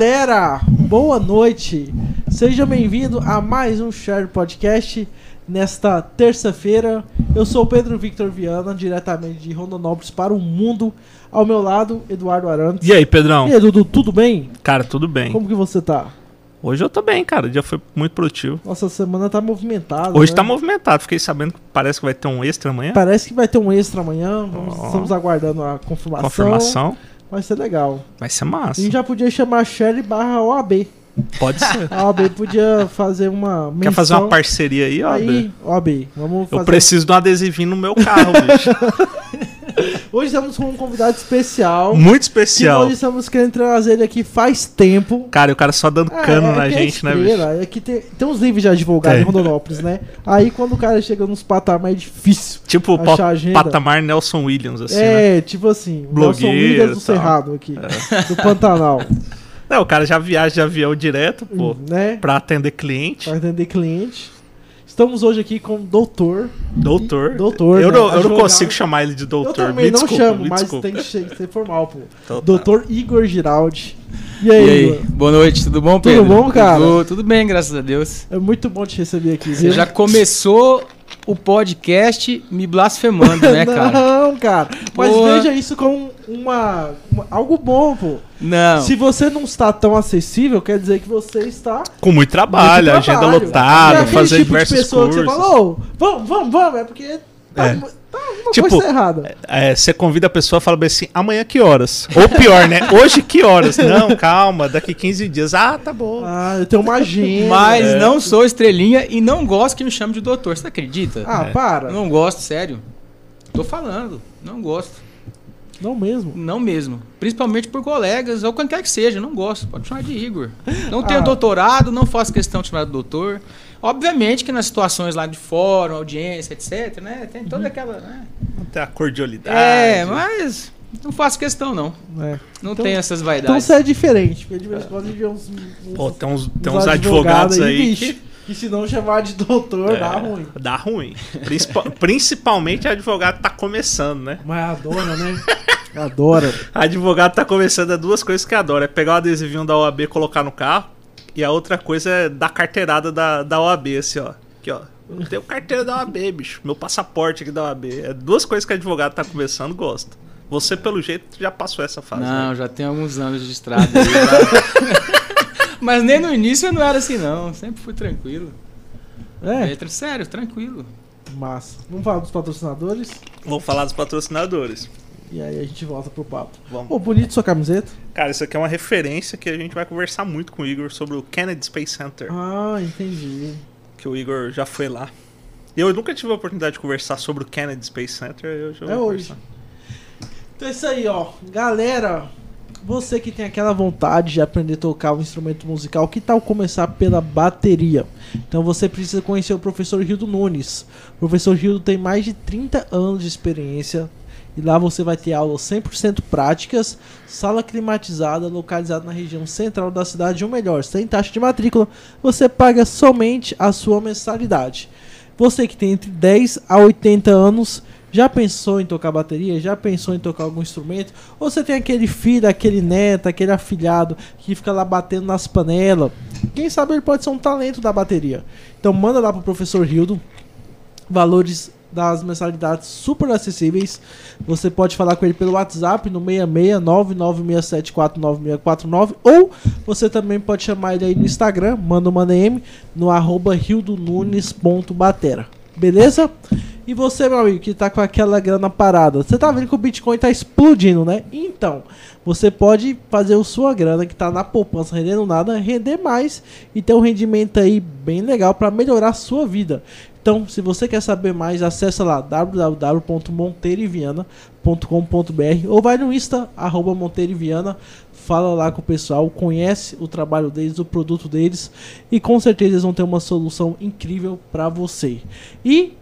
Galera, boa noite. Seja bem-vindo a mais um Share Podcast nesta terça-feira. Eu sou o Pedro Victor Viana, diretamente de Rondonópolis para o mundo. Ao meu lado, Eduardo Arantes. E aí, Pedrão? E aí, Dudu, tudo bem? Cara, tudo bem. Como que você tá? Hoje eu tô bem, cara. O dia foi muito produtivo. Nossa semana tá movimentada. Hoje né? tá movimentado. Fiquei sabendo que parece que vai ter um extra amanhã. Parece que vai ter um extra amanhã. Vamos- Ó. Estamos aguardando a confirmação. Confirmação. Vai ser legal. Vai ser A massa. gente já podia chamar Shelly barra OAB. Pode ser. A OAB podia fazer uma menção. Quer fazer uma parceria aí, ó? Aí, OAB, vamos fazer. Eu preciso de um adesivinho no meu carro, bicho. Hoje estamos com um convidado especial. Muito Que especial. hoje estamos querendo trazer ele aqui faz tempo. Cara, e o cara só dando É, cano é na que é gente, né, bicho? estrela, É que tem, tem uns livros de advogado Tem. em Rondonópolis, né? Aí quando o cara chega nos patamares é difícil. Tipo pa- patamar Nelson Williams, assim, né? é, tipo assim, Blogueiro Nelson Williams do. Cerrado aqui, do Pantanal, Não, o cara já viaja de avião direto, pô, né? pra atender cliente. Pra atender cliente. Estamos hoje aqui com o doutor. Doutor. Doutor, Eu, né? não, eu não consigo chamar ele de Eu doutor. também me não desculpa, chamo, me mas desculpa. tem que ser, formal, pô. Então tá. Doutor Igor Giraldi. E aí, E aí, Igor? boa noite, tudo bom, Tudo Pedro? bom, cara? Tudo, tudo bem, graças a Deus. É muito bom te receber aqui, Você viu? já começou o podcast me blasfemando, né, cara? Não, cara. Mas Boa. veja isso como uma, uma- algo bom, pô. Não. Se você não está tão acessível, quer dizer que você está Com muito trabalho, muito agenda trabalho. É lotada, fazer tipo diversos de pessoa cursos. que você falou, vamos, vamos, vamos, é porque tá, É. tá uma Tipo, coisa errada. É, você convida a pessoa e fala bem assim, amanhã que horas? Ou pior, né? Hoje que horas? Não, calma, daqui 15 dias. Ah, tá bom. Ah, eu tenho uma agenda. Mas É. não sou estrelinha e não gosto que me chame de doutor. Você acredita? Ah, É. para. Não gosto, sério. Tô falando, não gosto. Não mesmo. Não mesmo. Principalmente por colegas ou quem quer que seja, não gosto. Pode chamar de Igor. Não tenho Ah. doutorado, não faço questão de chamar de doutor. Obviamente que nas situações lá de fórum, audiência, etc, né? Tem toda aquela. né? Não tem a cordialidade. É, mas não faço questão, não. É. Não Então- tem essas Então vaidades. você é diferente, porque de vez em quando a gente vê uns, uns, Pô, tem uns, tem uns uns advogados aí bicho, que que se não chamar de doutor, dá É, ruim. Dá ruim. Principal- principalmente advogado tá começando, né? Mas adora, né? Adora. Advogado tá começando é duas coisas que adora. É pegar o adesivinho da OAB e colocar no carro. E a outra coisa é dar carteirada da, da OAB, assim, ó. Aqui, ó. Eu tenho carteira da OAB, bicho. Meu passaporte aqui da OAB. É duas coisas que advogado tá começando, gosta. Você, pelo jeito, já passou essa fase. Não, né? já tem alguns anos de estrada. aí. Mas nem no início eu não era assim, não. Sempre fui tranquilo. É, É, sério, tranquilo. massa. Vamos falar dos patrocinadores Vamos falar dos patrocinadores. e aí a gente volta pro papo. Vamos. Pô, bonito sua camiseta. Cara, isso aqui é uma referência que a gente vai conversar muito com o Igor sobre o Kennedy Space Center. Ah, entendi. Que o Igor já foi lá. Eu nunca tive a oportunidade de conversar sobre o Kennedy Space Center. Eu já É vou hoje. conversar. Então é isso aí, ó. Galera, você que tem aquela vontade de aprender a tocar um instrumento musical, que tal começar pela bateria? Então você precisa conhecer o professor Rildo Nunes. O professor Rildo tem mais de 30 anos de experiência. E lá você vai ter aulas 100% práticas, sala climatizada, localizada na região central da cidade, ou melhor, sem taxa de matrícula, você paga somente a sua mensalidade. Você que tem entre 10 a 80 anos, já pensou em tocar bateria? Já pensou em tocar algum instrumento? Ou você tem aquele filho, aquele neto, aquele afilhado que fica lá batendo nas panelas? Quem sabe ele pode ser um talento da bateria. Então manda lá pro professor Hildo. Valores das mensalidades super acessíveis. Você pode falar com ele pelo WhatsApp no 66996749649 ou você também pode chamar ele aí no Instagram, manda uma DM no arroba hildonunes.batera. Beleza? E você, meu amigo, que tá com aquela grana parada, você tá vendo que o Bitcoin tá explodindo, né? Então, você pode fazer a sua grana que tá na poupança rendendo nada, render mais e ter um rendimento aí bem legal para melhorar a sua vida. Então, se você quer saber mais, acessa lá www.monteiriviana.com.br ou vai no Insta, arroba Monteiriviana, fala lá com o pessoal, conhece o trabalho deles, o produto deles e com certeza eles vão ter uma solução incrível para você. E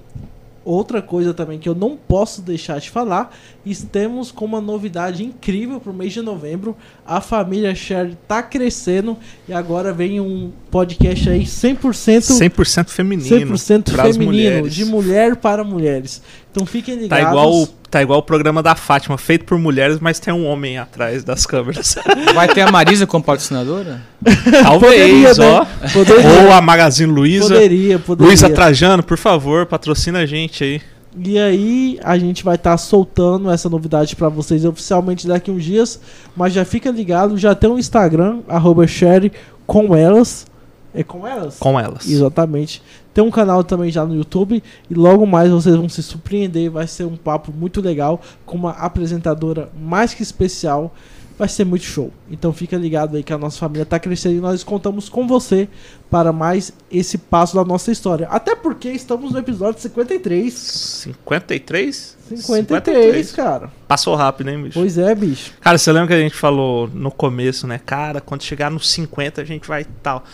outra coisa também que eu não posso deixar de falar, estamos com uma novidade incrível para o mês de novembro. A família Share tá crescendo e agora vem um podcast aí 100% 100% feminino. 100% pras feminino, mulheres. de mulher para mulheres. Então fiquem Tá ligados. igual, o- tá igual o programa da Fátima, feito por mulheres, mas tem um homem atrás das câmeras. Vai ter a Marisa como patrocinadora? Talvez, Poderia, ó. né? Poderia, Ou a Magazine Luiza. poderia, poderia. Luiza Trajano, por favor, patrocina a gente aí. E aí a gente vai estar soltando essa novidade pra vocês oficialmente daqui uns dias, mas já fica ligado, já tem um Instagram arroba share com elas. É com elas? Com elas. Exatamente. Tem um canal também já no YouTube e logo mais vocês vão se surpreender. Vai ser um papo muito legal com uma apresentadora mais que especial. Vai ser muito show. Então fica ligado aí que a nossa família tá crescendo e nós contamos com você para mais esse passo da nossa história. Até porque estamos no episódio 53. 53? 53, cara. Passou rápido, hein, bicho? Pois é, bicho. Cara, você lembra que a gente falou no começo, né? Cara, quando chegar nos 50 a gente vai tal.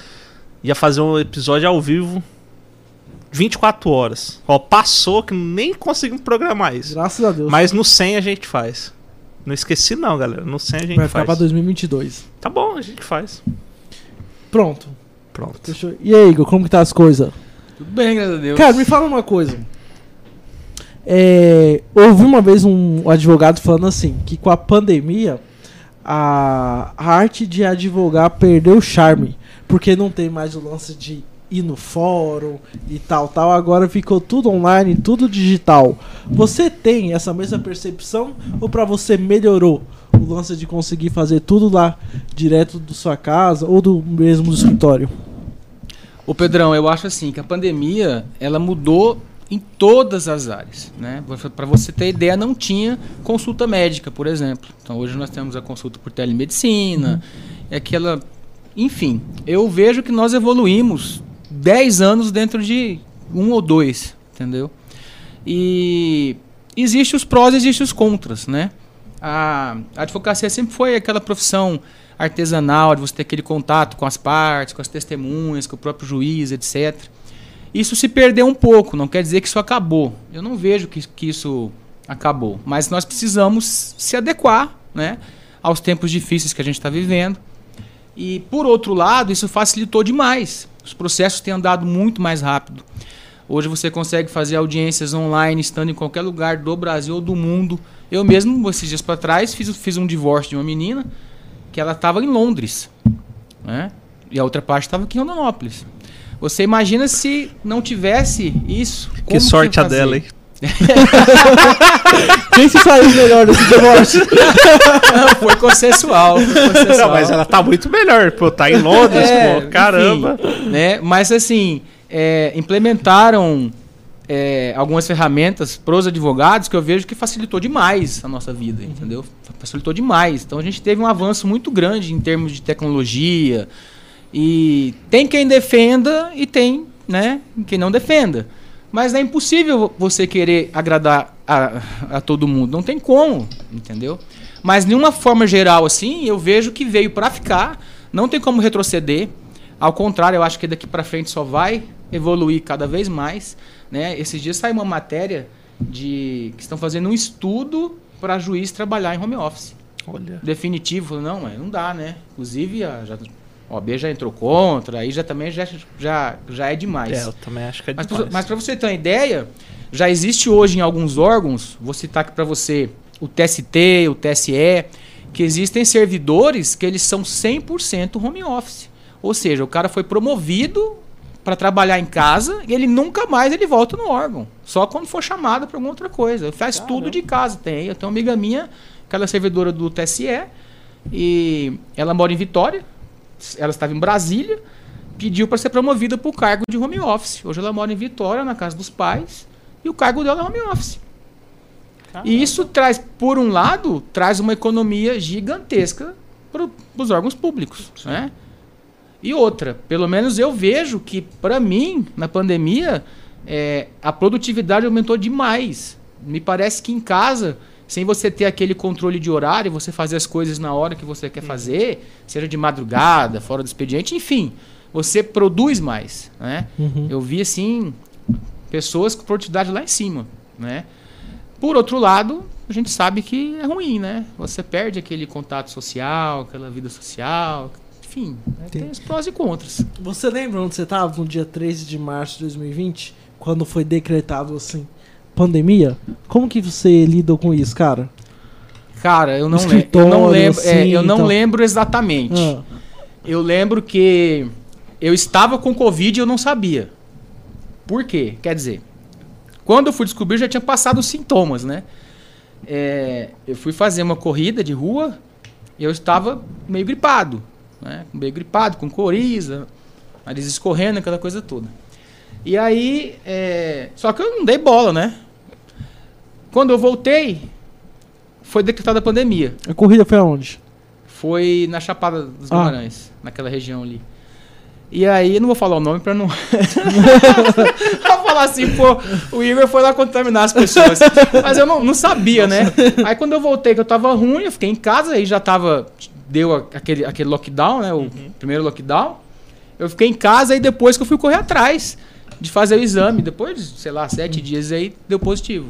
Ia fazer um episódio ao vivo 24 horas. Ó, passou que nem conseguimos programar isso. Graças a Deus. Mas no 100 a gente faz. Não esqueci não, galera. No 100 a gente vai ficar faz. pra 2022. Tá bom, a gente faz. Pronto. Pronto. Deixa eu- E aí, Igor, como que tá as coisas? Tudo bem, graças a Deus. Cara, me fala uma coisa. É, ouvi uma vez um advogado falando assim, que com a pandemia a, a arte de advogar perdeu o charme, porque não tem mais o lance de ir no fórum e tal, tal. Agora ficou tudo online, tudo digital. Você tem essa mesma percepção ou pra você melhorou o lance de conseguir fazer tudo lá direto da sua casa ou do mesmo escritório? Ô Pedrão, eu acho assim que a pandemia ela mudou em todas as áreas, né? Para você ter ideia, não tinha consulta médica, por exemplo. Então hoje nós temos a consulta por telemedicina, é aquela, enfim, eu vejo que nós evoluímos 10 anos dentro de um ou dois, entendeu? E existe os prós, e existe os contras, né? A, advocacia sempre foi aquela profissão artesanal, de você ter aquele contato com as partes, com as testemunhas, com o próprio juiz, etc. Isso se perdeu um pouco, não quer dizer que isso acabou. Eu não vejo que, que isso acabou. Mas nós precisamos se adequar né, aos tempos difíceis que a gente está vivendo. E, por outro lado, isso facilitou demais. Os processos têm andado muito mais rápido. Hoje você consegue fazer audiências online estando em qualquer lugar do Brasil ou do mundo. Eu mesmo, esses dias para trás, fiz, fiz um divórcio de uma menina que ela estava em Londres. Né? E a outra parte estava aqui em Rondonópolis. Você imagina se não tivesse isso? Que sorte a dela, hein? Quem se saiu melhor desse divórcio? foi consensual. Foi consensual. Não, mas ela tá muito melhor, pô. Tá em Londres, É, pô. Caramba. enfim, né? Mas assim, é, implementaram é, algumas ferramentas para os advogados que eu vejo que facilitou demais a nossa vida, entendeu? Facilitou demais. Então a gente teve um avanço muito grande em termos de tecnologia. E tem quem defenda e tem né, quem não defenda. Mas é impossível você querer agradar a, a todo mundo. Não tem como, entendeu? Mas de uma forma geral, assim, eu vejo que veio para ficar. Não tem como retroceder. Ao contrário, eu acho que daqui para frente só vai evoluir cada vez mais. Né? Esses dias saiu uma matéria de que estão fazendo um estudo para juiz trabalhar em home office. Olha. Definitivo, não, mas não dá, né? Inclusive, já, a OAB já entrou contra, aí já também já, já, já é demais. É, eu também acho que é Mas, demais. mas para você ter uma ideia, já existe hoje em alguns órgãos, vou citar aqui para você o TST, o TSE, que existem servidores que eles são 100% home office. Ou seja, o cara foi promovido para trabalhar em casa e ele nunca mais ele volta no órgão. Só quando for chamado para alguma outra coisa. Ele faz Caramba. tudo de casa. Tem, eu tenho uma amiga minha, aquela servidora do TSE, e ela mora em Vitória, ela estava em Brasília, pediu para ser promovida para o cargo de home office. Hoje ela mora em Vitória, na casa dos pais, e o cargo dela é home office. E isso traz, por um lado, traz uma economia gigantesca para os órgãos públicos, né? E outra, pelo menos eu vejo que, para mim, na pandemia, é, a produtividade aumentou demais. Me parece que em casa, sem você ter aquele controle de horário, você fazer as coisas na hora que você quer fazer, seja de madrugada, fora do expediente, enfim, você produz mais, né? Uhum. Eu vi, assim, pessoas com produtividade lá em cima, né? Por outro lado, a gente sabe que é ruim, né? Você perde aquele contato social, aquela vida social, enfim, né? tem os prós e contras. Você lembra onde você estava no dia 13 de março de 2020? Quando foi decretado assim: pandemia? Como que você lidou com isso, cara? Cara, eu não, le eu não lembro. é, assim, eu não então. lembro exatamente. Ah, Eu lembro que eu estava com Covid e eu não sabia. Por quê? Quer dizer, quando eu fui descobrir, eu já tinha passado os sintomas, né? É, eu fui fazer uma corrida de rua e eu estava meio gripado, né? Meio gripado, com coriza, nariz escorrendo, aquela coisa toda. E aí, é, só que eu não dei bola, né? Quando eu voltei, foi decretada a pandemia. a corrida foi aonde? Foi na Chapada dos Ah. Guimarães, naquela região ali. E aí, eu não vou falar o nome pra não. pra falar assim, pô, o Igor foi lá contaminar as pessoas. Mas eu não, não sabia, né? Aí quando eu voltei, que eu tava ruim, eu fiquei em casa, aí já tava. Deu aquele, aquele lockdown, né? O primeiro lockdown. Eu fiquei em casa e depois que eu fui correr atrás de fazer o exame. Depois, de, sei lá, sete dias aí, deu positivo.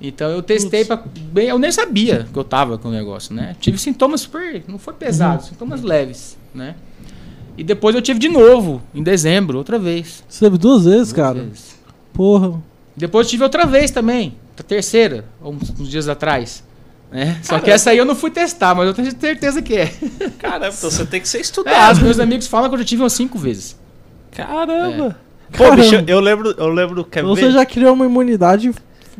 Então eu testei pra. Bem, eu nem sabia que eu tava com o negócio, né? Tive sintomas super. Não foi pesado, sintomas leves, né? E depois eu tive de novo, em dezembro, outra vez. Você teve duas vezes, Duas cara? vezes. Porra. Depois eu tive outra vez também, a terceira, uns, uns dias atrás. Né? Só que essa aí eu não fui testar, mas eu tenho certeza que é. Caramba, então você tem que ser é os estudado. meus amigos falam que eu já tive umas cinco vezes. Caramba. Pô, Caramba. bicho, eu lembro, eu lembro, quer Então ver? você já criou uma imunidade.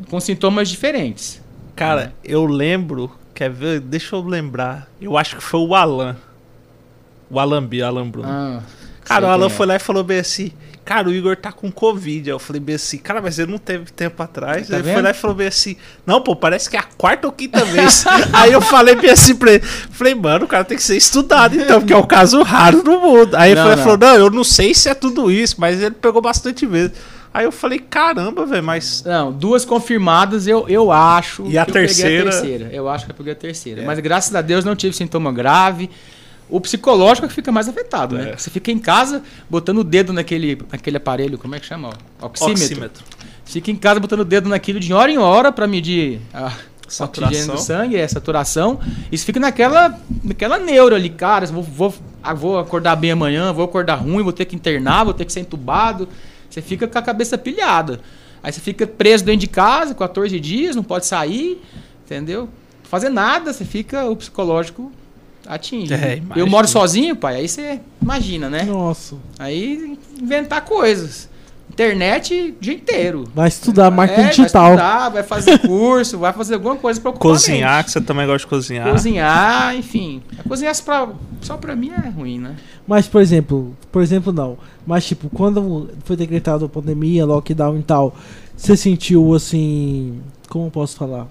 Com sintomas diferentes. Cara, eu lembro, quer ver? Deixa eu lembrar. Eu acho que foi o Alan. O Alan B, Alan Bruno. Ah, cara, o Alan é. foi lá e falou bem assim: Cara, o Igor tá com Covid. Eu falei bem assim: Cara, mas ele não teve tempo atrás. Tá ele foi vendo? lá e falou bem assim: Não, pô, parece que é a quarta ou quinta vez. aí eu falei bem assim pra ele: Falei, mano, o cara tem que ser estudado então, porque é um caso raro no mundo. Aí ele foi- não. falou: Não, eu não sei se é tudo isso, mas ele pegou bastante vezes. Aí eu falei: Caramba, velho, mas. Não, duas confirmadas eu, eu acho. E a que eu terceira? a terceira. Eu acho que eu peguei a terceira. É. Mas graças a Deus não tive sintoma grave. O psicológico é que fica mais afetado, né? É. Você fica em casa botando o dedo naquele, naquele aparelho, como é que chama? Oxímetro. Oxímetro. Fica em casa botando o dedo naquilo de hora em hora pra medir a Saturação. oxigênio do sangue, é, saturação. Isso fica naquela, naquela neura ali, cara. Vou, vou, ah, vou acordar bem amanhã, vou acordar ruim, vou ter que internar, vou ter que ser entubado. Você fica com a cabeça pilhada. Aí você fica preso dentro de casa, 14 dias, não pode sair, entendeu? Não fazer nada, você fica o psicológico atinge. É, Eu moro sozinho, pai, aí você imagina, né? Nossa. Aí inventar coisas. Internet o dia inteiro. Vai estudar marketing É, vai digital. estudar, vai fazer curso, vai fazer alguma coisa pra ocupar a Cozinhar, mente. que você também gosta de cozinhar. Cozinhar, enfim. Cozinhar só pra, só pra mim é ruim, né? Mas, por exemplo, por exemplo, não. Mas, tipo, quando foi decretado a pandemia, lockdown e tal, você sentiu assim. Como eu posso falar?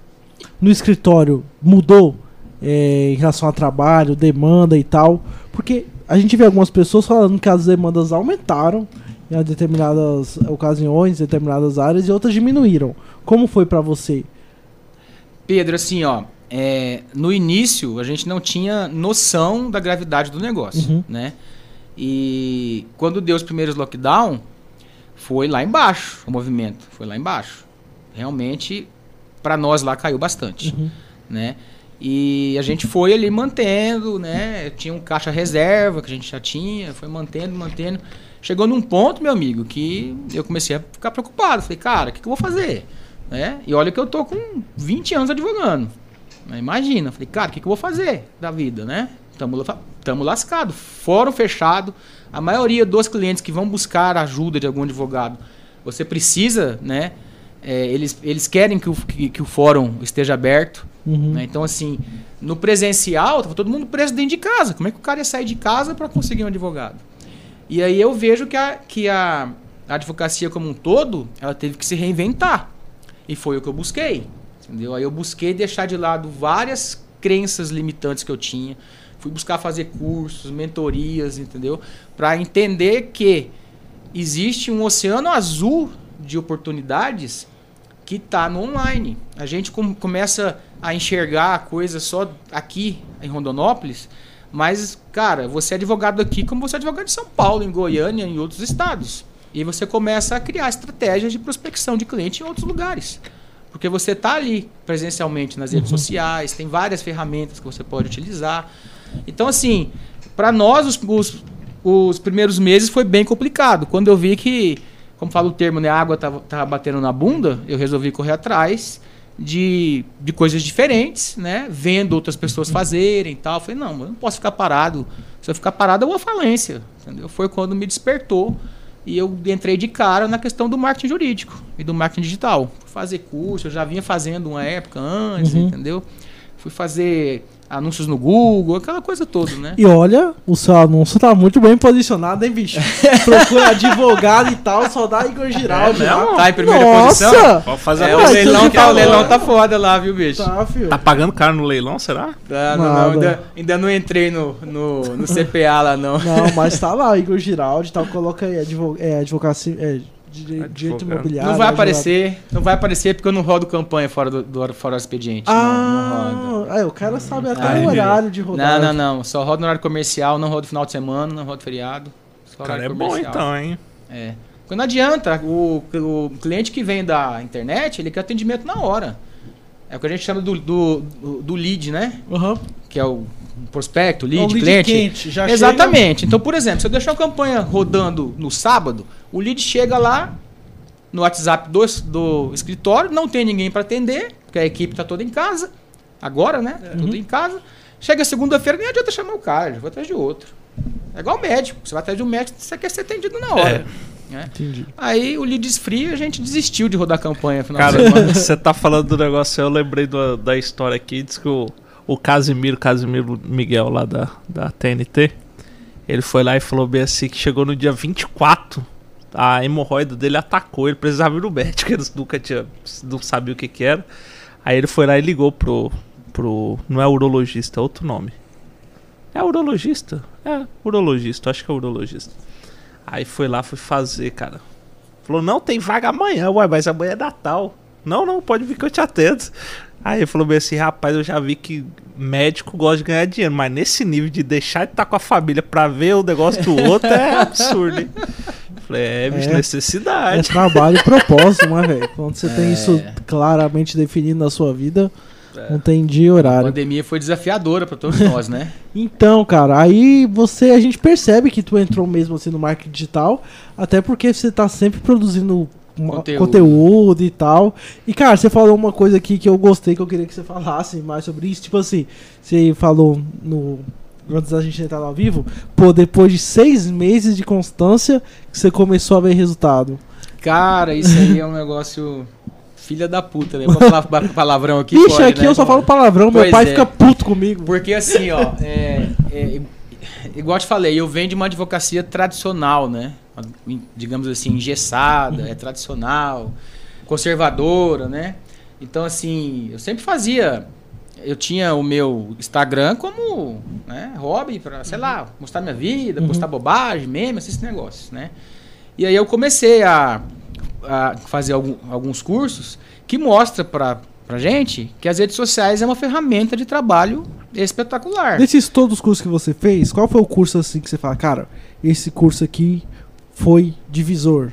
No escritório, mudou é, em relação a trabalho, demanda e tal? Porque a gente vê algumas pessoas falando que as demandas aumentaram em determinadas ocasiões, em determinadas áreas, e outras diminuíram. Como foi pra você? Pedro, assim, ó. é, no início, a gente não tinha noção da gravidade do negócio, Uhum. né? E quando deu os primeiros lockdown, foi lá embaixo o movimento. Foi lá embaixo. Realmente, pra nós lá caiu bastante. Uhum. né? E a gente foi ali mantendo, né? Tinha um caixa reserva que a gente já tinha, foi mantendo, mantendo. Chegou num ponto, meu amigo, que eu comecei a ficar preocupado. Falei, cara, o que, que eu vou fazer? Né? E olha que eu tô com 20 anos advogando. Mas imagina, falei, cara, o que, que eu vou fazer da vida, né? Tamo, la- tamo lascado. Fórum fechado. A maioria dos clientes que vão buscar ajuda de algum advogado, você precisa, né? é, eles, eles querem que o, que, que o fórum esteja aberto. Uhum. né? Então, assim, no presencial, tava todo mundo preso dentro de casa. Como é que o cara ia sair de casa para conseguir um advogado? E aí eu vejo que, a, que a, a advocacia como um todo, ela teve que se reinventar. E foi o que eu busquei. Entendeu? Aí eu busquei deixar de lado várias crenças limitantes que eu tinha. Fui buscar fazer cursos, mentorias, entendeu? Para entender que existe um oceano azul de oportunidades que está no online. A gente com- começa a enxergar a coisa só aqui em Rondonópolis, mas, cara, você é advogado aqui como você é advogado em São Paulo, em Goiânia, em outros estados. E você começa a criar estratégias de prospecção de cliente em outros lugares. Porque você está ali presencialmente nas redes sociais, tem várias ferramentas que você pode utilizar. Então, assim, para nós, os, os, os primeiros meses foi bem complicado. Quando eu vi que como fala o termo, né? A água tava, tava batendo na bunda, eu resolvi correr atrás de, de coisas diferentes, né? Vendo outras pessoas fazerem e tal. Eu falei, não, eu não posso ficar parado. Se eu ficar parado, eu vou à falência. Entendeu? Foi quando me despertou e eu entrei de cara na questão do marketing jurídico e do marketing digital. Fui fazer curso, eu já vinha fazendo uma época antes, Uhum. entendeu? Fui fazer anúncios no Google, aquela coisa toda, né? E olha, o seu anúncio tá muito bem posicionado, hein, bicho? Procura advogado e tal, só dá Igor Giraldi É lá. Tá em primeira Nossa! posição? Pode fazer É, a o leilão, tá, o leilão tá foda lá, viu, bicho? Tá, filho. Tá pagando caro no leilão, será? Tá, não, não, ainda, ainda não entrei no, no, no CPA lá, não. Não, mas tá lá, Igor Giraldi e tal. Coloca aí advo é, advocacia. É, dire- direito imobiliário. Não vai advogado. aparecer, não vai aparecer porque eu não rodo campanha fora do, do fora do expediente. não, não. Ah, é, o cara sabe até Ai, o meu. horário de rodar. Não, não, não. Só rodo no horário comercial, não rodo final de semana, não rodo feriado. Só Cara, é horário bom comercial. então, hein? É. Porque não adianta, o, o cliente que vem da internet, ele quer atendimento na hora. É o que a gente chama do, do, do- do lead, né? Aham. Que é o prospecto, lead, É um lead cliente. quente, já Exatamente. Então, por exemplo, se eu deixar uma campanha rodando no sábado, o lead chega lá no WhatsApp do, do escritório, não tem ninguém para atender, porque a equipe está toda em casa. Agora, né? Uhum. Tudo em casa. Chega segunda-feira, nem adianta chamar o cara, já vou atrás de outro. É igual médico. Você vai atrás de um médico, você quer ser atendido na hora. né? Entendi. Aí o lead esfria, a gente desistiu de rodar a campanha. Final Cara, você tá falando do negócio, eu lembrei do- da história aqui, diz que o, o Casimiro, Casimiro Miguel lá da, da TNT, ele foi lá e falou bem assim que chegou no dia 24, a hemorroida dele atacou, ele precisava ir no médico, ele nunca tinha, não sabia o que que era. Aí ele foi lá e ligou pro, pro não é urologista, é outro nome. É urologista? É, urologista, acho que é urologista. Aí foi lá, foi fazer, cara. Falou, não, tem vaga amanhã, ué, mas amanhã é Natal. Não, não, pode vir que eu te atendo. Aí ele falou bem assim, rapaz, eu já vi que médico gosta de ganhar dinheiro, mas nesse nível de deixar de estar com a família pra ver o negócio do outro é absurdo, hein? Falei, é, bicho, É. É necessidade. trabalho e propósito, né, velho? Quando você tem É. isso claramente definido na sua vida, É. não tem dia e A horário. pandemia foi desafiadora para todos nós, né? Então, cara, aí você a gente percebe que tu entrou mesmo assim no marketing digital, até porque você tá sempre produzindo uma- Conteúdo. conteúdo. e tal. E cara, você falou uma coisa aqui que eu gostei que eu queria que você falasse mais sobre isso, tipo assim, você falou no antes da gente entrar ao vivo, pô, depois de seis meses de constância que você começou a ver resultado. Cara, isso aí é um negócio. Filha da puta, né? Vou falar pa- palavrão aqui. Ixi, pode, aqui né? eu só falo palavrão, meu Pois pai é. fica puto comigo. Porque assim, ó, é, é, igual eu te falei, eu venho de uma advocacia tradicional, né? Digamos assim, engessada, é tradicional, conservadora, né? Então, assim, eu sempre fazia. Eu tinha o meu Instagram como né, hobby para, sei lá, mostrar minha vida, Uhum. postar bobagem, meme, esses negócios, né? E aí eu comecei a, a fazer algum- alguns cursos que mostra para pra gente que as redes sociais é uma ferramenta de trabalho espetacular. Desses todos os cursos que você fez, qual foi o curso assim que você fala, cara, esse curso aqui foi divisor?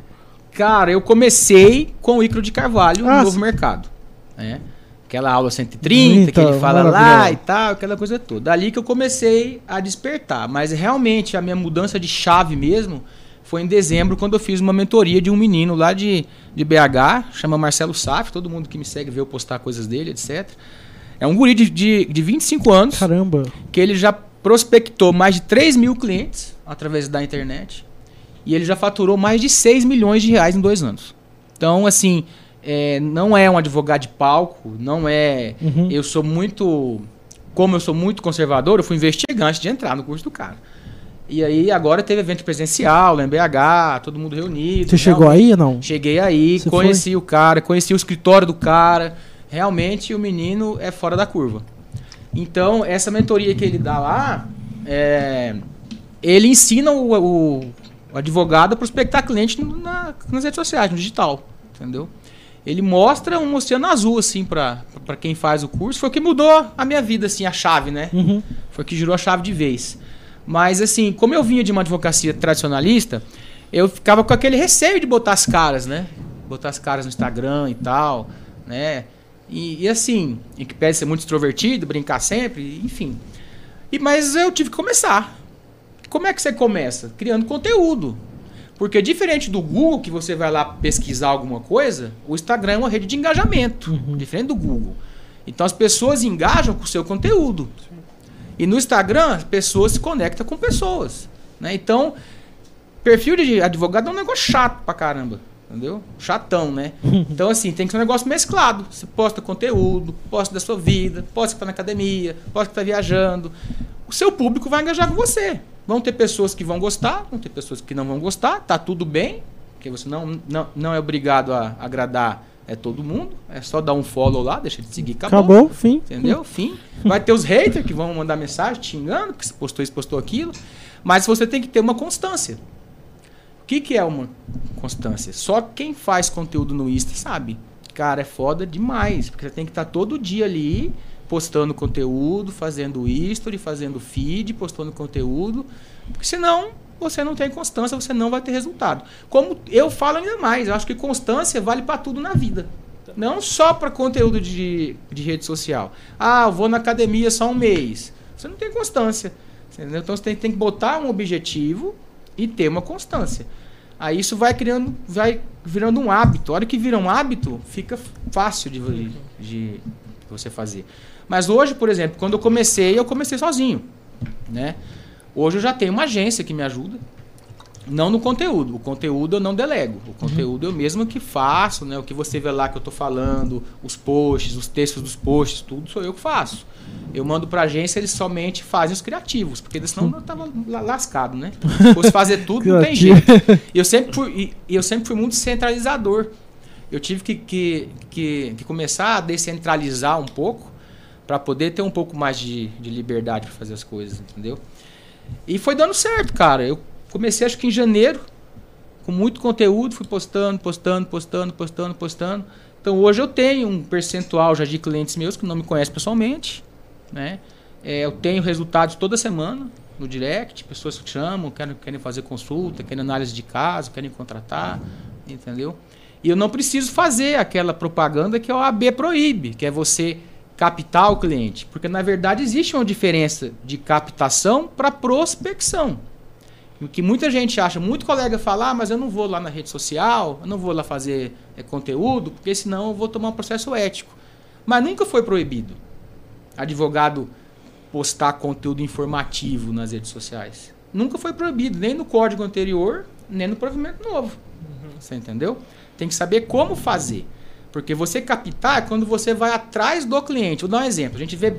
Cara, eu comecei com o Icaro de Carvalho Ah, no Novo sim. Mercado. Né? Aquela aula 130 que Bonita, ele fala lá e tal, aquela coisa toda. Dali que eu comecei a despertar. Mas realmente a minha mudança de chave mesmo foi em dezembro, quando eu fiz uma mentoria de um menino lá de, de BH, chama Marcelo Saf, todo mundo que me segue vê eu postar coisas dele, etc. É um guri de, de, de 25 anos Caramba. que ele já prospectou mais de 3 mil clientes através da internet e ele já faturou mais de 6 milhões de reais em dois anos. Então, assim, é, não é um advogado de palco, não é. Uhum. Eu sou muito. Como eu sou muito conservador, eu fui investigante antes de entrar no curso do cara. E aí agora teve evento presencial lá em BH, todo mundo reunido. Você chegou aí ou não? Cheguei aí, Você conheci o cara, conheci o escritório do cara. Realmente o menino é fora da curva. Então, essa mentoria que ele dá lá, é, ele ensina o, o- o advogado prospectar cliente na- nas redes sociais, no digital. Entendeu? Ele mostra um oceano azul, assim, pra quem faz o curso. Foi o que mudou a minha vida, assim, a chave, né? Uhum. Foi o que girou a chave de vez. Mas, assim, como eu vinha de uma advocacia tradicionalista, eu ficava com aquele receio de botar as caras, né? Botar as caras no Instagram e tal, né? E, e assim, em que pede ser muito extrovertido, brincar sempre, enfim. E, mas eu tive que começar. Como é que você começa? Criando conteúdo. Porque diferente do Google, que você vai lá pesquisar alguma coisa, o Instagram é uma rede de engajamento, diferente do Google. Então as pessoas engajam com o seu conteúdo. E no Instagram, as pessoas se conectam com pessoas. Né? Então, perfil de advogado é um negócio chato pra caramba. Entendeu? Chatão, né? Então, assim, tem que ser um negócio mesclado. Você posta conteúdo, posta da sua vida, posta que tá na academia, posta que tá viajando. O seu público vai engajar com você. Vão ter pessoas que vão gostar, vão ter pessoas que não vão gostar, tá tudo bem, porque você não, não, não é obrigado a agradar é todo mundo. É só dar um follow lá, deixa de seguir, acabou. Acabou, fim. Entendeu? Fim. Vai ter os haters que vão mandar mensagem te xingando, que você postou isso, postou aquilo. Mas você tem que ter uma constância. O que, que é uma constância? Só quem faz conteúdo no Insta sabe. Cara, é foda demais. Porque você tem que estar todo dia ali postando conteúdo, fazendo history, fazendo feed, postando conteúdo. Porque senão você não tem constância, você não vai ter resultado. Como eu falo ainda mais, eu acho que constância vale para tudo na vida. Não só para conteúdo de, de rede social. Ah, eu vou na academia só um mês. Você não tem constância. Entendeu? Então você tem, tem que botar um objetivo e ter uma constância. Aí isso vai criando, vai virando um hábito. A hora que vira um hábito, fica fácil de, de, de você fazer. Mas hoje, por exemplo, quando eu comecei, eu comecei sozinho, né? Hoje eu já tenho uma agência que me ajuda. Não no conteúdo. O conteúdo eu não delego. O conteúdo eu mesmo que faço, né? O que você vê lá que eu estou falando, os posts, os textos dos posts, tudo sou eu que faço. Eu mando para a agência, eles somente fazem os criativos, porque senão eu tava lascado, né? Se fosse fazer tudo, não tem jeito. E eu sempre fui, eu sempre fui muito centralizador. Eu tive que, que, que, que começar a descentralizar um pouco para poder ter um pouco mais de, de liberdade para fazer as coisas, entendeu? E foi dando certo, cara. Eu comecei acho que em janeiro, com muito conteúdo, fui postando, postando, postando, postando, postando. Então hoje eu tenho um percentual já de clientes meus que não me conhecem pessoalmente, né? É, eu tenho resultados toda semana no direct, pessoas que chamam, querem, querem fazer consulta, querem análise de caso, querem contratar, entendeu? E eu não preciso fazer aquela propaganda que a OAB proíbe, que é você captar o cliente. Porque, na verdade, existe uma diferença de captação para prospecção. O que muita gente acha, muito colega fala, ah, mas eu não vou lá na rede social, eu não vou lá fazer é, conteúdo, porque senão eu vou tomar um processo ético. Mas nunca foi proibido advogado postar conteúdo informativo nas redes sociais. Nunca foi proibido, nem no código anterior, nem no provimento novo. Uhum. Você entendeu? Tem que saber como fazer. Porque você captar é quando você vai atrás do cliente. Vou dar um exemplo. A gente vê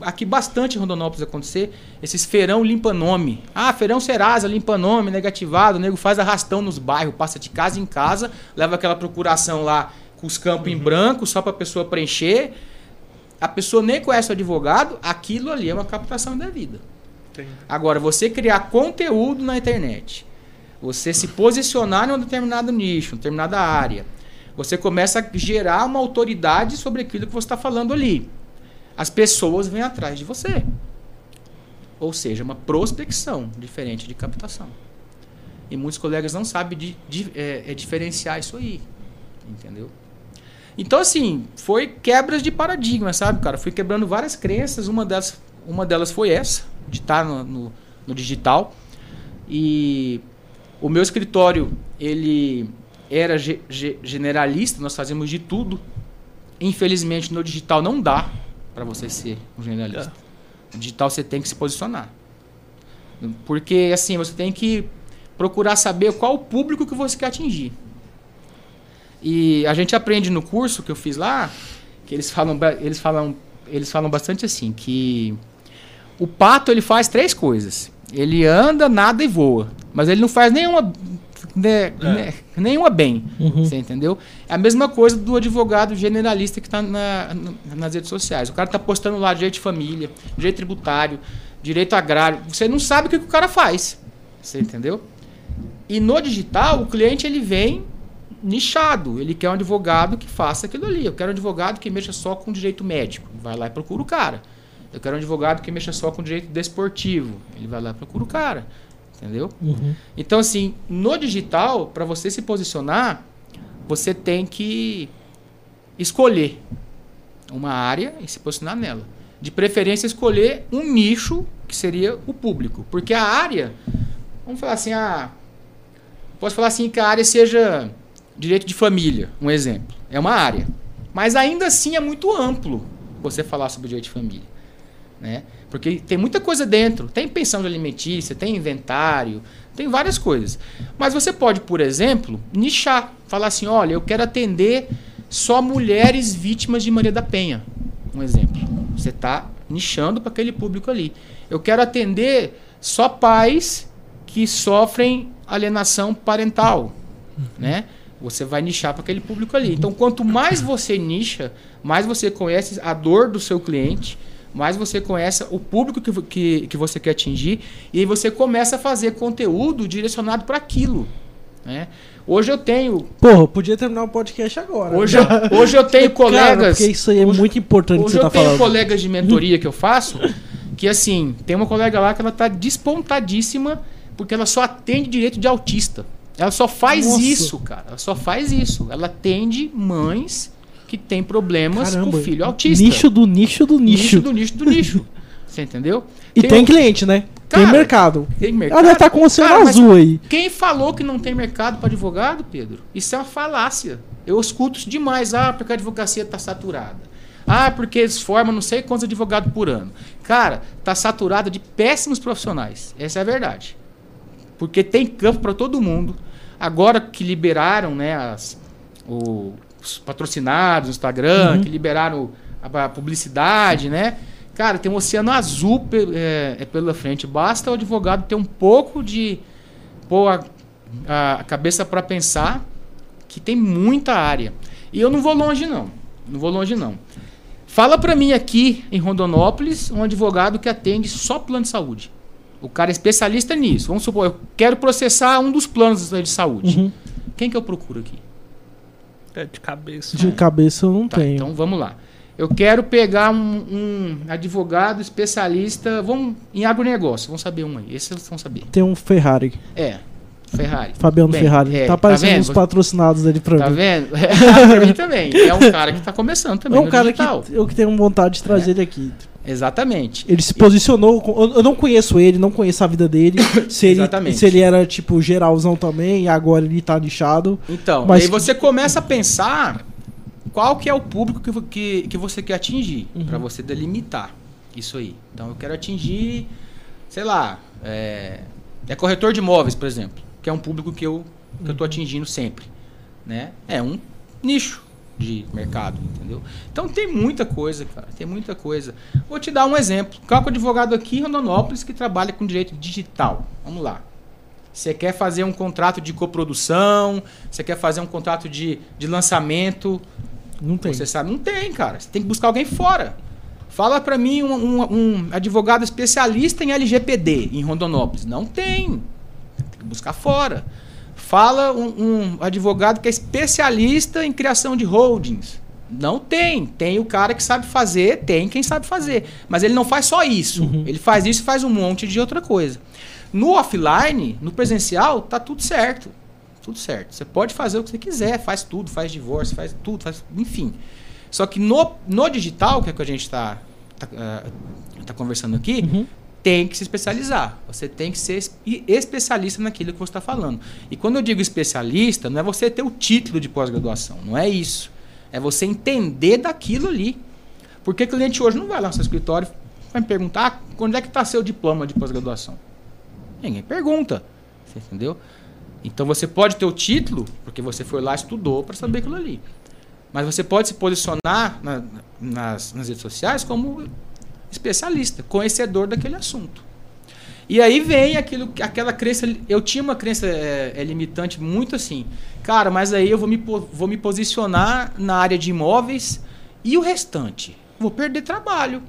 aqui bastante em Rondonópolis acontecer esses feirão limpa-nome. Ah, feirão Serasa, limpa-nome, negativado. O nego faz arrastão nos bairros, passa de casa em casa, leva aquela procuração lá com os campos uhum. em branco só para a pessoa preencher. A pessoa nem conhece o advogado, aquilo ali é uma captação da vida. Agora, você criar conteúdo na internet, você se posicionar em um determinado nicho, em determinada área, você começa a gerar uma autoridade sobre aquilo que você está falando ali. As pessoas vêm atrás de você. Ou seja, uma prospecção diferente de captação. E muitos colegas não sabem de, de, é, é diferenciar isso aí. Entendeu? Então, assim, foi quebras de paradigma, sabe, cara? Fui quebrando várias crenças. Uma delas, uma delas foi essa, de estar no, no, no digital. E o meu escritório, ele era ge ge generalista, nós fazíamos de tudo. Infelizmente, no digital não dá para você ser um generalista. No digital você tem que se posicionar. Porque, assim, você tem que procurar saber qual o público que você quer atingir. E a gente aprende no curso que eu fiz lá, que eles falam, eles falam, eles falam bastante assim, que o pato ele faz três coisas. Ele anda, nada e voa. Mas ele não faz nenhuma né, é. né, nenhuma bem. Uhum. Você entendeu? É a mesma coisa do advogado generalista que está na, nas redes sociais. O cara está postando lá direito de família, direito tributário, direito agrário. Você não sabe o que, que o cara faz. Você entendeu? E no digital, o cliente ele vem nichado. Ele quer um advogado que faça aquilo ali. Eu quero um advogado que mexa só com direito médico. Vai lá e procura o cara. Eu quero um advogado que mexa só com direito desportivo. Ele vai lá e procura o cara entendeu? Uhum. Então, assim, no digital, para você se posicionar, você tem que escolher uma área e se posicionar nela. De preferência, escolher um nicho que seria o público. Porque a área, vamos falar assim, a Posso falar assim que a área seja direito de família, um exemplo. É uma área. Mas ainda assim é muito amplo você falar sobre direito de família. Né? Porque tem muita coisa dentro. Tem pensão de alimentícia, tem inventário, tem várias coisas. Mas você pode, por exemplo, nichar. Falar assim, olha, eu quero atender só mulheres vítimas de Maria da Penha. Um exemplo. Você está nichando para aquele público ali. Eu quero atender só pais que sofrem alienação parental, né? Você vai nichar para aquele público ali. Então, quanto mais você nicha, mais você conhece a dor do seu cliente, mais você conhece o público que, que, que você quer atingir, e aí você começa a fazer conteúdo direcionado para aquilo. Né? Hoje eu tenho. Porra, podia terminar o podcast agora. Hoje, eu, hoje eu tenho colegas. Cara, porque isso aí é hoje, muito importante hoje que você eu tá tenho falando. colegas de mentoria que eu faço que assim, tem uma colega lá que ela tá despontadíssima porque ela só atende direito de autista. Ela só faz Nossa. isso, cara. Ela só faz isso. Ela atende mães que têm problemas Caramba, com filho autista. Nicho do nicho do nicho. Nicho do nicho do nicho. Você entendeu? E tem, um- cliente, né? Cara, tem mercado. Tem mercado. Ela deve estar com o oceano Cara, azul aí. Quem falou que não tem mercado para advogado, Pedro? Isso é uma falácia. Eu escuto isso demais. Ah, porque a advocacia está saturada. Ah, porque eles formam não sei quantos advogados por ano. Cara, tá saturada de péssimos profissionais. Essa é a verdade. Porque tem campo para todo mundo. Agora que liberaram né, as, o- os patrocinados no Instagram, que liberaram a, a publicidade, né? Cara, tem um oceano azul pe- é, é pela frente. Basta o advogado ter um pouco de pôr a, a cabeça para pensar que tem muita área. E eu não vou longe não. Não vou longe não. Fala para mim aqui em Rondonópolis um advogado que atende só plano de saúde. O cara é especialista nisso. Vamos supor, eu quero processar um dos planos de saúde. Uhum. Quem que eu procuro aqui? É de cabeça. De cabeça eu não Tá, tenho. então vamos lá. Eu quero pegar um, um advogado especialista, vamos em agronegócio, vamos saber um aí. Esse vocês vão saber. Tem um Ferrari. É, Ferrari. Fabiano Bem, Ferrari. é, tá aparecendo vendo? os patrocinados dele pra Tá mim. vendo? pra mim também. É um cara que tá começando também É um cara digital. que eu que tenho vontade de trazer ele aqui. Exatamente. Ele se posicionou. Eu não conheço ele, não conheço a vida dele. Se ele, Exatamente. se ele era, tipo, geralzão também, e agora ele tá nichado. Então, Mas aí você começa a pensar qual que é o público que, que, que você quer atingir, Uhum. pra você delimitar isso aí. Então, eu quero atingir, sei lá, é, é corretor de imóveis, por exemplo, que é um público que eu, que eu tô atingindo sempre, né? É um nicho de mercado, entendeu? Então, tem muita coisa, cara, tem muita coisa. Vou te dar um exemplo. Calco advogado aqui em Rondonópolis que trabalha com direito digital. Vamos lá. Você quer fazer um contrato de coprodução, você quer fazer um contrato de, de lançamento, Não tem. você sabe? Não tem, cara. Você tem que buscar alguém fora. Fala pra mim um, um- um advogado especialista em LGPD em Rondonópolis. Não tem. Tem que buscar fora. Fala um, um advogado que é especialista em criação de holdings. Não tem. Tem o cara que sabe fazer, tem quem sabe fazer. Mas ele não faz só isso. Uhum. Ele faz isso e faz um monte de outra coisa. No offline, no presencial, tá tudo certo. Tudo certo. Você pode fazer o que você quiser, faz tudo, faz divórcio, faz tudo, faz, enfim. Só que no, no digital, que é o que a gente está tá, ah, tá conversando aqui, Uhum. Tem que se especializar. Você tem que ser es- especialista naquilo que você está falando. E quando eu digo especialista, não é você ter o título de pós-graduação, não é isso. É você entender daquilo ali. Porque o cliente hoje não vai lá no seu escritório vai me perguntar ah, quando é que está seu diploma de pós-graduação. Ninguém pergunta. Você entendeu? Então você pode ter o título, porque você foi lá estudou para saber aquilo ali. Mas você pode se posicionar na- nas, nas redes sociais como especialista, conhecedor daquele assunto. E aí vem aquilo, aquela crença. Eu tinha uma crença é, é, limitante muito assim. Cara, mas aí eu vou me, vou me posicionar na área de imóveis e o restante? Vou perder trabalho.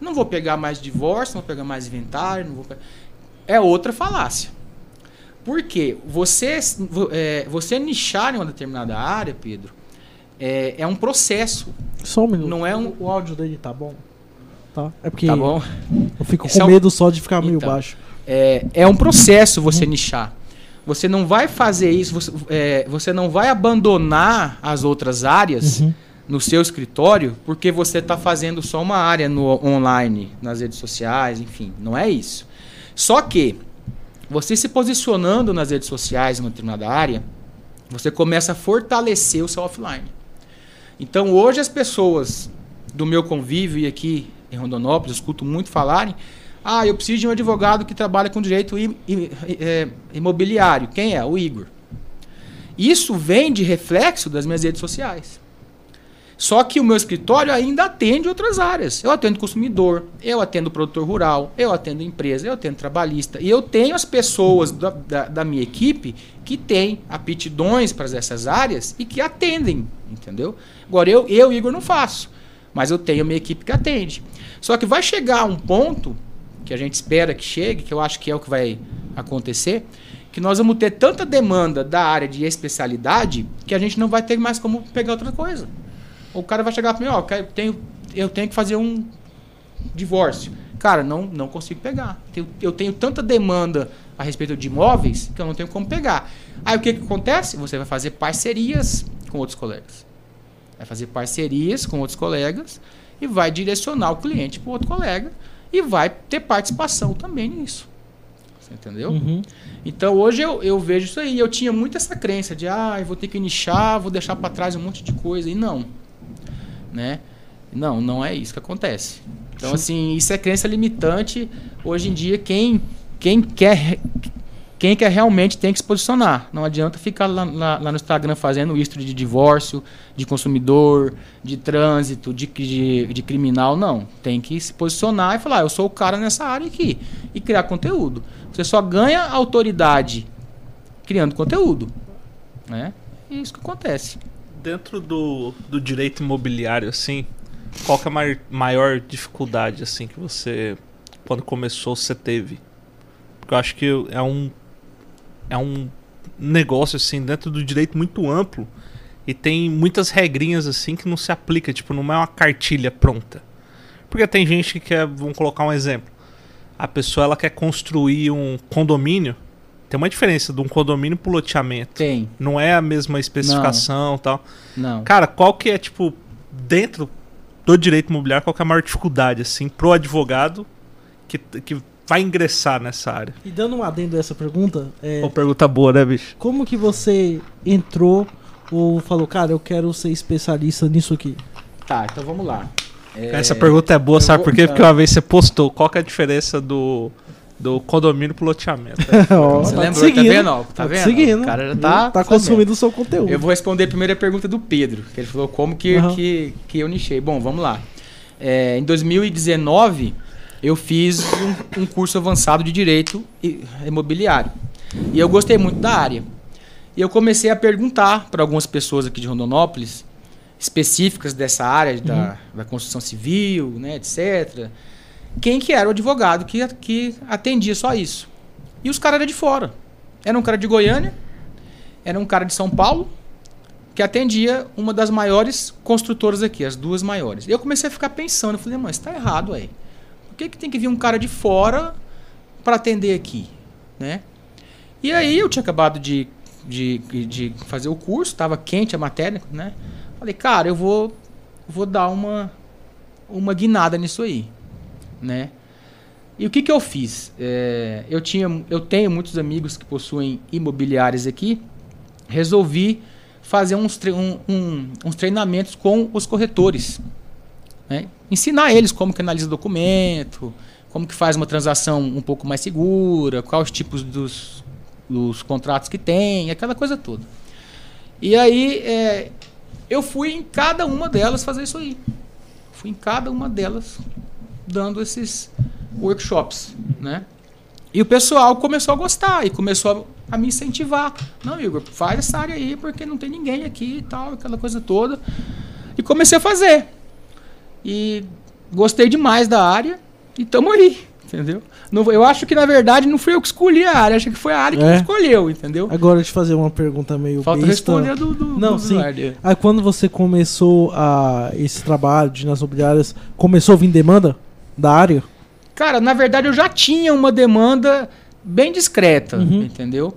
Não vou pegar mais divórcio, não vou pegar mais inventário. Não vou É outra falácia. Por quê? Você, é, você nichar em uma determinada área, Pedro, é, é um processo. Só um minuto. Não é um- O áudio dele tá bom? Tá? É porque Tá bom? eu fico Esse com é um- medo só de ficar meio Então. baixo. É, é um processo você nichar. Você não vai fazer isso, você, é, você não vai abandonar as outras áreas Uhum. no seu escritório porque você está fazendo só uma área no online, nas redes sociais, enfim. Não é isso. Só que você se posicionando nas redes sociais em uma determinada área, você começa a fortalecer o seu offline. Então hoje as pessoas do meu convívio e aqui em Rondonópolis, escuto muito falarem, ah, eu preciso de um advogado que trabalha com direito é, imobiliário. Quem é? O Igor. Isso vem de reflexo das minhas redes sociais. Só que o meu escritório ainda atende outras áreas. Eu atendo consumidor, eu atendo produtor rural, eu atendo empresa, eu atendo trabalhista. E eu tenho as pessoas da, da, da minha equipe que têm aptidões para essas áreas e que atendem, entendeu? Agora, eu, eu, Igor, não faço. Mas eu tenho minha equipe que atende. Só que vai chegar um ponto, que a gente espera que chegue, que eu acho que é o que vai acontecer, que nós vamos ter tanta demanda da área de especialidade que a gente não vai ter mais como pegar outra coisa. O cara vai chegar para mim, ó, eu tenho, eu tenho que fazer um divórcio. Cara, não, não consigo pegar. Eu, eu tenho tanta demanda a respeito de imóveis que eu não tenho como pegar. Aí o que, que acontece? Você vai fazer parcerias com outros colegas. Vai fazer parcerias com outros colegas e vai direcionar o cliente para outro colega e vai ter participação também nisso. Você entendeu? Uhum. Então hoje eu, eu vejo isso aí. Eu tinha muito essa crença de, ah, eu vou ter que nichar, vou deixar para trás um monte de coisa. E não. Né? Não, não é isso que acontece. Então, assim, isso é crença limitante. Hoje em dia, quem, quem quer. Quem quer realmente tem que se posicionar. Não adianta ficar lá, lá, lá no Instagram fazendo isso de divórcio, de consumidor, de trânsito, de, de, de criminal. Não. Tem que se posicionar e falar: "Ah, eu sou o cara nessa área aqui. E criar conteúdo. Você só ganha autoridade criando conteúdo. Né? E é isso que acontece. Dentro do, do direito imobiliário, assim, qual é a mai- maior dificuldade, assim, que você, quando começou, você teve? Porque eu acho que é um, é um negócio, assim, dentro do direito muito amplo e tem muitas regrinhas, assim, que não se aplica, tipo, não é uma cartilha pronta. Porque tem gente que quer, vamos colocar um exemplo, a pessoa, ela quer construir um condomínio, tem uma diferença de um condomínio pro loteamento. Tem. Não é a mesma especificação e tal. Não. Cara, qual que é, tipo, dentro do direito imobiliário, qual que é a maior dificuldade, assim, pro advogado que, que vai ingressar nessa área? E dando um adendo a essa pergunta, é, Uma pergunta boa, né, bicho? como que você entrou ou falou, cara, eu quero ser especialista nisso aqui? Tá, então vamos lá. É, Essa pergunta é boa, eu sabe vou- por quê? tá. Porque uma vez você postou qual que é a diferença do, do condomínio pro loteamento. Você tá lembrou, te tá seguindo, vendo? ó? Tá, te vendo? seguindo. O cara já tá, tá consumindo o seu conteúdo. Eu vou responder a primeira pergunta do Pedro, que ele falou como que, Aham. que, que eu nichei. Bom, vamos lá. É, em 2019, eu fiz um, um curso avançado de Direito Imobiliário. E eu gostei muito da área. E eu comecei a perguntar para algumas pessoas aqui de Rondonópolis, específicas dessa área da, da construção civil, né, etc., quem que era o advogado que, que atendia só isso. E os caras eram de fora. Era um cara de Goiânia, era um cara de São Paulo, que atendia uma das maiores construtoras aqui, as duas maiores. E eu comecei a ficar pensando, eu falei, mas está errado aí. Por que, que tem que vir um cara de fora para atender aqui? Né? E aí eu tinha acabado de, de, de fazer o curso, estava quente a matéria, né? Falei, cara, eu vou, vou dar uma, uma guinada nisso aí, né? E o que, que eu fiz? É, eu, tinha, eu tenho muitos amigos que possuem imobiliárias aqui. Resolvi fazer uns, tre- um- um- uns treinamentos com os corretores. Né? Ensinar eles como que analisa documento, como que faz uma transação um pouco mais segura, quais os tipos dos, dos contratos que tem, aquela coisa toda. E aí é, eu fui em cada uma delas fazer isso aí. Fui em cada uma delas dando esses workshops, né? E o pessoal começou a gostar e começou a me incentivar. Não, Igor, faz essa área aí porque não tem ninguém aqui e tal, aquela coisa toda. E comecei a fazer. E gostei demais da área e tamo aí, entendeu? Não- eu acho que na verdade não fui eu que escolhi a área, acho que foi a área que É. me escolheu, entendeu? Agora deixa eu fazer uma pergunta meio Falta besta. responder do, do, Não, do sim. Eduardo. Aí quando você começou a esse trabalho de nas imobiliárias, começou a vir demanda da área? Cara, na verdade eu já tinha uma demanda bem discreta, Uhum. entendeu?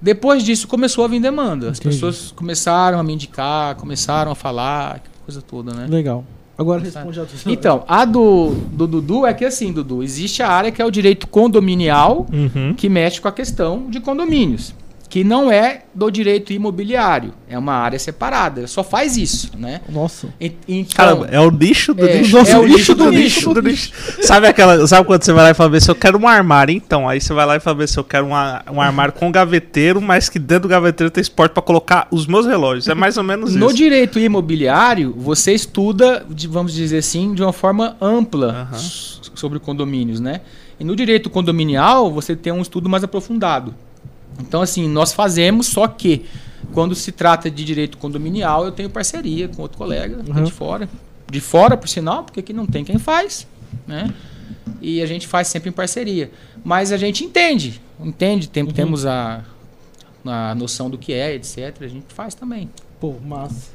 Depois disso começou a vir demanda. As Entendi. pessoas começaram a me indicar, começaram a falar, coisa toda, né? Legal. Agora responde a tua. Então, a do, do Dudu é que assim, Dudu, existe a área que é o direito condominial, Uhum. que mexe com a questão de condomínios, que não é do direito imobiliário, é uma área separada, só faz isso, né? Nossa. Então, Caramba, é o nicho do É, nicho. é do o nicho do nicho. do nicho. Sabe aquela. Sabe quando você vai lá e fala ver se eu quero um armário? Então, aí você vai lá e fala ver se eu quero um, a- um armário com gaveteiro, mas que dentro do gaveteiro tem esporte pra colocar os meus relógios. É mais ou menos no isso. direito imobiliário, você estuda, vamos dizer assim, de uma forma ampla sobre condomínios, né? E no direito condominial, você tem um estudo mais aprofundado. Então, assim, nós fazemos, só que quando se trata de direito condominial, eu tenho parceria com outro colega é Uhum. de fora. De fora, por sinal, porque aqui não tem quem faz, né? E a gente faz sempre em parceria. Mas a gente entende, entende, tem- temos a, a noção do que é, etc. A gente faz também. Pô, massa.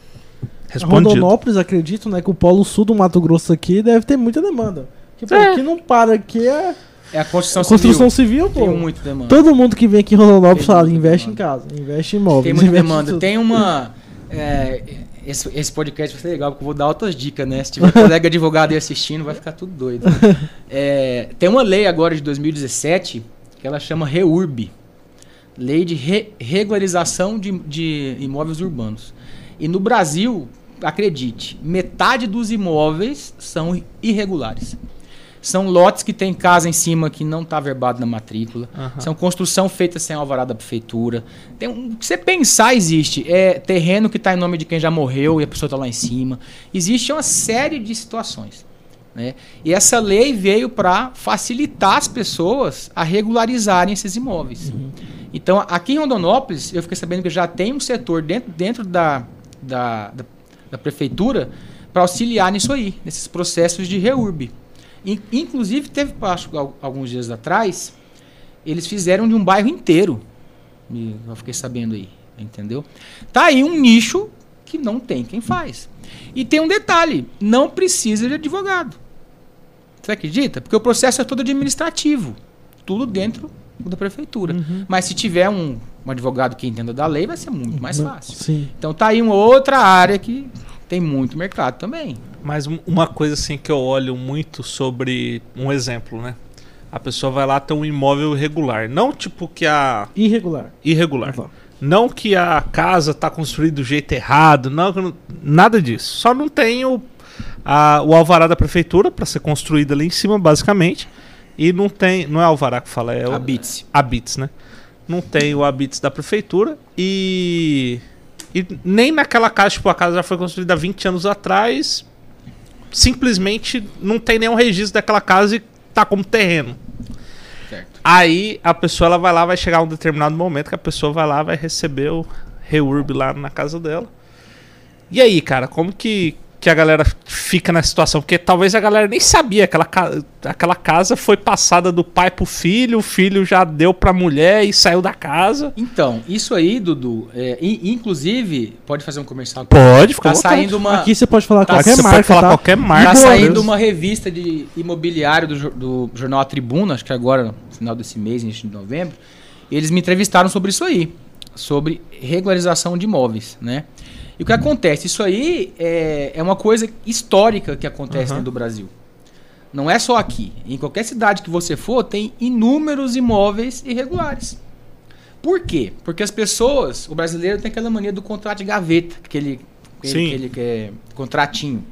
Respondido. Rondonópolis, acredito, né? Que o polo sul do Mato Grosso aqui deve ter muita demanda. Que, pô, É. que não para aqui é É a construção, construção civil. civil, pô. Tem muita demanda. Todo mundo que vem aqui em Rondonópolis fala, investe em demanda. casa, investe em imóveis. Tem muita em demanda. Tem uma. é, esse, esse podcast vai ser legal, porque eu vou dar outras dicas, né? Se tiver colega advogado aí assistindo, vai ficar tudo doido. É, tem uma lei agora de 2017 que ela chama REURB Lei de Re- Regularização de, de Imóveis Urbanos. E no Brasil, acredite, metade dos imóveis são irregulares. São lotes que tem casa em cima que não está verbado na matrícula. Aham. São construção feita sem alvará da prefeitura. Tem um, o que você pensar existe. É terreno que está em nome de quem já morreu e a pessoa está lá em cima. Existe uma série de situações. Né? E essa lei veio para facilitar as pessoas a regularizarem esses imóveis. Então, aqui em Rondonópolis, eu fiquei sabendo que já tem um setor dentro, dentro da, da, da, da prefeitura para auxiliar nisso aí, nesses processos de reurb. In- Inclusive, teve, acho, al- alguns dias atrás, eles fizeram de um bairro inteiro. Eu fiquei sabendo aí, entendeu? Tá aí um nicho que não tem quem faz. E tem um detalhe, não precisa de advogado. Você acredita? Porque o processo é todo administrativo. Tudo dentro da prefeitura. Uhum. Mas se tiver um, um advogado que entenda da lei, vai ser muito mais fácil. Sim. Então tá aí uma outra área que tem muito mercado também. Mas um- uma coisa assim que eu olho muito sobre um exemplo, né? A pessoa vai lá ter um imóvel irregular. Não tipo que a. Irregular. Irregular. Tá. Não que a casa tá construída do jeito errado, não, nada disso. Só não tem o, a- o alvará da prefeitura para ser construída ali em cima, basicamente. E não tem. Não é alvará que fala, é o, Habite-se. habits, né? Não tem o habits da prefeitura e. E nem naquela casa, tipo, a casa já foi construída há 20 anos atrás. Simplesmente não tem nenhum registro daquela casa e tá como terreno. Certo. Aí a pessoa ela vai lá, vai chegar um determinado momento que a pessoa vai lá, vai receber o reurb lá na casa dela. E aí, cara, como que, que a galera fica na situação? Porque talvez a galera nem sabia. Aquela, ca- aquela casa foi passada do pai pro filho, o filho já deu pra mulher e saiu da casa. Então, isso aí, Dudu, é, in- inclusive, pode fazer um comercial aqui. Pode, fica Tá saindo uma. Aqui você pode falar Tá, qualquer você marca, pode falar tá? qualquer marca. Tá saindo uma revista de imobiliário do, do jornal A Tribuna, acho que agora, no final desse mês, início de novembro. E eles me entrevistaram sobre isso aí, sobre regularização de imóveis, né? E o que acontece? Isso aí é, é uma coisa histórica que acontece dentro do Brasil. Não é só aqui. Em qualquer cidade que você for, tem inúmeros imóveis irregulares. Por quê? Porque as pessoas, o brasileiro tem aquela mania do contrato de gaveta, aquele, aquele, aquele que é contratinho.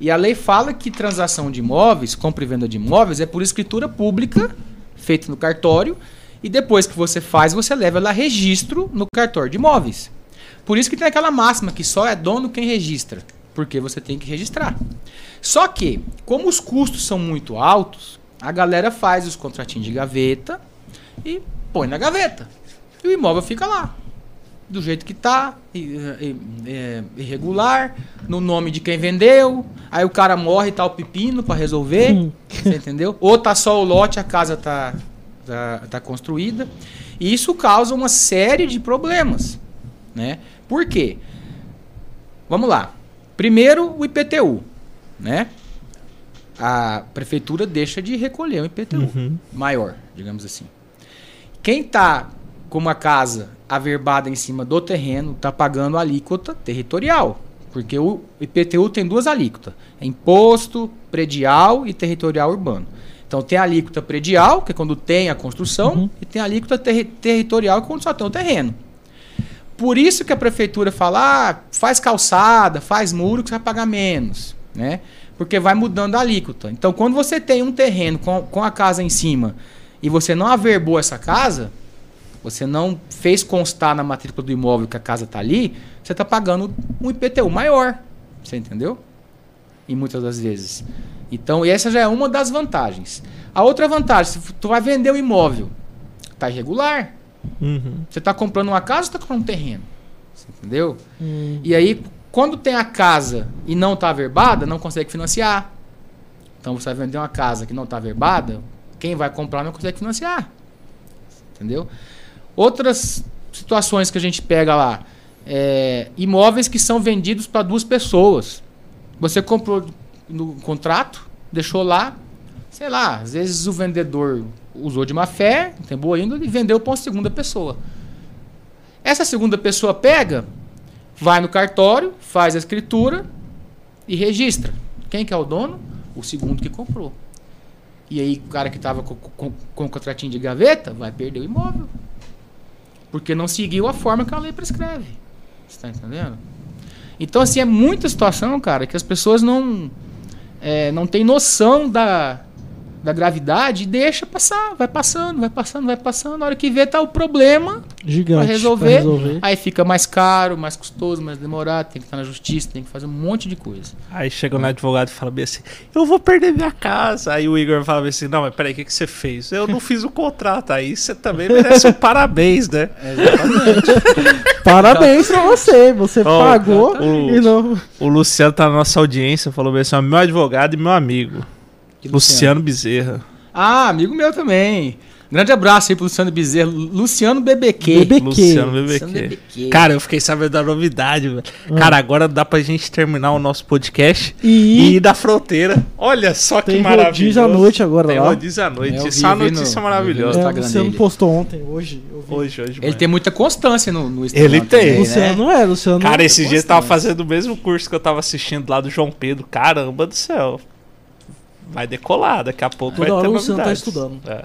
E a lei fala que transação de imóveis, compra e venda de imóveis, é por escritura pública, feita no cartório, e depois que você faz, você leva a registro no cartório de imóveis. Por isso que tem aquela máxima que só é dono quem registra, porque você tem que registrar. Só que, como os custos são muito altos, a galera faz os contratinhos de gaveta e põe na gaveta. E o imóvel fica lá. Do jeito que tá, é, irregular, no nome de quem vendeu. Aí o cara morre e tá o pepino pra resolver. Hum. Você entendeu? Ou tá só o lote, a casa tá, tá, tá construída. E isso causa uma série de problemas. Né? Por quê? Vamos lá. Primeiro, o IPTU. Né? A prefeitura deixa de recolher o IPTU Uhum. maior, digamos assim. Quem tá com uma casa averbada em cima do terreno tá pagando alíquota territorial, Porque o IPTU tem duas alíquotas: é imposto predial e territorial urbano. Então tem a alíquota predial, que é quando tem a construção, Uhum. e tem a alíquota terri- territorial, quando só tem o terreno. Por isso que a prefeitura fala, ah, faz calçada, faz muro, que você vai pagar menos, né? Porque vai mudando a alíquota. Então, quando você tem um terreno com, com a casa em cima e você não averbou essa casa, você não fez constar na matrícula do imóvel que a casa está ali, você está pagando um IPTU maior. Você entendeu? E muitas das vezes. Então, essa já é uma das vantagens. A outra vantagem, se tu vai vender o imóvel, tá irregular. Uhum. Você está comprando uma casa ou está comprando um terreno? Você entendeu? Hum. E aí, quando tem a casa e não está averbada, não consegue financiar. Então você vai vender uma casa que não está averbada, quem vai comprar não consegue financiar. Entendeu? Outras situações que a gente pega lá, é, imóveis que são vendidos para duas pessoas. Você comprou no contrato, deixou lá, sei lá, às vezes o vendedor usou de má fé, tem boa índole, e vendeu para uma segunda pessoa. Essa segunda pessoa pega, vai no cartório, faz a escritura e registra. Quem que é o dono? O segundo que comprou. E aí o cara que estava com, com, com o contratinho de gaveta vai perder o imóvel. Porque não seguiu a forma que a lei prescreve. Você tá entendendo? Então, assim, é muita situação, cara, que as pessoas não, é, não têm noção da, da gravidade e deixa passar. Vai passando, vai passando, vai passando. Na hora que vê, tá o problema Gigante. Pra resolver. pra resolver. Aí fica mais caro, mais custoso, mais demorado, tem que estar na justiça, tem que fazer um monte de coisa. Aí chega no advogado e fala bem assim: Eu vou perder minha casa. Aí o Igor fala bem assim: Não, mas peraí, o que, que você fez? Eu não fiz o contrato. Aí você também merece um parabéns, né? Parabéns pra você. Você Ó, pagou o- e não. O Luciano tá na nossa audiência, falou bem assim: ó, Meu advogado e meu amigo, Luciano Bezerra. Ah, amigo meu também. Grande abraço aí pro Luciano Bezerra. Lu- Luciano BBQ. BBQ. Luciano Luciano BBQ. Cara, eu fiquei sabendo da novidade, velho. Ah. Cara, agora dá pra gente terminar o nosso podcast e E, ir da fronteira. Olha só que tem maravilhoso. rodízio à noite agora Tem lá. rodízio à noite. É, é vi notícia no- maravilhosa. É, o Luciano postou ontem, hoje. Hoje, hoje. Ele mano. tem muita constância no, no Instagram Ele tem. também, né? Luciano é, Luciano. Cara, esse eu dia eu gosto tava fazendo o mesmo curso que eu tava assistindo lá do João Pedro. Caramba do céu. Vai decolar, daqui a pouco Toda vai hora ter o Luciano tá estudando. É.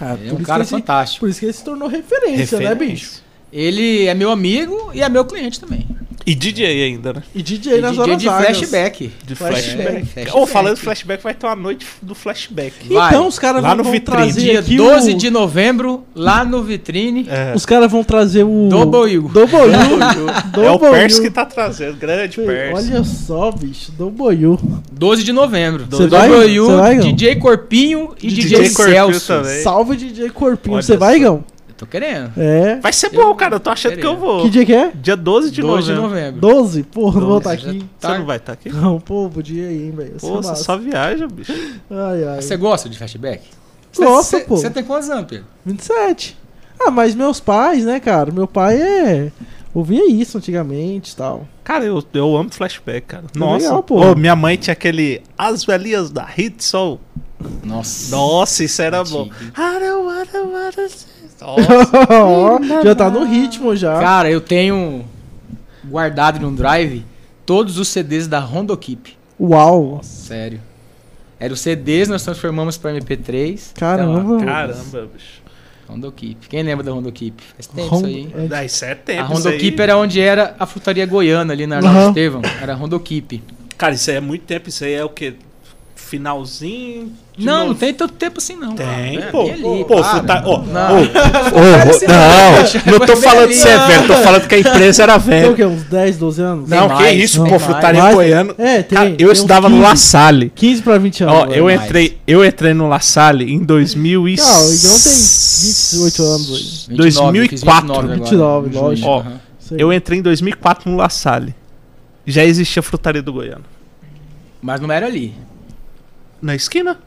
Ah, é por um cara fantástico. Por isso que ele se tornou referência, né, bicho? Referência. Ele é meu amigo e é meu cliente também. E DJ ainda, né? E DJ E nas DJ horas de vagas. flashback. De Flashback. flashback. Ou falando de flashback. vai ter uma noite do flashback. Vai. Então os caras Lá vão, no vão Vitrine. trazer Dia aqui 12 o... de novembro, lá no Vitrine. É. Os caras vão trazer o... Double U. Double U. É o Double Pers que tá trazendo, grande Pers. Olha só, bicho. Double U. 12 de novembro. Você vai? W, Você vai? DJ Corpinho e DJ DJ, Corpinho Celso. também. Salve DJ Corpinho. Você vai, só. Eu tô querendo. É. Vai ser bom, cara. Eu tô achando que eu vou. Que dia que é? Dia 12 de 12 de novembro. novembro. 12? Porra, não vou 12, estar aqui. Você não vai estar aqui? Não, pô, podia ir, hein, velho. Pô, você só viaja, bicho. Ai, ai. Você gosta de flashback? Gosto, Cê- pô. Você tem quantos anos, Pedro? 27. Ah, mas meus pais, né, cara? Meu pai é. Ouvia isso antigamente e tal. Cara, eu, eu amo flashback, cara. É Nossa. legal, pô. Ô, minha mãe tinha aquele As Velhinhas da Hit Soul. Nossa. Nossa, isso era bom. Antigo. I don't wanna, wanna Nossa. Já tá no ritmo já. Cara, eu tenho guardado num drive todos os CDs da Rondo Keep. Uau. Sério. Eram os CDs, nós transformamos pra MP3. Caramba. Então, Caramba, bicho. Rondo Keep. Quem lembra da Rondo Keep? Faz tempo Rom- isso aí. Daí isso é tempo. A Rondo aí. Keep era onde era a frutaria goiana ali na Arnaldo Aham. Estevão. Era a Rondo Keep. Cara, isso aí é muito tempo. Isso aí é o quê? Finalzinho. de Não, novo- não tem tanto tempo assim não. Tem, cara. pô. Ali, Pô, para. fruta- ó, Não. ô, ô, não, não tô falando de ser velho, tô falando que a empresa era Tem o velha. quê? Uns 10, 12 anos? Não, Tem que mais, isso, tem pô, frutaria Mais? goiano. É, tem. Cara, tem eu uns estudava no 15, La Salle. 15 pra 20 anos. Ó, eu entrei, eu entrei no La Salle em 2000 e... Não, o Igão tem 28 anos hoje. 29, 2004. fiz 29 agora, 29, em junho. lógico. Ó. Eu entrei em 2004 no La Salle. Já existia frutaria do Goiano. Mas não era ali. Na esquina?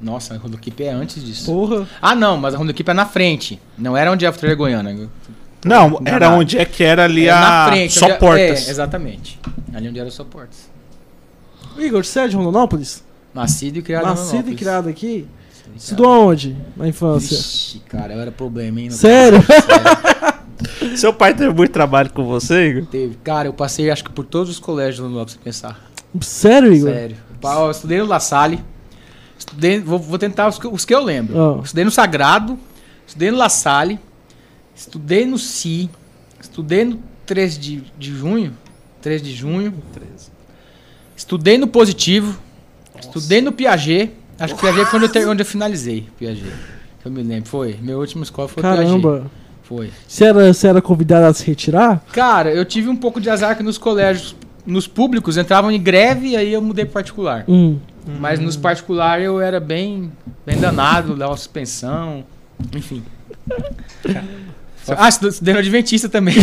Nossa, a Rondo Keep é antes disso. Porra. Ah, não, mas a Rondo Keep é na frente. Não era onde é a frutaria goiana. Não, era Enganado. onde é que era ali Era a... na frente. Só onde é- portas. É, exatamente. Ali onde era só portas. Igor, você é de Rondonópolis? Nascido e criado Nascido e criado aqui? Estudou aonde? Na infância? Vixe, cara, eu era problema, hein? Sério? sério. Seu pai teve muito trabalho com você, Igor? Teve. Cara, eu passei acho que por todos os colégios do Lopes, pra você pensar. Sério, Igor? Sério. Eu estudei no La Salle. Estudei, vou, vou tentar os que, os que eu lembro. Ah. Estudei no Sagrado. Estudei no La Salle. Estudei no CI. Estudei no 13 de, de junho. 3 de junho. Estudei no Positivo. Estudei no Piaget. Acho que Piaget foi onde eu, ter- onde eu finalizei. Piaget. Eu me lembro. Foi. Minha última escola foi o Piaget. Caramba. Foi. Você era, você era convidado a se retirar? Cara, eu tive um pouco de azar que nos colégios, nos públicos, entravam em greve e aí eu mudei pro particular. Hum. Mas nos particulares eu era bem, bem danado, dava suspensão, enfim. Ah, no Adventista também.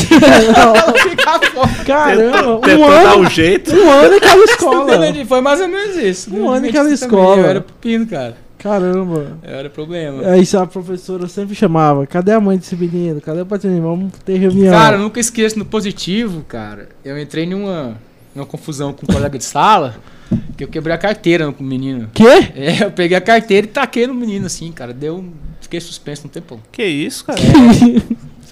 Caramba, um dar ano, um jeito. um ano em cada escola. Foi mais ou menos isso. Um No ano em cada Adventista também, escola. Eu era pepino, cara. Caramba. Eu era problema. Aí a professora sempre chamava, cadê a mãe desse menino? Cadê o patrão? Vamos ter reunião. Cara, eu nunca esqueço no positivo, cara. Eu entrei numa, numa confusão com um colega de sala, que eu quebrei a carteira no menino. Quê? É, eu peguei a carteira e taquei no menino, assim, cara. Deu. Fiquei suspenso um tempão. Que isso, cara?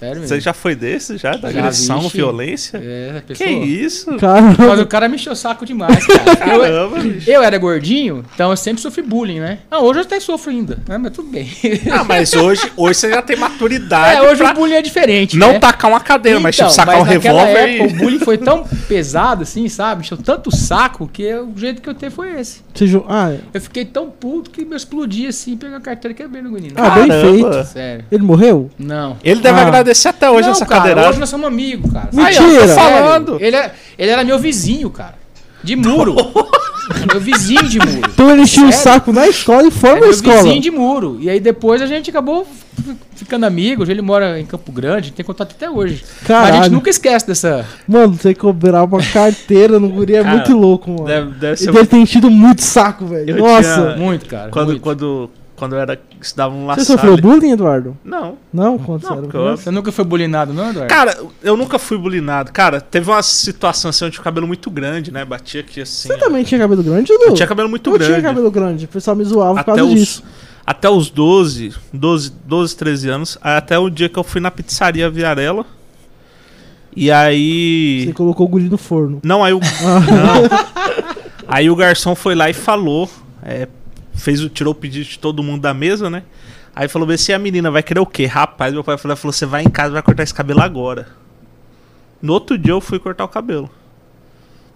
Sério mesmo. Você já foi desse, já? Da Já, agressão, vixe. violência? É, a Que pessoa... isso? Mas Caramba. o cara me encheu o saco demais, cara. Eu, Caramba, bicho. eu era gordinho, então eu sempre sofri bullying, né? Não, hoje eu até sofro ainda, né? Mas tudo bem. Ah, mas hoje, hoje você já tem maturidade É, hoje pra o bullying é diferente, não né? tacar uma cadeira, mas tipo, Então, sacar um mas naquela revólver época, e... o bullying foi tão pesado, assim, sabe? Encheu tanto o saco que eu- o jeito que eu teve foi esse. Você ju- Ah, é. Eu fiquei tão puto que eu explodi assim, peguei a carteira e quebrei no menino. ah bem Caramba. feito. Sério. Ele morreu? Não. Ele deve Ah. agradecer até hoje não, essa cara, cadeirada. hoje nós somos amigos, cara. Mentira. Aí, tô falando. Ele, é- ele era meu vizinho, cara. De muro. meu vizinho de muro. Então ele enchia o saco na escola e fora Era da meu escola. vizinho de muro. E aí depois a gente acabou ficando amigo. Hoje ele mora em Campo Grande, tem contato até hoje. Mas a Caralho. gente nunca esquece dessa. Mano, você cobrar uma carteira no guri é Cara, muito louco, mano. Deve, deve Ele ser deve ter enchido muito saco, velho. Nossa. tinha- Muito, cara. quando, muito. quando, quando eu era estudava no La Você Salle. sofreu bullying, Eduardo? Não. Não? Quando Não, você eu-? Você nunca foi bulinado, não, Eduardo? Cara, eu nunca fui bulinado. Cara, teve uma situação assim, eu tinha o cabelo muito grande, né? Batia aqui assim. Você ó. também tinha cabelo grande, Edu? Eu tinha cabelo muito eu grande. tinha cabelo grande. O pessoal me zoava por até causa os, disso. até os 12, 12, 12, 13 anos. aí Até o dia que eu fui na pizzaria Viarela. E aí. Você colocou o guri no forno. Não, aí o. não. Aí o garçom foi lá e falou. é, fez o, tirou o pedido de todo mundo da mesa, né? Aí falou: vê se a menina vai querer o quê? Rapaz, meu pai falou: falou, você vai em casa e vai cortar esse cabelo agora. No outro dia eu fui cortar o cabelo.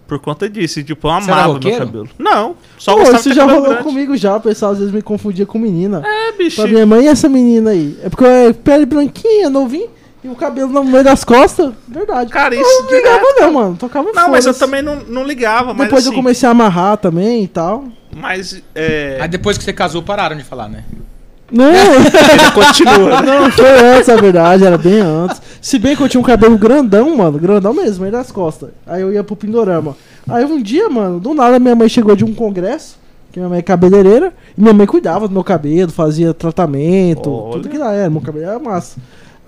Por conta disso, e, tipo, eu amava meu cabelo. Não, só Pô, isso já rolou grande. comigo já. O pessoal às vezes me confundia com menina. É, bicho. Pra minha mãe e essa menina aí. É porque eu é pele branquinha, novinho. E o cabelo no meio das costas. Verdade. Cara, eu isso não ligava direto, não, mano. Tocava Não, mas eu também não, não ligava, mas Depois assim, eu comecei a amarrar também e tal. Mas, é... Aí depois que você casou, pararam de falar, né? Não, Ele continua. né? não, foi antes, na verdade, era bem antes. Se bem que eu tinha um cabelo grandão, mano, grandão mesmo, meio das costas. Aí eu ia pro Pindorama. Aí um dia, mano, do nada minha mãe chegou de um congresso, que minha mãe é cabeleireira, e minha mãe cuidava do meu cabelo, fazia tratamento, Olha. tudo que lá era, meu cabelo era massa.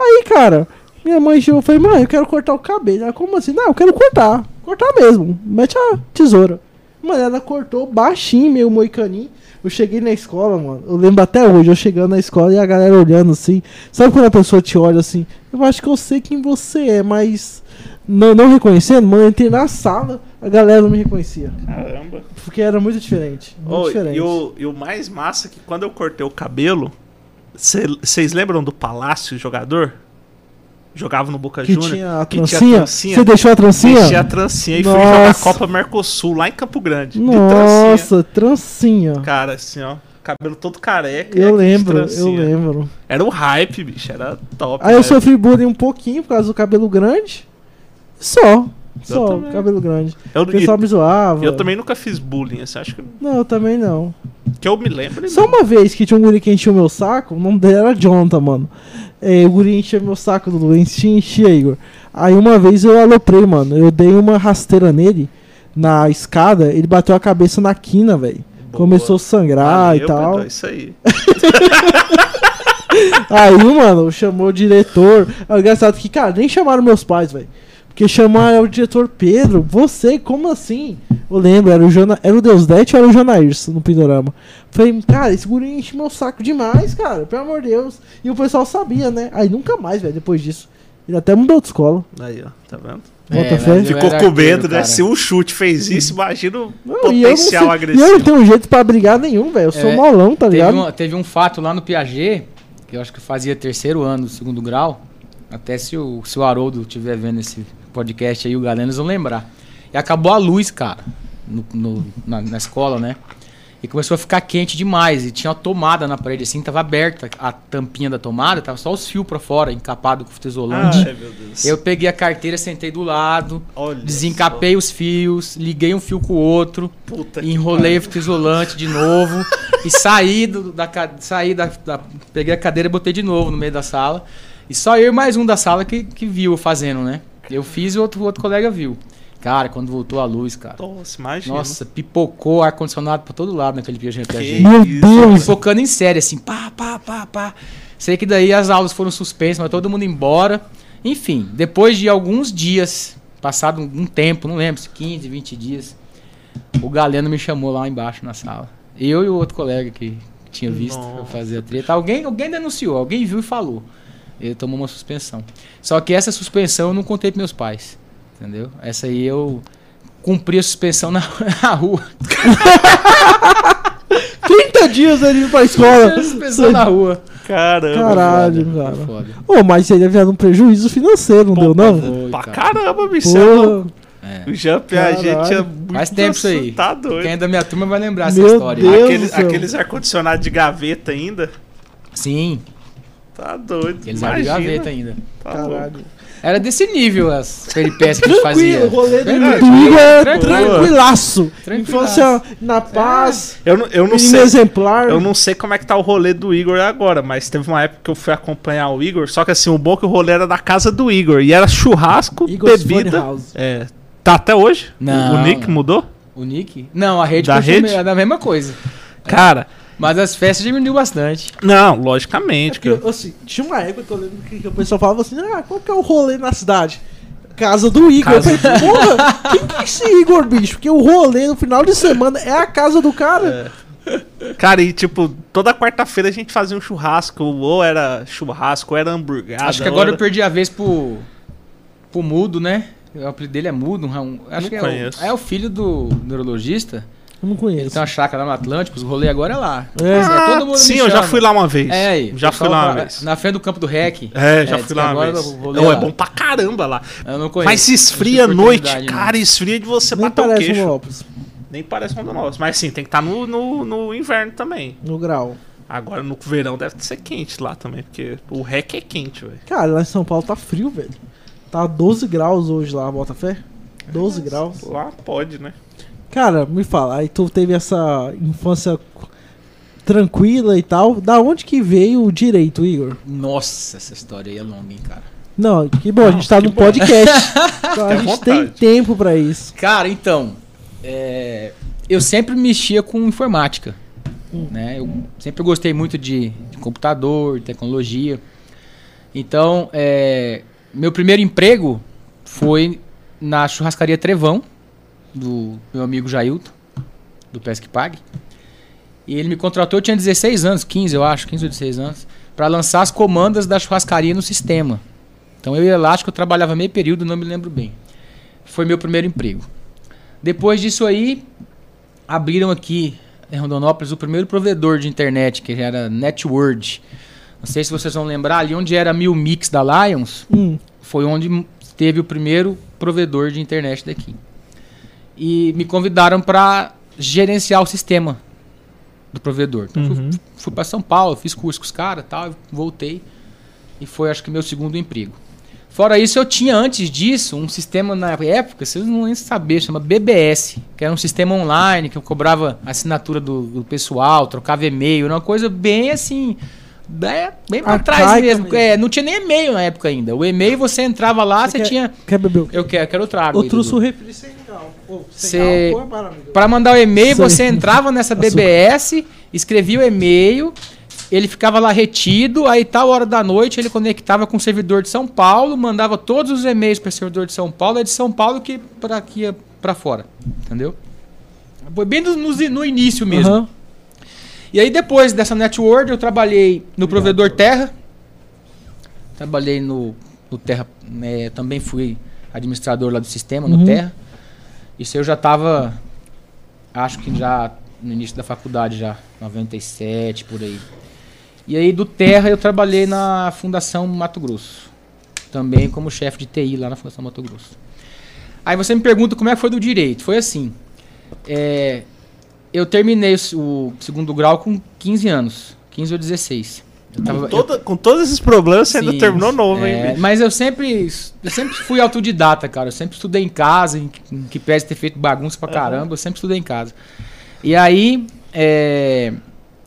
Aí, cara, minha mãe chegou e falei, mãe, eu quero cortar o cabelo. Ela, como assim? Não, eu quero cortar. Cortar mesmo. Mete a tesoura. Mano, ela cortou baixinho, meio moicaninho. Eu cheguei na escola, mano. Eu lembro até hoje, eu chegando na escola e a galera olhando assim. Sabe quando a pessoa te olha assim? Eu acho que eu sei quem você é, mas não, não reconhecendo, mano, eu entrei na sala, a galera não me reconhecia. Caramba. Porque era muito diferente. Muito diferente. e, o, e o mais massa é que quando eu cortei o cabelo, vocês lembram do Palácio Jogador? Jogava no Boca Que tinha a que tinha trancinha? trancinha. Você deixou a trancinha? Deixei a trancinha e fui jogar a Nossa. Copa Mercosul lá em Campo Grande. de trancinha. Nossa, trancinha. Cara, assim, ó. Cabelo todo careca. Eu lembro, eu trancinha. lembro. Era o hype, bicho. Era top. Aí eu né? sofri bullying um pouquinho por causa do cabelo grande. Só. Só, cabelo grande. Eu, O pessoal me zoava. eu também nunca fiz bullying, assim. Acho que, Não, eu também não. que eu me lembro. Só uma vez que tinha um guri que encheu meu saco, o nome dele era Jonathan, mano. É, o guri enchia meu saco, Dudu, enchia, enchia, Igor. Aí uma vez eu aloprei, mano. Eu dei uma rasteira nele na escada, ele bateu a cabeça na quina, velho. Começou a sangrar Valeu, e tal. Pedro, isso aí. Aí, mano, chamou o diretor. É engraçado que, cara, nem chamaram meus pais, velho. Porque chamaram o diretor Pedro. Você, como assim? Eu lembro, era o, Jona, era o Deus Dete ou era o Jonair no Pindorama? Falei, cara, esse guri enche meu saco demais, cara. Pelo amor de Deus. E o pessoal sabia, né? Aí nunca mais, velho, depois disso. Ele até mudou de escola. Aí, ó, tá vendo? Bota É, eu Ficou com medo, né? cara. Se um chute fez isso, imagina o Não, e eu potencial E agressivo. eu não tenho jeito pra brigar nenhum, velho. Eu sou É, molão, tá Teve ligado? um, teve um fato lá no Piaget, que eu acho que fazia terceiro ano do segundo grau. Até se o, se o Haroldo estiver vendo esse podcast aí, o galera, eles vão lembrar. E acabou a luz, cara, no- no- na, na escola, né? E começou a ficar quente demais. E tinha uma tomada na parede assim, tava aberta a tampinha da tomada, tava só os fios pra fora, encapado com fita isolante. Ai, meu Deus. Eu peguei a carteira, sentei do lado, Olha desencapei os fios, liguei um fio com o outro. só. Puta Enrolei o fita isolante de novo e saí do- da, saí da, da- peguei a cadeira e botei de novo no meio da sala. E só eu e mais um da sala que, que viu fazendo, né? Eu fiz e o outro, o outro colega viu. Cara, quando voltou a luz, cara. Nossa, imagina. Nossa, pipocou ar-condicionado pra todo lado naquele dia Que gente. Meu isso, Deus. Pipocando em série, assim, pá, pá, pá, pá. Sei que daí as aulas foram suspensas, mas todo mundo embora. Enfim, depois de alguns dias, passado um tempo, não lembro, se 15, 20 dias, o Galeno me chamou lá embaixo na sala. Eu e o outro colega que tinha visto eu Nossa. fazer a treta. Alguém, alguém denunciou, alguém viu e falou. Ele tomou uma suspensão. Só que essa suspensão eu não contei pros meus pais. Entendeu? Essa aí eu cumpri a suspensão na, na rua. 30 dias indo pra escola. suspensão na rua. Caramba. Caralho, Foda, cara. foda. Ô, mas isso aí deve dar um prejuízo financeiro, não Pô, deu, não? Foi, Pra cara. caramba, bicho. você é É. O Jump, a gente é muito Faz tempo isso aí. Tá doido. Quem é da minha turma vai lembrar essa Meu história. Deus. Aqueles, aqueles ar-condicionado de gaveta ainda. Sim, Tá doido. eles de Imagina. gaveta ainda. Tá louco. caralho. Era desse nível as peripécias que a gente fazia. Tranquilo, o rolê do Igor é tranquilaço. Tranquilaço. Infância na paz, Eu não, eu não sei. exemplar. Eu não sei como é que tá o rolê do Igor agora, mas teve uma época que eu fui acompanhar o Igor, só que assim, o bom é que o rolê era da casa do Igor, e era churrasco, Igor's bebida. É. Tá até hoje? Não, o Nick não. mudou? O Nick? Não, a rede Da rede? é da mesma coisa. Cara, Mas as festas diminuiu bastante. não, É logicamente. porque, cara. assim, tinha uma época que eu lembro que, que o pessoal falava assim: ah, qual que é o rolê na cidade? Casa do Igor. Casa eu falei, porra, quem que é esse Igor, bicho? Porque o rolê no final de semana é a casa do cara. Cara, e tipo, toda quarta-feira a gente fazia um churrasco, ou era churrasco, ou era hamburgada. Acho que agora era... eu perdi a vez pro, pro Mudo, né? O apelido dele é Mudo. um- acho Não que é conheço. o, é o filho do neurologista. Eu não Ele conheço. tem uma chácara lá no Atlântico, os rolês agora é lá. É. É, todo mundo Sim, eu já fui lá uma vez. É aí. Já fui lá uma vez. Na frente do campo do REC. É, já diz fui lá uma agora vez. rolê Não, é lá. bom pra caramba lá. Eu não conheço. Mas se esfria à noite, não. cara, esfria de você Nem bater o parece queixo. um Lopes Nem parece um do nosso. Mas sim, tem que estar no, no, no inverno também. no grau. Agora no verão deve ser quente lá também, porque o REC é quente, velho. Cara, lá em São Paulo tá frio, velho. Tá 12 graus hoje lá, bota fé? 12 graus. Lá pode, né? Cara, me fala, aí tu teve essa infância tranquila e tal. Da onde que veio o direito, Igor? Nossa, essa história aí é longa, hein, cara. Não, que bom, a gente tá no bom. podcast. então a gente tem tempo pra isso. Cara, então, é, eu sempre mexia com informática. Hum. Né? Eu sempre gostei muito de, de computador, tecnologia. Então, é, meu primeiro emprego foi na churrascaria Trevão, do meu amigo Jailton, do Pesque Pague. E ele me contratou, eu tinha 16 anos, 15 eu acho, 15 ou 16 anos, para lançar as comandas da churrascaria no sistema. Então eu ia lá, acho que eu trabalhava meio período, não me lembro bem. Foi meu primeiro emprego. Depois disso aí, abriram aqui em Rondonópolis o primeiro provedor de internet, que era Netword. Não sei se vocês vão lembrar, ali onde era a Mil Mix da Lions, Hum, foi onde teve o primeiro provedor de internet daqui. E me convidaram para gerenciar o sistema do provedor. Então fui, Uhum. fui para São Paulo, fiz curso com os caras, tal, voltei e foi acho que meu segundo emprego. Fora isso, eu tinha antes disso um sistema na época, vocês não nem saber, chama BBS, que era um sistema online que eu cobrava assinatura do, do pessoal, trocava e-mail, era uma coisa bem assim, bem, bem pra trás Arcaica mesmo. É, não tinha nem e-mail na época ainda. O e-mail você entrava lá, Você você quer- tinha. quer beber? Eu quero, quero trago. aí, Eu trouxe o Dudu. refri sem álcool. Sem Cê- álcool, é maravilhoso. Pra mandar o e-mail, Sei. você entrava nessa Açúcar. BBS, escrevia o e-mail, ele ficava lá retido, aí tal hora da noite ele conectava com o servidor de São Paulo, mandava todos os e-mails para o servidor de São Paulo, é de São Paulo que para ia para fora, entendeu? Foi bem no, no- início mesmo. Aham. E aí depois dessa network eu trabalhei no provedor Terra. Trabalhei no no Terra, né, também fui administrador lá do sistema, Uhum. no Terra. Isso eu já estava, acho que já no início da faculdade já, 97, por aí. E aí do Terra eu trabalhei na Fundação Mato Grosso, também como chefe de TI lá na Fundação Mato Grosso. Aí você me pergunta como é que foi do direito. Foi assim, é, eu terminei o segundo grau com 15 anos, 15 ou 16. Eu tava- Com, eu- toda- com todos esses problemas, você ainda Sim, terminou novo, hein, é, bicho? Mas eu sempre, eu sempre fui autodidata, cara. Eu sempre estudei em casa, em, que- em que pese ter feito bagunça pra caramba, eu sempre estudei em casa. E aí, é,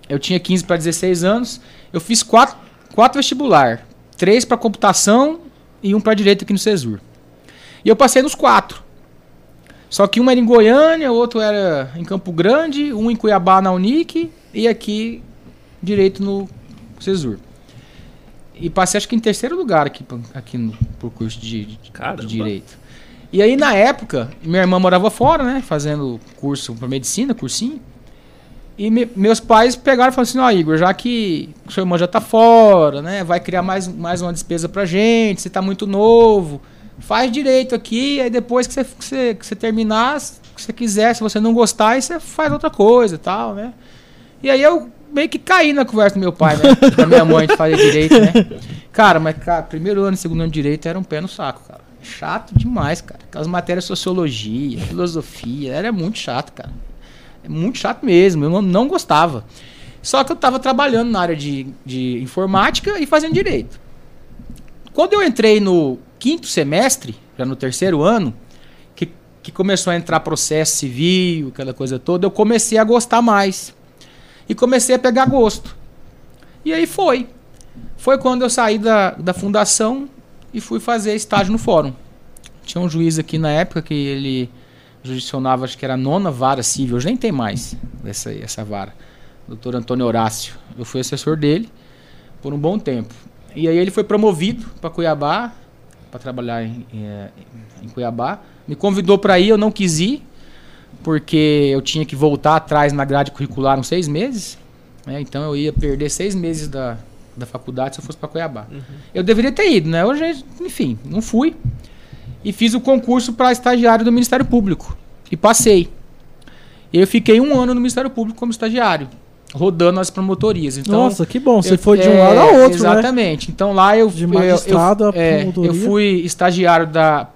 eu tinha 15 para 16 anos, eu fiz quatro, quatro vestibular, três para computação e um para direito aqui no Cesur. E eu passei nos quatro. Só que um era em Goiânia, o outro era em Campo Grande, um em Cuiabá na Unic e aqui direito no Cesur. E passei acho que em terceiro lugar aqui, aqui no pro curso de, de- de direito. E aí na época, minha irmã morava fora, né, fazendo curso para medicina, cursinho. E me- meus pais pegaram e falaram assim: "Ó, Igor, já que sua irmã já tá fora, né, vai criar mais, mais uma despesa pra gente, você tá muito novo, faz direito aqui, aí depois que você, que você, que você terminar, se você quiser, se você não gostar, aí você faz outra coisa e tal, né? E aí eu meio que caí na conversa do meu pai, né? Da minha mãe de fazer direito, né? Cara, mas cara, primeiro ano e segundo ano de direito era um pé no saco, cara. Chato demais, cara. Aquelas matérias sociologia, filosofia, era muito chato, cara. É muito chato mesmo, eu não, não gostava. Só que eu tava trabalhando na área de, de informática e fazendo direito. Quando eu entrei no quinto semestre, já no terceiro ano, que, que começou a entrar processo civil, aquela coisa toda, eu comecei a gostar mais. E comecei a pegar gosto. E aí foi. Foi quando eu saí da, da fundação e fui fazer estágio no fórum. Tinha um juiz aqui na época que ele jurisdicionava, acho que era a nona vara civil, hoje nem tem mais essa, essa vara. Doutor Antônio Horácio. Eu fui assessor dele por um bom tempo. E aí ele foi promovido para Cuiabá, para trabalhar em, eh, em Cuiabá. Me convidou para ir, eu não quis ir, porque eu tinha que voltar atrás na grade curricular uns seis meses. né? Então eu ia perder seis meses da, da faculdade se eu fosse para Cuiabá. Eu deveria ter ido, né? Hoje, enfim, não fui. E fiz o concurso para estagiário do Ministério Público. E passei. Eu fiquei um ano no Ministério Público como estagiário, rodando as promotorias. Então, Nossa, que bom. Você eu- foi de um é, lado a outro, né? Exatamente. Então lá eu De eu- magistrado eu, a é, promotoria. eu fui estagiário da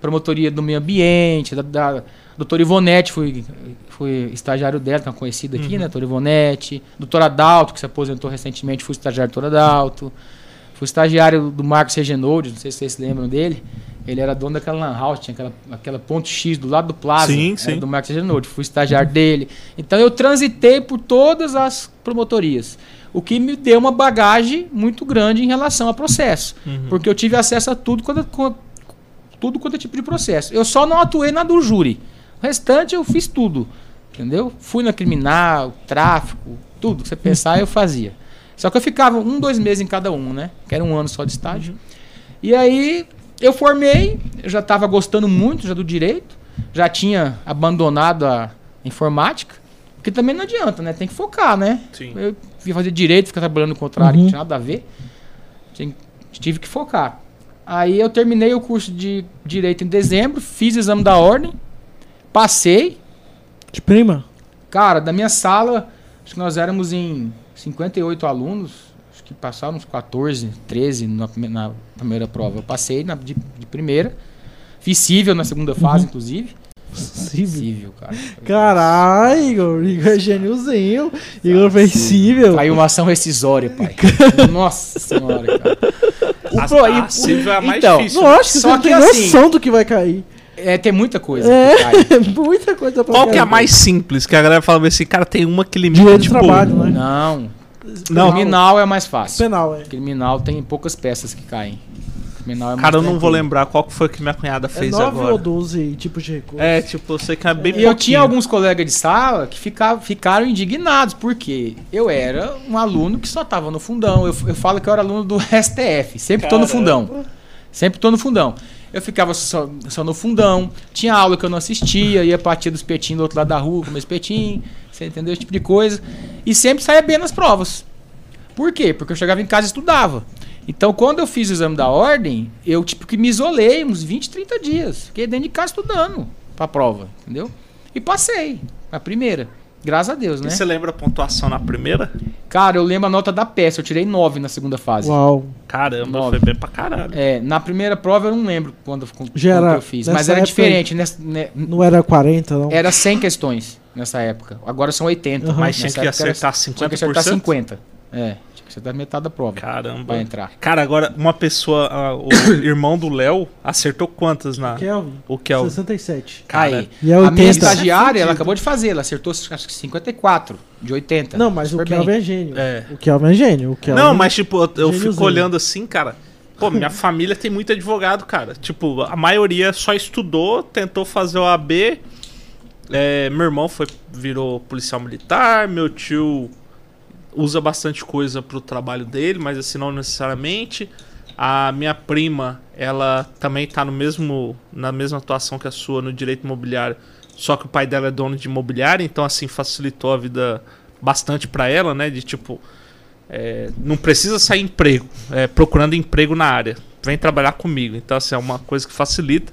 promotoria do meio ambiente, da, da doutora Ivonete, fui, fui estagiário dela, que é uma conhecida aqui, né? Doutora Ivonete. Doutora Adalto, que se aposentou recentemente, fui estagiário da doutora Adalto. Fui estagiário do Marcos Regenoldi, não sei se vocês se lembram dele. Ele era dono daquela lan house, tinha aquela, aquela ponto X do lado do Plaza. Sim, era sim. do Marcos Regenoldi. Fui estagiário dele. Então eu transitei por todas as promotorias. O que me deu uma bagagem muito grande em relação a processo. Porque eu tive acesso a tudo quanto, com- tudo quanto é tipo de processo. Eu só não atuei na do júri. O restante eu fiz tudo. Entendeu? Fui na criminal, tráfico, tudo que você pensar eu fazia. Só que eu ficava um, dois meses em cada um, né? Que era um ano só de estágio. E aí eu formei, eu já estava gostando muito já do direito, já tinha abandonado a informática, porque também não adianta, né? Tem que focar, né? Sim. Eu ia fazer direito, ficar trabalhando no contrário, Uhum. não tinha nada a ver. Tinha- tive que focar. Aí eu terminei o curso de direito em dezembro, fiz o exame da ordem, passei. De prima? Cara, da minha sala, acho que nós éramos em 58 alunos, acho que passaram uns 14, 13 na, na primeira prova. Eu passei na, de, de primeira, fiz cível na segunda fase, inclusive. Cível. Cível, cara. Caralho, Igor. Igor é gêniozinho. Igor fez cível. Caiu uma ação rescisória, pai. Nossa senhora, cara. O A, pro- a e- cível é a mais então, difícil. Acho que Só você não que tem assim- noção do que vai cair. É, tem muita coisa. É, que cai. muita coisa pra Qual que é a cair. mais simples? Que a galera fala assim, cara, tem uma que limita, Direito de tipo... trabalho, né? Não. Não. Criminal é mais fácil. Penal, é. Criminal tem poucas peças que caem. Criminal é mais Cara, eu não vou lembrar qual que foi que minha cunhada É fez 9 agora. ou 12 tipos de recurso. É, tipo, eu sei que é bem E eu tinha alguns colegas de sala que ficavam, ficaram indignados, porque eu era um aluno que só estava no fundão. Eu, eu falo que eu era aluno do STF, sempre tô no fundão. Sempre tô no fundão. Eu ficava só, só no fundão, tinha aula que eu não assistia, ia partir dos petinhos do outro lado da rua, comer espetinho, você entendeu? Esse tipo de coisa. E sempre saía bem nas provas. Por quê? Porque eu chegava em casa e estudava. Então, quando eu fiz o exame da ordem, eu tipo que me isolei uns 20, 30 dias. Fiquei dentro de casa estudando pra prova, entendeu? E passei, a primeira. Graças a Deus, E né? você lembra a pontuação na primeira? Cara, eu lembro a nota da peça, eu tirei 9 na segunda fase. Uau. Caramba, Nove. foi bem pra caralho. É, na primeira prova eu não lembro quando, quando era- eu fiz, mas era diferente. Nessa, né, Não era 40, não? era 100 questões nessa época. Agora são 80. Aham. Mas tinha que era- acertar Tinha 50%? que acertar 50. É, que acertar metade da prova Caramba. pra entrar. Cara, agora, uma pessoa, o irmão do Léo, acertou quantas na. Kelvin. O Kelvin? 67. Cara, Aí, E é a 80. minha estagiária, ela acabou de fazer, ela acertou acho que 54 de 80. Não, mas Super o Kelvin bem. é gênio. É. O Kelvin é gênio. O Kelvin... Não, mas tipo, eu- eu fico olhando assim, cara. Pô, minha família tem muito advogado, cara. Tipo, a maioria só estudou, tentou fazer o AB. É, meu irmão foi, virou policial militar, meu tio usa bastante coisa pro trabalho dele, mas assim, não necessariamente. A minha prima, ela também tá no mesmo, na mesma atuação que a sua no direito imobiliário, só que o pai dela é dono de imobiliário, então assim facilitou a vida bastante pra ela, né? De tipo, é, não precisa sair emprego, é, procurando emprego na área. Vem trabalhar comigo. Então, assim, é uma coisa que facilita.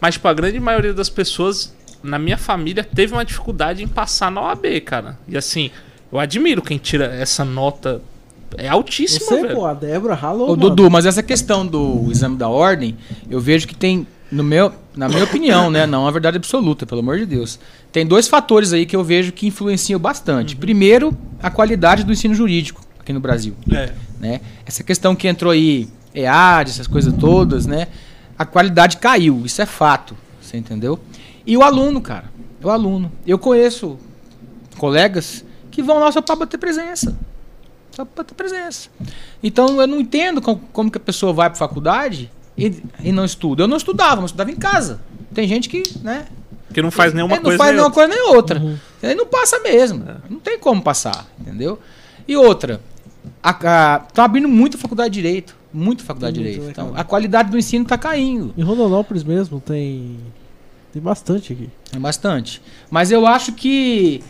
Mas, tipo, a grande maioria das pessoas na minha família teve uma dificuldade em passar na OAB, cara. E assim, eu admiro quem tira essa nota. É altíssima, Você, velho. pô, a Débora ralou, Ô. Dudu, mas essa questão do exame da ordem, eu vejo que tem, no meu, na minha opinião, né, não é verdade absoluta, pelo amor de Deus, tem dois fatores aí que eu vejo que influenciam bastante. Primeiro, a qualidade do ensino jurídico aqui no Brasil. É. né? Essa questão que entrou aí, EAD, essas coisas todas, né? A qualidade caiu, isso é fato, você entendeu? E o aluno, cara, o aluno. Eu conheço colegas que vão lá só para bater presença. Só para bater presença. Então eu não entendo como, como que a pessoa vai para faculdade e, e não estuda. Eu não estudava, mas estudava em casa. Tem gente que, né? Que não faz nenhuma ele não coisa. faz nem nenhuma outra. coisa nem outra. Uhum. Ele não passa mesmo. Não tem como passar, entendeu? E outra, a, a, tá abrindo muita faculdade de direito. Muita faculdade de direito. Então, a qualidade do ensino tá caindo. Em Rondonópolis mesmo tem. Tem bastante aqui. É bastante. Mas eu acho que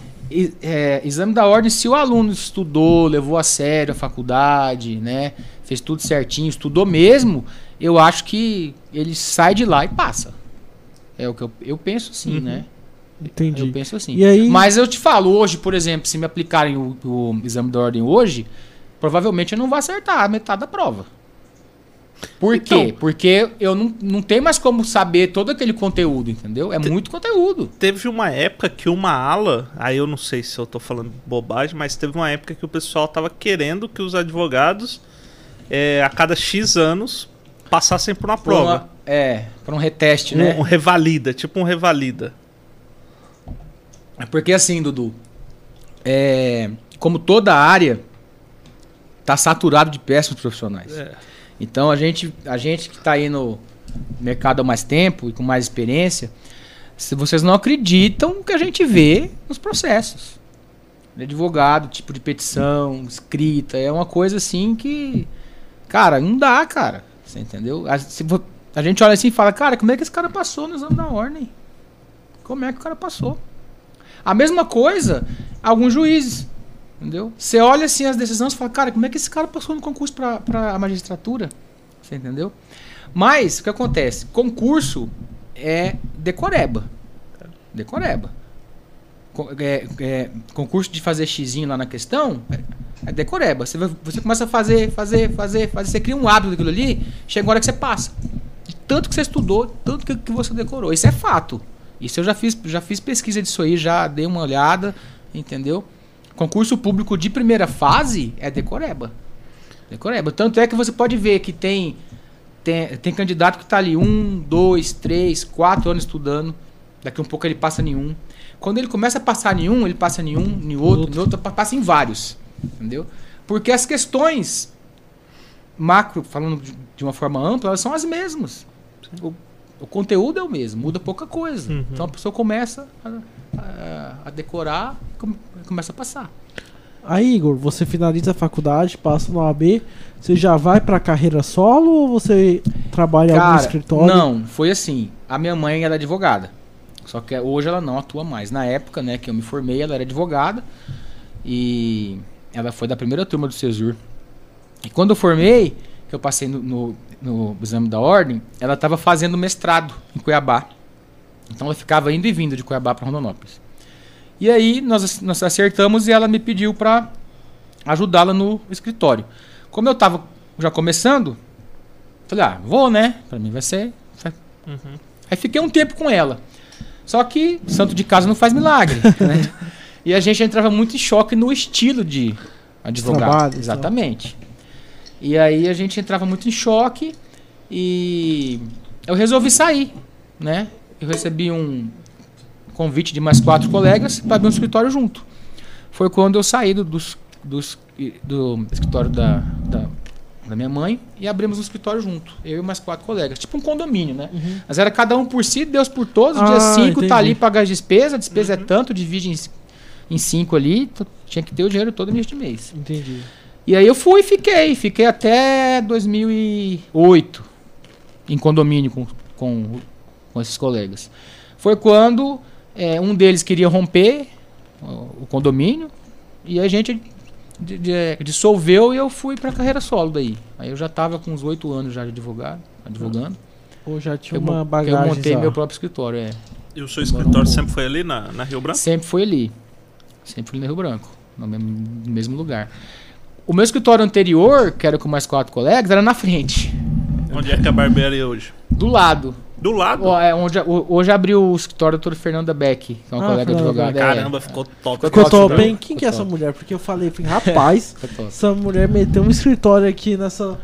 é, exame da ordem, se o aluno estudou, levou a sério a faculdade, né? Fez tudo certinho, estudou mesmo, eu acho que ele sai de lá e passa. É o que eu, eu penso assim, Uhum. né? Entendi. Eu penso assim. Aí- Mas eu te falo, hoje, por exemplo, se me aplicarem o, o exame da ordem hoje, provavelmente eu não vou acertar a metade da prova. Por Então- quê? Porque eu não, não tenho mais como saber todo aquele conteúdo, entendeu? É muito conteúdo. Teve uma época que uma ala, aí eu não sei se eu tô falando bobagem, mas teve uma época que o pessoal tava querendo que os advogados, é, a cada X anos, passassem por uma Pra prova. uma- é, para um reteste, Um, né? um revalida, tipo um revalida. É Porque assim, Dudu, é, como toda área tá saturado de péssimos profissionais. É. Então a gente, a gente que está aí no mercado há mais tempo e com mais experiência, se vocês não acreditam que a gente vê nos processos. Advogado, tipo de petição, escrita, é uma coisa assim que, cara, não dá, cara. Você entendeu? A, se a gente olha assim e fala, cara, como é que esse cara passou no exame da ordem? Como é que o cara passou? A mesma coisa, alguns juízes. Entendeu? Você olha assim as decisões e fala, cara, como é que esse cara passou no concurso pra, pra magistratura? Você entendeu? Mas, o que acontece? Concurso é decoreba. Decoreba. Co- é- é, concurso de fazer xizinho lá na questão é, decoreba. Você, você começa a fazer, fazer, fazer, fazer. Você cria um hábito daquilo ali, chega a hora que você passa. De tanto que você estudou, tanto que, que você decorou. Isso é fato. Isso eu já fiz, já fiz pesquisa disso aí, já dei uma olhada, entendeu? Concurso público de primeira fase é decoreba. Decoreba. Tanto é que você pode ver que tem, tem, tem candidato que está ali um, dois, três, quatro anos estudando. Daqui um pouco ele passa nenhum. Quando ele começa a passar nenhum, ele passa nenhum, em outro, em outro, passa em vários. Entendeu? Porque as questões macro, falando de- de uma forma ampla, elas são as mesmas. O, o conteúdo é o mesmo, muda pouca coisa. Uhum. Então a pessoa começa a, a- a decorar e come- começa a passar. Aí, Igor, você finaliza a faculdade, passa no AB, você já vai pra carreira solo ou você trabalha em algum Cara, escritório? não, foi assim. A minha mãe era advogada. Só que hoje ela não atua mais. Na época, né, que eu me formei, ela era advogada. E ela foi da primeira turma do Cesur. E quando eu formei, que eu passei no, no, no exame da ordem, ela estava fazendo mestrado em Cuiabá. Então ela ficava indo e vindo de Cuiabá para Rondonópolis. E aí nós, nós acertamos e ela me pediu para ajudá-la no escritório. Como eu estava já começando, falei, ah, vou, né? Para mim vai ser. Uhum. Aí fiquei um tempo com ela. Só que santo de casa não faz milagre. né? E a gente entrava muito em choque no estilo de advogado. Trabalho, então. Exatamente. E aí a gente entrava muito em choque e eu resolvi sair, né? Eu recebi um convite de mais quatro colegas para abrir um escritório junto. Foi quando eu saí do, dos- dos- do escritório da, da, da minha mãe e abrimos um escritório junto. Eu e mais quatro colegas. Tipo um condomínio, né? Mas era cada um por si, Deus por todos. Ah, dia 5 tá ali, paga as despesas. A despesa é tanto, divide em, em cinco ali. Tinha que ter o dinheiro todo início de mês. Entendi. E aí eu fui e fiquei. Fiquei até 2008 em condomínio com, com, com esses colegas. Foi quando é, um deles queria romper o condomínio e a gente di- dissolveu e eu fui pra carreira solo daí. Aí eu já tava com uns oito anos já de advogado, advogando. Ou já tinha Eu, uma eu bagagem. montei já. meu próprio escritório, é. E o seu Demorou escritório sempre foi ali na, na Rio Branco? Sempre foi ali. Sempre foi no Rio Branco, no mesmo, no mesmo lugar. O meu escritório anterior, que era com mais quatro colegas, era na frente, Onde é que é a barbearia hoje? do lado. Do lado? Ó, é onde, hoje abriu o escritório do Dr. Fernanda Beck, que é uma Ah, colega advogada. É. Caramba, ficou top. Ficou Ficou top, né? hein? Quem que é essa mulher? Porque eu falei, falei, rapaz, essa mulher meteu um escritório aqui nessa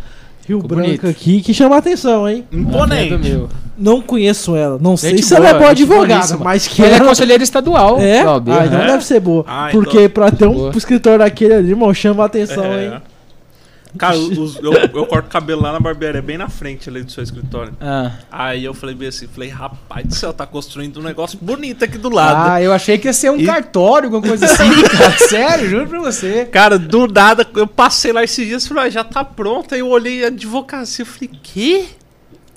Rio Ficou Branco bonito. aqui que chama a atenção, hein? É Imponente. meu. Não conheço ela. Não sei Gente se ela é boa, advogada, mas que Ela é ela... conselheira estadual. É? Ah, então É? deve ser boa. Ah, Porque então- pra ter um Boa. escritório daquele ali, irmão, chama a atenção, É. hein? Cara, os- eu, eu corto cabelo lá na barbearia, bem na frente ali do seu escritório. Ah. Aí eu falei bem assim, falei, rapaz do céu, tá construindo um negócio bonito aqui do lado. Ah, eu achei que ia ser um E- cartório, alguma coisa assim, cara. Sério, juro pra você. Cara, do nada, eu passei lá esses dias e falei, ah, já tá pronto. Aí eu olhei a advocacia e falei, quê?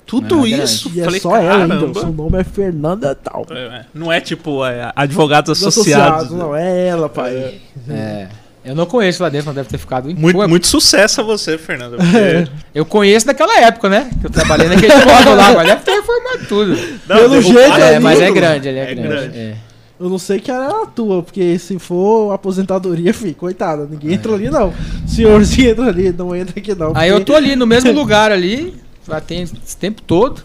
Tudo grande. isso? E é falei, só ela ainda. caramba. Seu nome é Fernanda tal. É, é. Não é tipo é, advogados Os associados. Não, é ela, pai. É. Eu não conheço lá dentro, mas deve ter ficado em Muito, Pô, muito sucesso a você, Fernanda. É. porque- Eu conheço daquela época, né? Que eu trabalhei naquele módulo lá, mas deve ter reformado tudo. Não, Pelo jeito É, ali- mas é grande, ele é, É grande. grande. é. Eu não sei que era a tua, porque se for aposentadoria, filho, coitada, ninguém entra ali não. Senhorzinho entra ali, não entra aqui não. Aí eu porque- tô ali no mesmo lugar ali, já tem esse tempo todo.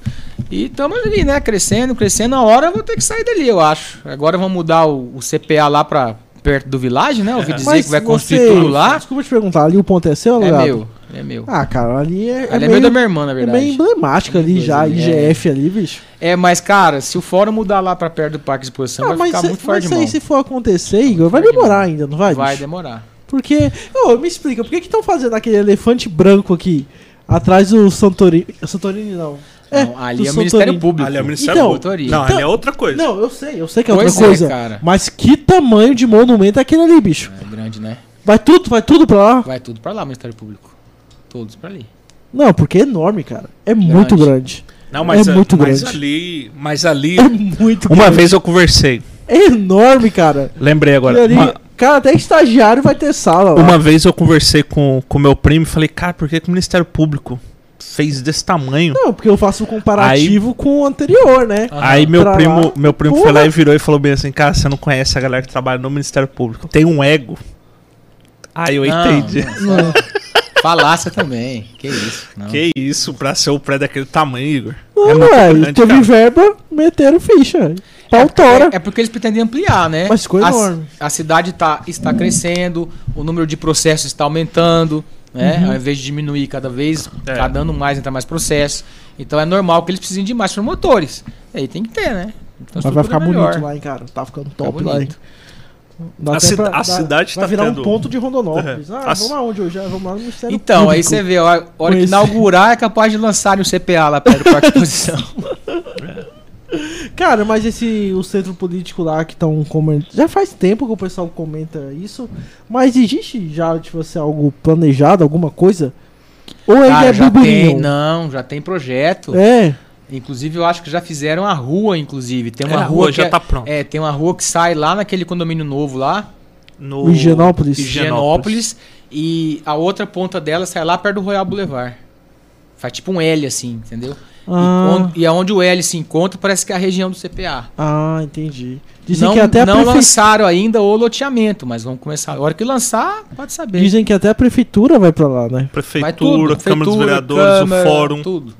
E estamos ali, né? Crescendo, crescendo. A hora eu vou ter que sair dali, eu acho. Agora vamos mudar o, o CPA lá pra perto do Village, né? Ouvi dizer Mas que vai você- construir tudo lá. Desculpa te perguntar, ali o ponto é seu, É meu, é meu. Ah, cara, ali é, é ali é meio, meio da minha irmã, na é verdade. meio emblemático ali Coisa já, ali, IGF ali, bicho. É, mas cara, se o fórum mudar lá pra perto do Parque de Exposição, Ah, vai mas ficar cê- muito mas forte isso mão. aí, se for acontecer, Igor, vai forte de demorar ainda, não vai, Vai bicho? demorar. Porque, ô, me explica, por que que estão fazendo aquele elefante branco aqui, atrás do Santorini, Santorini não. É, Não, ali é o Ministério Santorini. Público. Ali é o Ministério Então, Público. Não, ali Então- é outra coisa. Não, eu sei, eu sei que é Pois outra é, coisa. cara. Mas que tamanho de monumento é aquele ali, bicho? É grande, né? Vai tudo, vai tudo pra lá? Vai tudo pra lá, Ministério Público. Todos pra ali. Não, porque é enorme, cara. É muito grande. Não, mas, é a- muito mas grande. ali. Mas ali. É muito Uma grande. vez eu conversei. É enorme, cara. Lembrei agora. ali, Uma, Cara, até estagiário vai ter sala lá. uma vez eu conversei com o meu primo e falei, cara, por que, que o Ministério Público fez desse tamanho? Não, porque eu faço um comparativo com o anterior, né? Aí meu Pra primo, lá. meu primo Porra. foi lá e virou e falou bem assim, cara, você não conhece a galera que trabalha no Ministério Público. Tem um ego. Aí eu Não, entendi. não, Não, Falácia também. Que isso. Não. Que isso, pra ser o prédio daquele tamanho, Igor. não, é grande, Teve cara. verba, meteram ficha. É Pau porque, tora. é porque eles pretendem ampliar, né? Mas ficou a, enorme. a cidade tá, está crescendo, o número de processos está aumentando, né? Uhum. Ao invés de diminuir cada vez, É. cada ano mais entra mais processo. Então é normal que eles precisem de mais promotores. Aí tem que ter, né? Então, Mas vai ficar bonito lá. hein, cara. Tá ficando Fica top lá, hein. bonito. Dá A cida- a dá- cidade vai tá virar um tendo- ponto de Rondonópolis. É. Ah, A vamos aonde hoje? Ah, Vamos lá no Ministério Então, aí Público. você vê, a hora que inaugurar é capaz de lançarem o CPA lá perto do Parque de Exposição. Cara, mas esse o centro político lá que estão comentando. Já faz tempo que o pessoal comenta isso. Mas existe já, tipo assim, algo planejado, alguma coisa? Ou ainda Cara, é já burburinho? tem, não, já tem projeto. É. Inclusive, eu acho que já fizeram a rua, inclusive. Tem É, uma a rua, rua que já é, tá pronta. é, tem uma rua que sai lá naquele condomínio novo lá, No Higienópolis. Higienópolis, e a outra ponta dela sai lá perto do Royal Boulevard. Faz tipo um L assim, entendeu? E, Ah, onde, e aonde o L se encontra parece que é a região do CPA. ah, entendi. Dizem não que até a não prefeitura. lançaram ainda o loteamento, mas vamos começar. A hora que lançar, pode saber. Dizem que até a prefeitura vai pra lá, né? Prefeitura, tudo. Câmara dos Vereadores, Câmara, o Fórum. Tudo.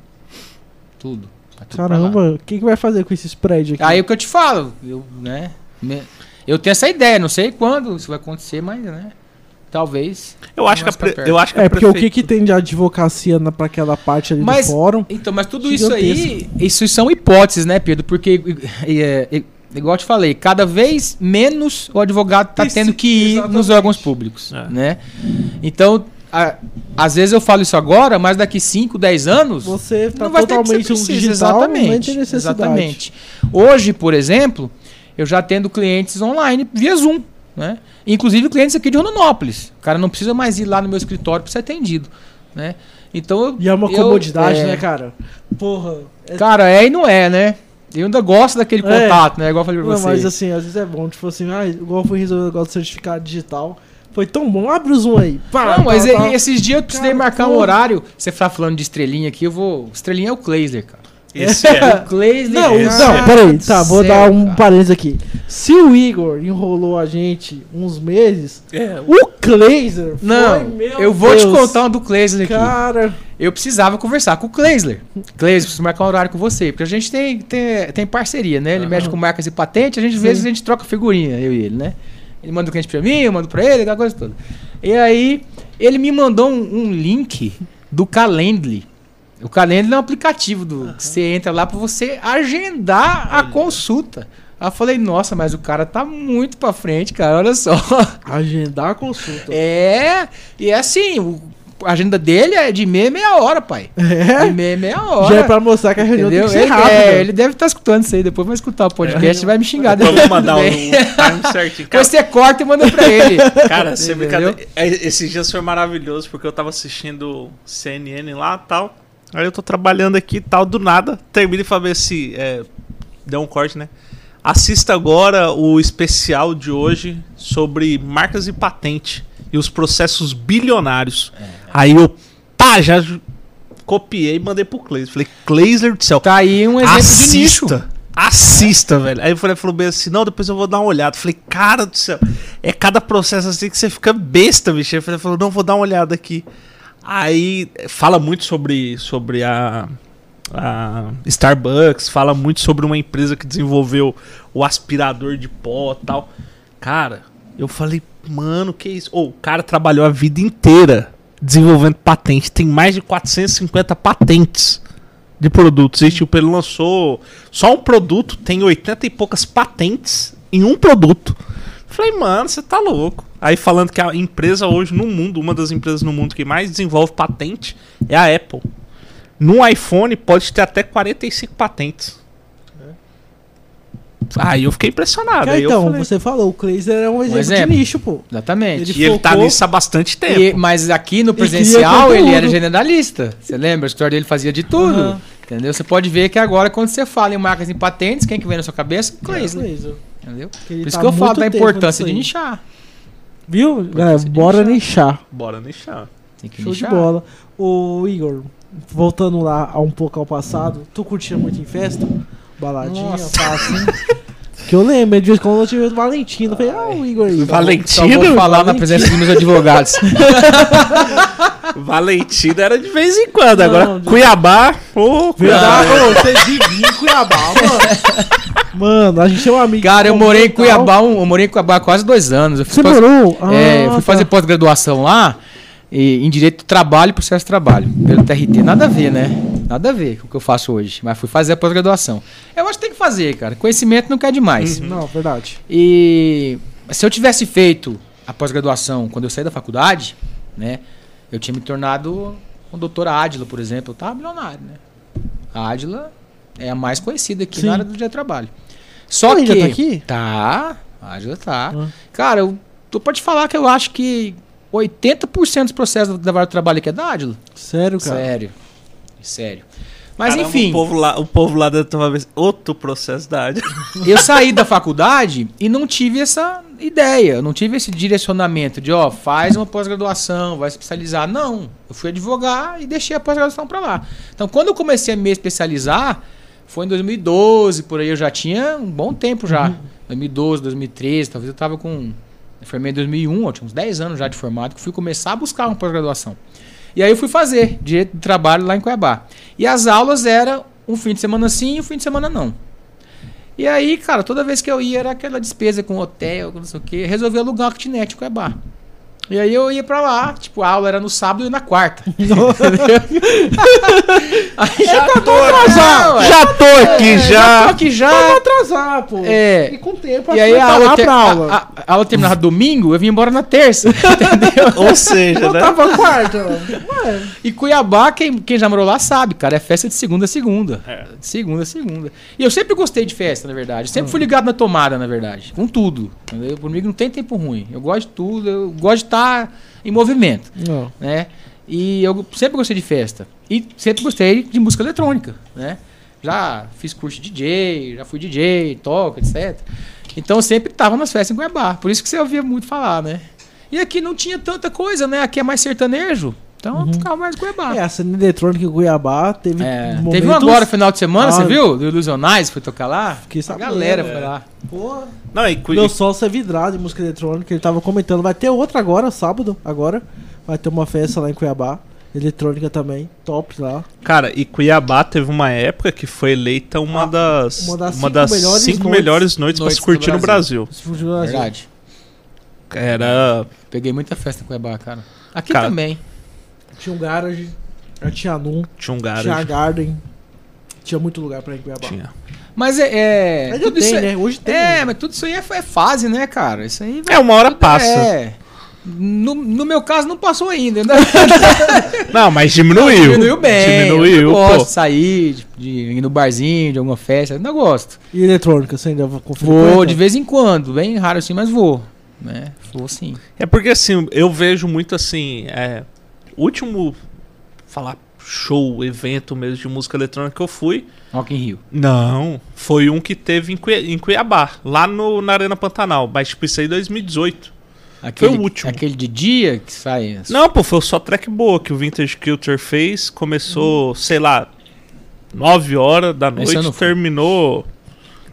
Tudo. Tudo. Caramba, o que, que vai fazer com esses prédios aqui? Aí é o que eu te falo, eu, né? me- Eu tenho essa ideia, não sei quando isso vai acontecer, mas, né? Talvez. Eu acho, que a, eu acho que a é, porque o que, que tem de advocacia na, pra aquela parte ali Mas- do fórum? Então, mas tudo isso aí, isso são hipóteses, né, Pedro? Porque, e- é, e- igual eu te falei, cada vez menos o advogado tá Preci- tendo que ir nos exatamente. órgãos públicos, É. né? Então, a- às vezes eu falo isso agora, mas daqui 5, 10 anos, Você tá não vai ter que totalmente você um precisa, digital, exatamente, exatamente. Hoje, por exemplo, eu já tendo clientes online via Zoom, né? Inclusive clientes aqui de Rondonópolis. O cara não precisa mais ir lá no meu escritório para ser atendido, né? Então, eu- E é uma eu- comodidade, é, né, cara? Porra. É... Cara, é e não é, né? Eu ainda gosto daquele É. contato, né? Igual eu falei pra Não, você. mas assim, às vezes é bom, tipo assim, ah, igual foi resolver o negócio do certificado digital. Foi tão bom, abre o zoom aí. Pá, não, mas tá, e- tá. esses dias eu precisei Cara, marcar um porra. horário. Você tá falando de estrelinha aqui, eu vou. Estrelinha é o Kleisler, cara. Esse é. O Kleisler. Não, Esse não, é- peraí, tá, vou Céu, dar um cara. parênteses aqui. Se o Igor enrolou a gente uns meses, É, o foi, Não, meu eu vou Deus, te contar um do Kleisler aqui. Cara, Eu precisava conversar com o Kleisler. Kleisler, preciso marcar um horário com você. Porque a gente tem, tem, tem parceria, né? Ele Aham. mexe com marcas e patentes, a gente, às vezes a gente troca figurinha, eu e ele, né? Ele manda o cliente pra mim, eu mando pra ele, aquela coisa toda. E aí, ele me mandou um, um link do Calendly. O Calendly é um aplicativo do, que você entra lá pra você agendar a consulta. Aí eu falei, nossa, mas o cara tá muito pra frente, cara, olha só. agendar a consulta. É, e é assim, o- a agenda dele é de meia meia hora, pai. De É? meia meia hora. Já é pra mostrar que a reunião Entendeu? tem que ser rápida. é, ele deve estar escutando isso aí, depois vai escutar o podcast e vai me xingar. Depois vou mandar o time bem. certinho. Depois você corta e manda pra ele. Cara, Entendeu? brincadeira. é, Esses dias foi maravilhoso porque eu tava assistindo CNN lá e tal. Aí eu tô trabalhando aqui e tal, do nada. Termina e fala assim: é, deu um corte, né? Assista agora o especial de hoje sobre marcas e patente e os processos bilionários. Aí eu, pá, já copiei e mandei pro Cleiser. Falei, Cleiser do céu, Tá aí um exemplo de nicho. assista. Assista, velho. Aí eu falei, falou bem assim, não, depois eu vou dar uma olhada. Falei, cara do céu, é cada processo assim que você fica besta, bicho. Ele falou, não, vou dar uma olhada aqui. Aí fala muito sobre, sobre a, a Starbucks, fala muito sobre uma empresa que desenvolveu o aspirador de pó tal. Cara, eu falei, mano, que isso? Ô, o cara trabalhou a vida inteira desenvolvendo patente. Tem mais de 450 patentes de produtos. E, tipo, ele lançou só um produto, tem 80 e poucas patentes em um produto. Falei, mano, você tá louco. Aí falando que a empresa hoje no mundo, uma das empresas no mundo que mais desenvolve patente é a Apple. No iPhone pode ter até 45 patentes. Aí eu fiquei impressionado. Cara, Aí eu então, falei- você falou, o Kleiser é um exemplo, exemplo. de nicho, pô. Exatamente. Ele E ele tá focou- nisso há bastante tempo. E- mas aqui no presencial ele era generalista. Você lembra? A história dele fazia de tudo. Aham. Entendeu? Você pode ver que agora, quando você fala em marcas e patentes, quem que vem na sua cabeça? Kleiser. Entendeu? Que ele Por isso tá que eu falo da importância de nichar. Viu? De bora nichar. nichar. Bora deixar. Tem que Show de nichar. bola. Ô, Igor, voltando lá a um pouco ao passado, tu curtia muito em festa? Baladinha, assim? que eu lembro, de vez em quando eu tive o Valentino. Eu falei, ah, o Igor aí. Valentino? Só vou falar na presença dos meus advogados. Valentina era de vez em quando. Não, Agora, de- Cuiabá. Ô, Cuiabá. Ô, você vivia em Cuiabá, mano. Mano, a gente é um amigo. Cara, eu morei em. Cuiabá, um- eu morei em Cuiabá há quase dois anos. Eu fui Você fazer- morou? É, Ah, eu fui tá. fazer pós-graduação lá e, em Direito do Trabalho e Processo de Trabalho, pelo TRT. Nada a ver, né? Nada a ver com o que eu faço hoje. Mas fui fazer a pós-graduação. Eu acho que tem que fazer, cara. Conhecimento não quer demais. Não, verdade. E se eu tivesse feito a pós-graduação quando eu saí da faculdade, né? Eu tinha me tornado com a doutora Ádila, por exemplo. Eu tava milionário, né? A Ádila é a mais conhecida aqui Sim. na área do direito do trabalho. Só Ela que. ainda tá aqui? Tá, a Ádila tá. Ah. Cara, eu tô pra te falar que eu acho que 80% dos processos da vara do trabalho aqui é da Ádila. Sério, cara. Sério. Sério. Mas Caramba, enfim, O povo lá, o povo lá deve ter uma vez outro processo da área. eu saí da faculdade e não tive essa ideia, não tive esse direcionamento de, ó, faz uma pós-graduação, vai especializar. Não, eu fui advogar e deixei a pós-graduação pra lá. Então, quando eu comecei a me especializar, foi em 2012, por aí eu já tinha um bom tempo já. 2012, 2013, talvez eu tava com eu formei em 2001, eu tinha uns 10 anos já de formado, que fui começar a buscar uma pós-graduação. E aí eu fui fazer direito de trabalho lá em Cuiabá. E as aulas eram um fim de semana sim e um fim de semana não. E aí, cara, toda vez que eu ia era aquela despesa com hotel, não sei o quê. Resolvi alugar uma kitnet em Cuiabá. E aí eu ia pra lá, tipo, a aula era no sábado e na quarta. aí já tô atrasado. Já tô aqui, já já. tô aqui já. Não atrasar, pô. É. E com o tempo, E aí a vai aula, lá ter- pra aula. a- a- a aula terminava domingo, eu vim embora na terça, entendeu? Ou seja, né? Voltava quarta. E Cuiabá, quem, quem já morou lá sabe, cara, é festa de segunda a segunda. É. De segunda a segunda. E eu sempre gostei de festa, na verdade. Sempre fui ligado na tomada, na verdade. Com tudo. Entendeu? Por mim não tem tempo ruim. Eu gosto de tudo, eu gosto de estar em movimento, não. né? E eu sempre gostei de festa. E sempre gostei de música eletrônica, né? Já fiz curso de DJ, já fui DJ, toco, etc. Então eu sempre tava nas festas em Cuiabá. Por isso que você ouvia muito falar, né? E aqui não tinha tanta coisa, né? Aqui é mais sertanejo. Então eu ficava mais em Cuiabá. É, a cena eletrônica em Cuiabá teve É, momentos... Teve um agora, final de semana, Ah, você viu? Do Ilusionais, foi tocar lá. Fiquei A sabendo, galera é. foi lá. Pô, Não, e, meu sócio é vidrado em música eletrônica, ele tava comentando. Vai ter outra agora, sábado, agora. Vai ter uma festa lá em Cuiabá. Eletrônica também, top lá. cara, e Cuiabá teve uma época que foi eleita uma Ah, das, uma das uma cinco das melhores cinco noites- melhores noites, pra noites se curtir no Brasil. Esse fugiu do Brasil. Verdade. Era. Peguei muita festa em Cuiabá, cara. Aqui Cara, também. Tinha um garage, tinha Num, Tinha um tinha a garage. Garden. Tinha muito lugar pra ir em Cuiabá. Tinha. Mas é. é Ainda tudo tem, isso é- né? Hoje tem. É, mas tudo isso aí é, é fase, né, cara? Isso aí É, uma hora tudo- passa. É. No, no meu caso, não passou ainda. Né? Não, mas diminuiu. Diminuiu bem. Diminuiu, eu gosto pô. de sair, de, de ir no barzinho, de alguma festa. Ainda gosto. E eletrônica, você ainda vai conferir? Vou de vez em quando. Bem raro assim, mas vou. Né? Vou sim. É porque assim, eu vejo muito assim. É, último. Falar show, evento mesmo de música eletrônica que eu fui. Rock in Rio. Não, foi um que teve em, Cui- em Cuiabá, lá no, na Arena Pantanal. Mas tipo, isso aí em 2018. Aquele, o último. Aquele de dia que sai. as- Não, pô, foi só track boa que o Vintage Culture fez. Começou, sei lá, 9 horas da noite, terminou.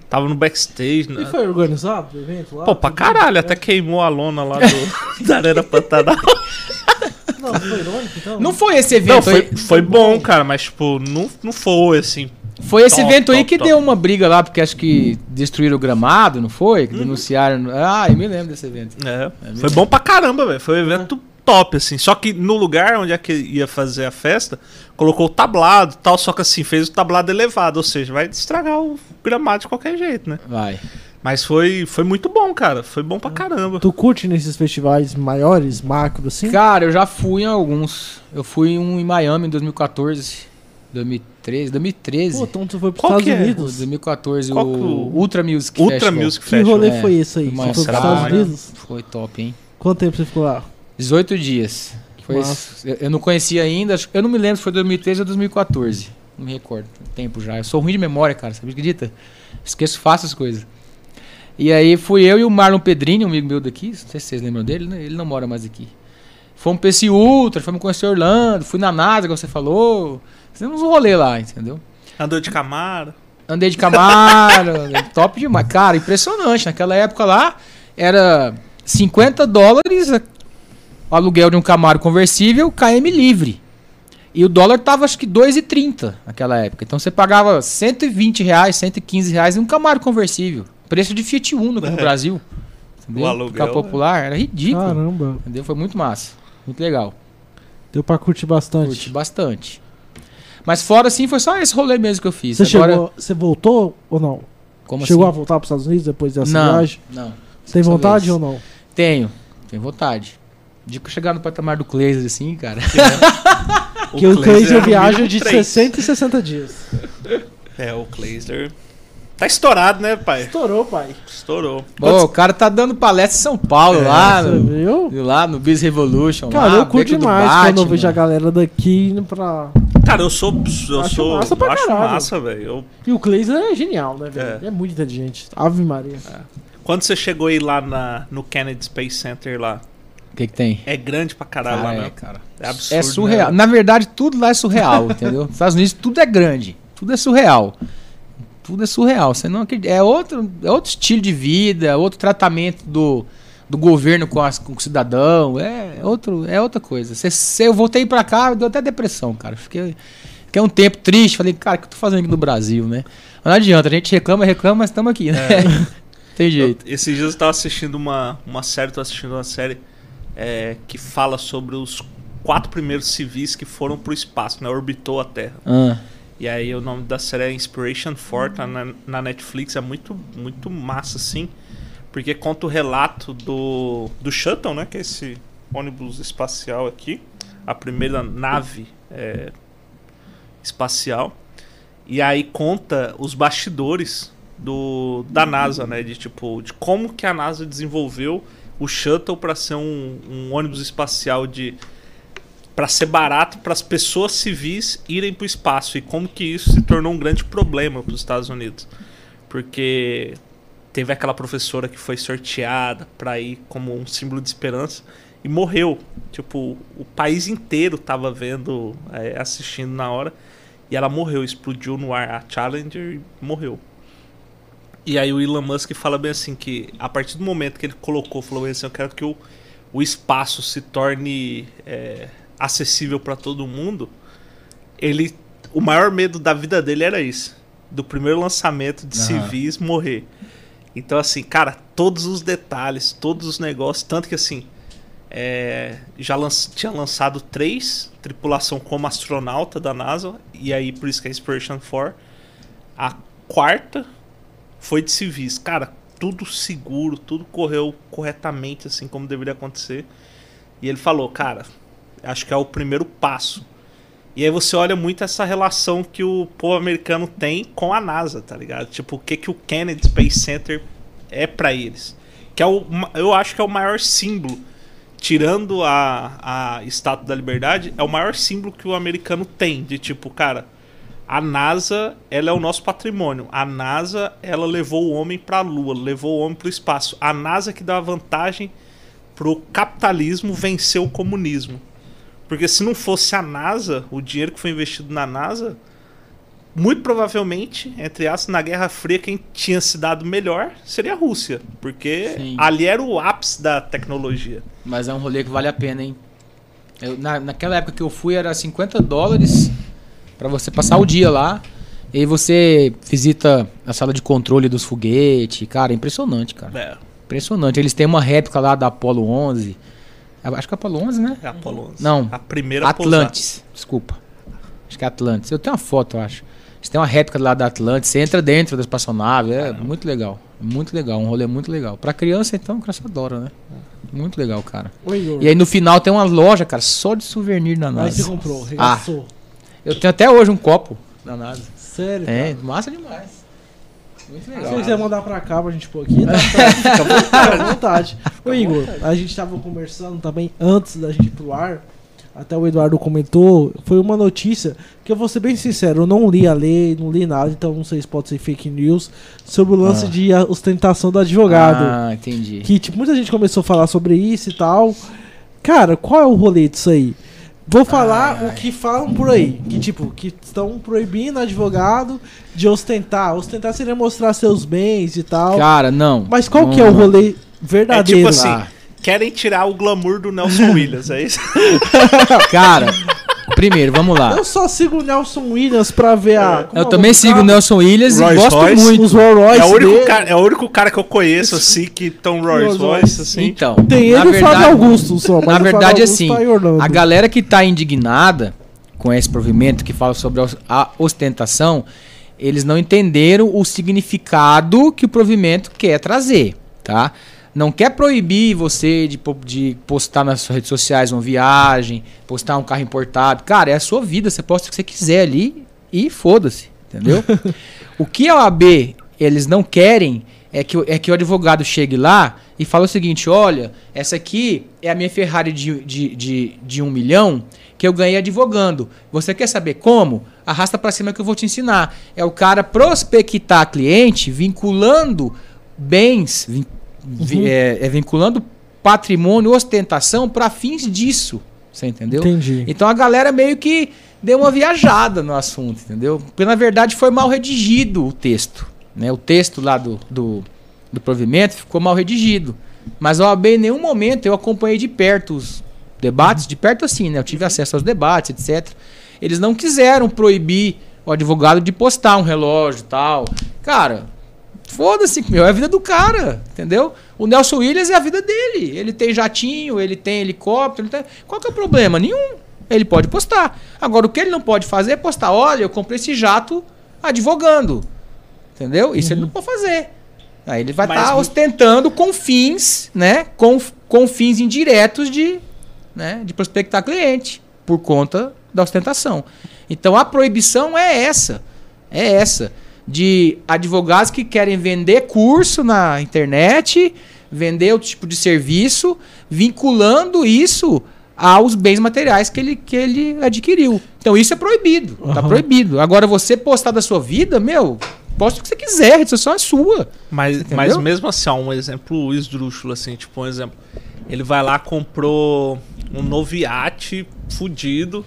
Tava no backstage. E Né? foi organizado o evento lá? Pô, pra caralho, até queimou a lona lá do, da Arena Pantanal. Não, foi irônico então? Não foi esse evento Não, foi, aí. foi bom, cara, mas tipo, não, não foi assim. Foi esse Top, evento aí top, que top. deu uma briga lá, porque acho que destruíram o gramado, não foi? Que Uhum. denunciaram. Ah, eu me lembro desse evento. É, mesmo? foi bom pra caramba, velho. Foi um evento top, assim. Só que no lugar onde é que ia fazer a festa, colocou o tablado e tal, só que assim, fez o tablado elevado, ou seja, vai estragar o gramado de qualquer jeito, né? Vai. Mas foi, foi muito bom, cara. Foi bom pra caramba. Tu curte nesses festivais maiores, macro, assim? Cara, eu já fui em alguns. Eu fui em um em Miami em 2014, 2013, 2013. Pô, então tu foi pros Qual Estados que é? Unidos. 2014, Qual o que o- Ultra Music Ultra Festival. Music Que Festival. rolê É, foi esse aí? Você foi pros Estados Unidos? Foi top, hein? Quanto tempo você ficou lá? 18 dias. Foi eu- eu não conhecia ainda, eu não me lembro se foi 2013 ou 2014. Não me recordo. Tem Tempo já. Eu sou ruim de memória, cara, você acredita? Esqueço fácil as coisas. E aí fui eu e o Marlon Pedrini, um amigo meu daqui, não sei se vocês lembram dele, né? ele não mora mais aqui. Fomos pra esse Ultra, fomos conhecer Orlando, fui na NASA, como você falou. Fizemos um rolê lá, entendeu? Andou de Camaro. Andei de Camaro, top demais. Cara, impressionante. Naquela época lá, era 50 dólares o aluguel de um Camaro conversível, KM livre. E o dólar tava acho que 2,30 naquela época. Então você pagava 120 reais, 115 reais em um Camaro conversível. Preço de Fiat Uno aqui no É. Brasil. Entendeu? O aluguel, Ficar popular, era ridículo. Caramba, Entendeu? Foi muito massa. Muito legal. deu pra curtir bastante. Curti bastante. Mas fora assim, foi só esse rolê mesmo que eu fiz. Você, Agora, chegou, você voltou ou não? como chegou a assim? voltar pros Estados Unidos depois dessa Não, viagem? não. Tem vontade vez. ou não? Tenho, tenho vontade. De que eu chegar no patamar do Clayson assim, cara. Porque o Clayser é no viaja de três. 60 e 60 dias. É, o Clayser. Tá estourado, né, pai? Estourou, pai. Estourou. Pô, o cara tá dando palestra em São Paulo, lá, Você no, viu? lá no Biz Revolution. Cara, lá, eu curto demais quando eu Batman. vejo a galera daqui indo pra Cara, eu sou. Eu Acho sou. massa pra acho caralho. massa, velho. Eu- E o Clayson é genial, né, velho? É. É. muito inteligente. Ave Maria. Quando você chegou aí lá na, no Kennedy Space Center lá, O que, que tem? é grande pra caralho Ah, lá, é, né? cara. É absurdo. É surreal. né? Na verdade, tudo lá é surreal, entendeu? Nos Estados Unidos tudo é grande. Tudo é surreal. Tudo é surreal. Você não acredita. É outro, é outro estilo de vida, outro tratamento do, do governo com, as, com o cidadão. É, outro, é outra coisa. Cê, cê- eu voltei pra cá, deu até depressão, cara. Fiquei, fiquei um tempo triste. Falei, cara, o que eu tô fazendo aqui no Brasil, né? Mas não adianta, a gente reclama, reclama, mas estamos aqui, né? Tem jeito. Eu- esses dias eu tava assistindo uma, uma série, tô assistindo uma série é, que fala sobre os quatro primeiros civis que foram pro espaço, né? Orbitou a Terra. Ah, E aí o nome da série é Inspiration 4, tá na, na Netflix, é muito, muito massa, assim. Porque conta o relato do, do Shuttle, né? Que é esse ônibus espacial aqui. A primeira nave é, espacial. E aí conta os bastidores do, da NASA, né? De tipo, de como que a NASA desenvolveu o Shuttle para ser um, um ônibus espacial de para ser barato para as pessoas civis irem para o espaço e como que isso se tornou um grande problema para os Estados Unidos, porque teve aquela professora que foi sorteada para ir como um símbolo de esperança e morreu. Tipo, o país inteiro tava vendo, é, assistindo na hora e ela morreu, explodiu no ar a Challenger e morreu. E aí o Elon Musk fala bem assim que a partir do momento que ele colocou, falou assim, eu quero que o, o espaço se torne é, acessível para todo mundo. Ele, o maior medo da vida dele era isso, do primeiro lançamento de Aham. civis morrer. Então assim, cara, todos os detalhes, todos os negócios, tanto que assim é, já lan- tinha lançado três tripulação como astronauta da NASA e aí por isso que é Inspiration 4. A quarta foi de civis. Cara, tudo seguro, tudo correu corretamente, assim como deveria acontecer. E ele falou, cara, acho que é o primeiro passo. E aí você olha muito essa relação que o povo americano tem com a NASA, tá ligado? Tipo, o que, que o Kennedy Space Center é pra eles. Que é o, eu acho que é o maior símbolo, tirando a, a Estátua da Liberdade, é o maior símbolo que o americano tem. De tipo, cara, a NASA, ela é o nosso patrimônio. A NASA, ela levou o homem para a Lua, levou o homem para o espaço. A NASA que dá vantagem pro capitalismo vencer o comunismo. Porque se não fosse a NASA, o dinheiro que foi investido na NASA, muito provavelmente, entre aspas, na Guerra Fria, quem tinha se dado melhor seria a Rússia. Porque Sim. ali era o ápice da tecnologia. Mas é um rolê que vale a pena, hein? Eu- na, naquela época que eu fui era 50 dólares pra você passar o dia lá. E aí você visita a sala de controle dos foguetes. Cara, é impressionante, cara. É, Impressionante. Eles têm uma réplica lá da Apollo 11. Acho que é Apollo 11, né? é a Apollo 11. Não. A primeira. Atlantis. Desculpa. Acho que é Atlantis. Eu tenho uma foto, eu acho. Eles têm uma réplica lá da Atlantis. Você entra dentro da espaçonave. É muito legal. Muito legal. Um rolê muito legal. Pra criança, então, a criança adora, né? Muito legal, cara. Oi. E aí no final tem uma loja, cara, só de souvenir da Aí NASA. você comprou, regaçou. Eu tenho até hoje um copo da NASA. Sério, É, cara? massa demais. Muito Se legal. você quiser mandar pra cá pra gente pôr aqui, tá, tá, fica à vontade. Ô Igor, a gente tava conversando também antes da gente ir pro ar. Até o Eduardo comentou, foi uma notícia que eu vou ser bem sincero, eu não li a lei, não li nada, então não sei se pode ser fake news, sobre o lance Ah. de ostentação do advogado. Ah, entendi. Que tipo, muita gente começou a falar sobre isso e tal. Cara, qual é o rolê disso aí? Vou falar Ai, o que falam por aí. Que tipo, que estão proibindo advogado de ostentar. Ostentar seria mostrar seus bens e tal. Cara, não. Mas qual não, que é o rolê verdadeiro? É tipo assim, Ah. querem tirar o glamour do Nelson Williams, é isso? Cara, primeiro, vamos lá. Eu só sigo o Nelson Williams pra ver a. Eu é também sigo o? Nelson Williams Rolls e gosto Royce. muito. Os Rolls Royce É o, único dele. cara, é o único cara que eu conheço, assim, que tão Rolls Royce, assim. Então, Tem ele e o verdade, Flávio Augusto só. mas Na verdade, assim, tá a galera que tá indignada com esse provimento que fala sobre a ostentação, eles não entenderam o significado que o provimento quer trazer, tá? Não quer proibir você de, de postar nas suas redes sociais uma viagem, postar um carro importado. Cara, é a sua vida, você posta o que você quiser ali e foda-se, entendeu? o que a OAB eles não querem é que, o- é que o advogado chegue lá e fala o seguinte: olha, essa aqui é a minha Ferrari de, de, de, de um milhão que eu ganhei advogando. Você quer saber como? Arrasta pra cima que eu vou te ensinar. É o cara prospectar cliente vinculando bens, vi- é, é vinculando patrimônio, ostentação para fins disso. Você entendeu? Entendi. Então a galera meio que deu uma viajada no assunto, entendeu? Porque na verdade foi mal redigido o texto. Né? O texto lá do, do, do provimento ficou mal redigido. Mas a OAB em nenhum momento eu acompanhei de perto os debates, de perto assim, né? Eu tive acesso aos debates, etc. Eles não quiseram proibir o advogado de postar um relógio e tal. Cara, Foda-se, meu, é a vida do cara, entendeu? O Nelson Williams é a vida dele. Ele tem jatinho, ele tem helicóptero. Ele tem... Qual que é o problema? Nenhum. Ele pode postar. Agora, o que ele não pode fazer é postar: olha, eu comprei esse jato advogando. Entendeu? Isso ele não pode fazer. Aí ele vai estar mu- ostentando com fins, né? Com, com fins indiretos de, né? de prospectar cliente por conta da ostentação. Então a proibição é essa. É essa. De advogados que querem vender curso na internet, vender outro tipo de serviço, vinculando isso aos bens materiais que ele, que ele adquiriu. Então isso é proibido. Tá Aham. proibido. Agora você postar da sua vida, meu, posta o que você quiser, a rede social é sua. Mas, Entendeu? mas mesmo assim, ó, um exemplo esdrúxulo, assim, tipo, um exemplo. Ele vai lá, comprou um novo iate fudido.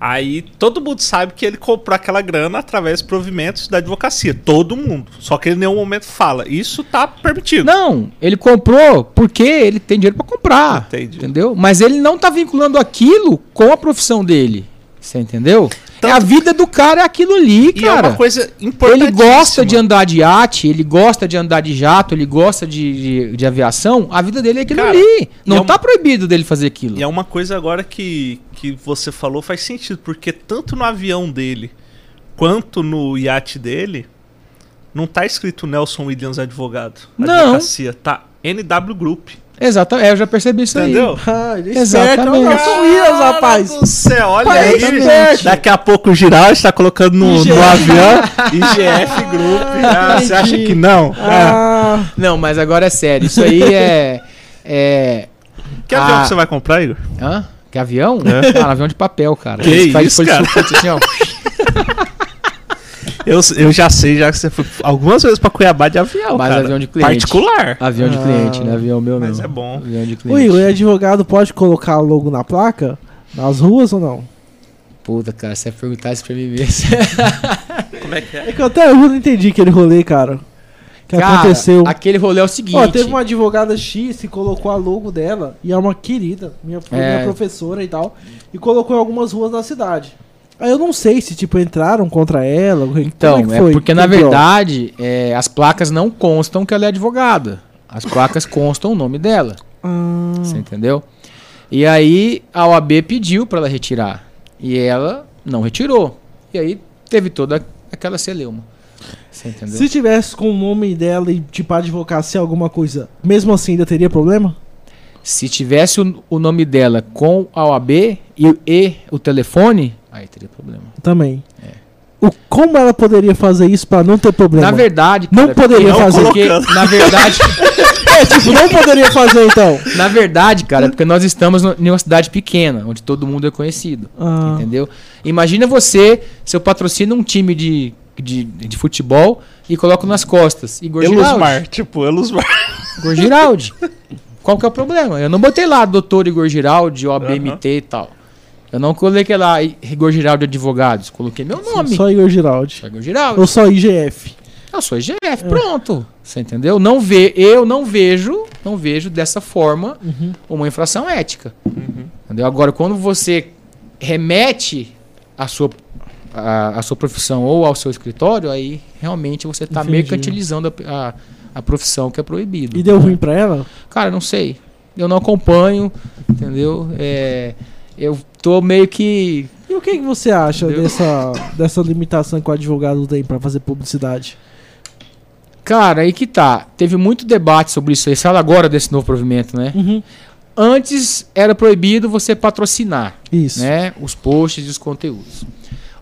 Aí todo mundo sabe que ele comprou aquela grana através de provimentos da advocacia. Todo mundo. Só que ele em nenhum momento fala. Isso tá permitido. Não, ele comprou porque ele tem dinheiro pra comprar. Entendi. Entendeu? Mas ele não tá vinculando aquilo com a profissão dele. Você entendeu? Tanto- É a vida do cara é aquilo ali, E é cara. uma coisa ele importante. gosta de andar de iate, ele gosta de andar de jato, ele gosta de, de, de aviação. A vida dele é aquilo Cara, ali. Não é tá proibido dele fazer aquilo. E é uma coisa agora que, que você falou faz sentido, porque tanto no avião dele quanto no iate dele, não tá escrito Nelson Williams advogado. Não. Advocacia, tá NW Group. Exatamente, é, eu já percebi isso Entendeu? Ah, ele é Exatamente. Não, Williams, rapaz. do céu, olha Pai, aí. exatamente. Daqui a pouco o Giral está colocando no, no avião IGF Group. Ah, você acha que não? Ah. Ah, aí. Não, mas agora é sério. Isso aí é. é Que avião Ah. que você vai comprar, Igor? Hã? Que avião? É. Ah, avião de papel, cara. Que faz isso, folha de cara? assim, ó. Eu, eu já sei, já que você foi algumas vezes pra Cuiabá de avião, Mas cara. avião de cliente. Particular. Avião de Ah. cliente, né? Avião meu Mas não. é bom. Avião de o cliente. Igor, e advogado pode colocar logo na placa? Nas ruas ou não? Puta, cara, você vai perguntar isso pra mim mesmo. Como é que é? É que eu até eu não entendi aquele rolê, cara. Que Cara, aconteceu. Aquele rolê é o seguinte. Ó, teve uma advogada X que colocou a logo dela, e é uma querida, minha, É. minha professora e tal, e colocou em algumas ruas da cidade. Aí eu não sei se, tipo, entraram contra ela. como Então, é, é, porque na verdade é, as placas não constam que ela é advogada. As placas constam o nome dela. Ah, Você entendeu? E aí a OAB pediu pra ela retirar. E ela não retirou. E aí teve toda aquela celeuma. Você entendeu? se tivesse com o nome dela e, tipo, advocacia alguma coisa, mesmo assim ainda teria problema? Se tivesse o, o nome dela com a OAB e, e o telefone, aí teria problema. Também. O, como ela poderia fazer isso pra não ter problema? É. Na verdade, Não poderia porque- fazer. Porque, na verdade, É, tipo, não poderia fazer então. na verdade, cara, é porque nós estamos em uma cidade pequena, onde todo mundo é conhecido. Ah, Entendeu? Imagina você, seu patrocina um time de, de, de futebol e coloca nas costas. Igor Giraldi. Elusmar, tipo, Elusmar. Igor Giraldi. Qual que é o problema? Eu não botei lá doutor Igor Giraldi, OABMT e tal. Eu não coloquei lá Igor Giraldi Advogados. Coloquei meu nome. só Igor Giraldi. Só Igor Giraldi. Ou só IGF. Eu sou IGF, pronto. Você entendeu? Não vê, eu não vejo, não vejo dessa forma Uhum. uma infração ética. Entendeu? Agora, quando você remete a sua, a, a sua profissão ou ao seu escritório, aí realmente você está mercantilizando a, a, a profissão que é proibido. E deu ruim pra ela? Cara, não sei. Eu não acompanho, entendeu? É, eu tô meio que. E o que, que você acha Entendeu? dessa, dessa limitação que o advogado tem pra fazer publicidade? Cara, aí que tá. Teve muito debate sobre isso aí. Fala agora desse novo provimento, né? Uhum. Antes era proibido você patrocinar. Isso. né, os posts e os conteúdos.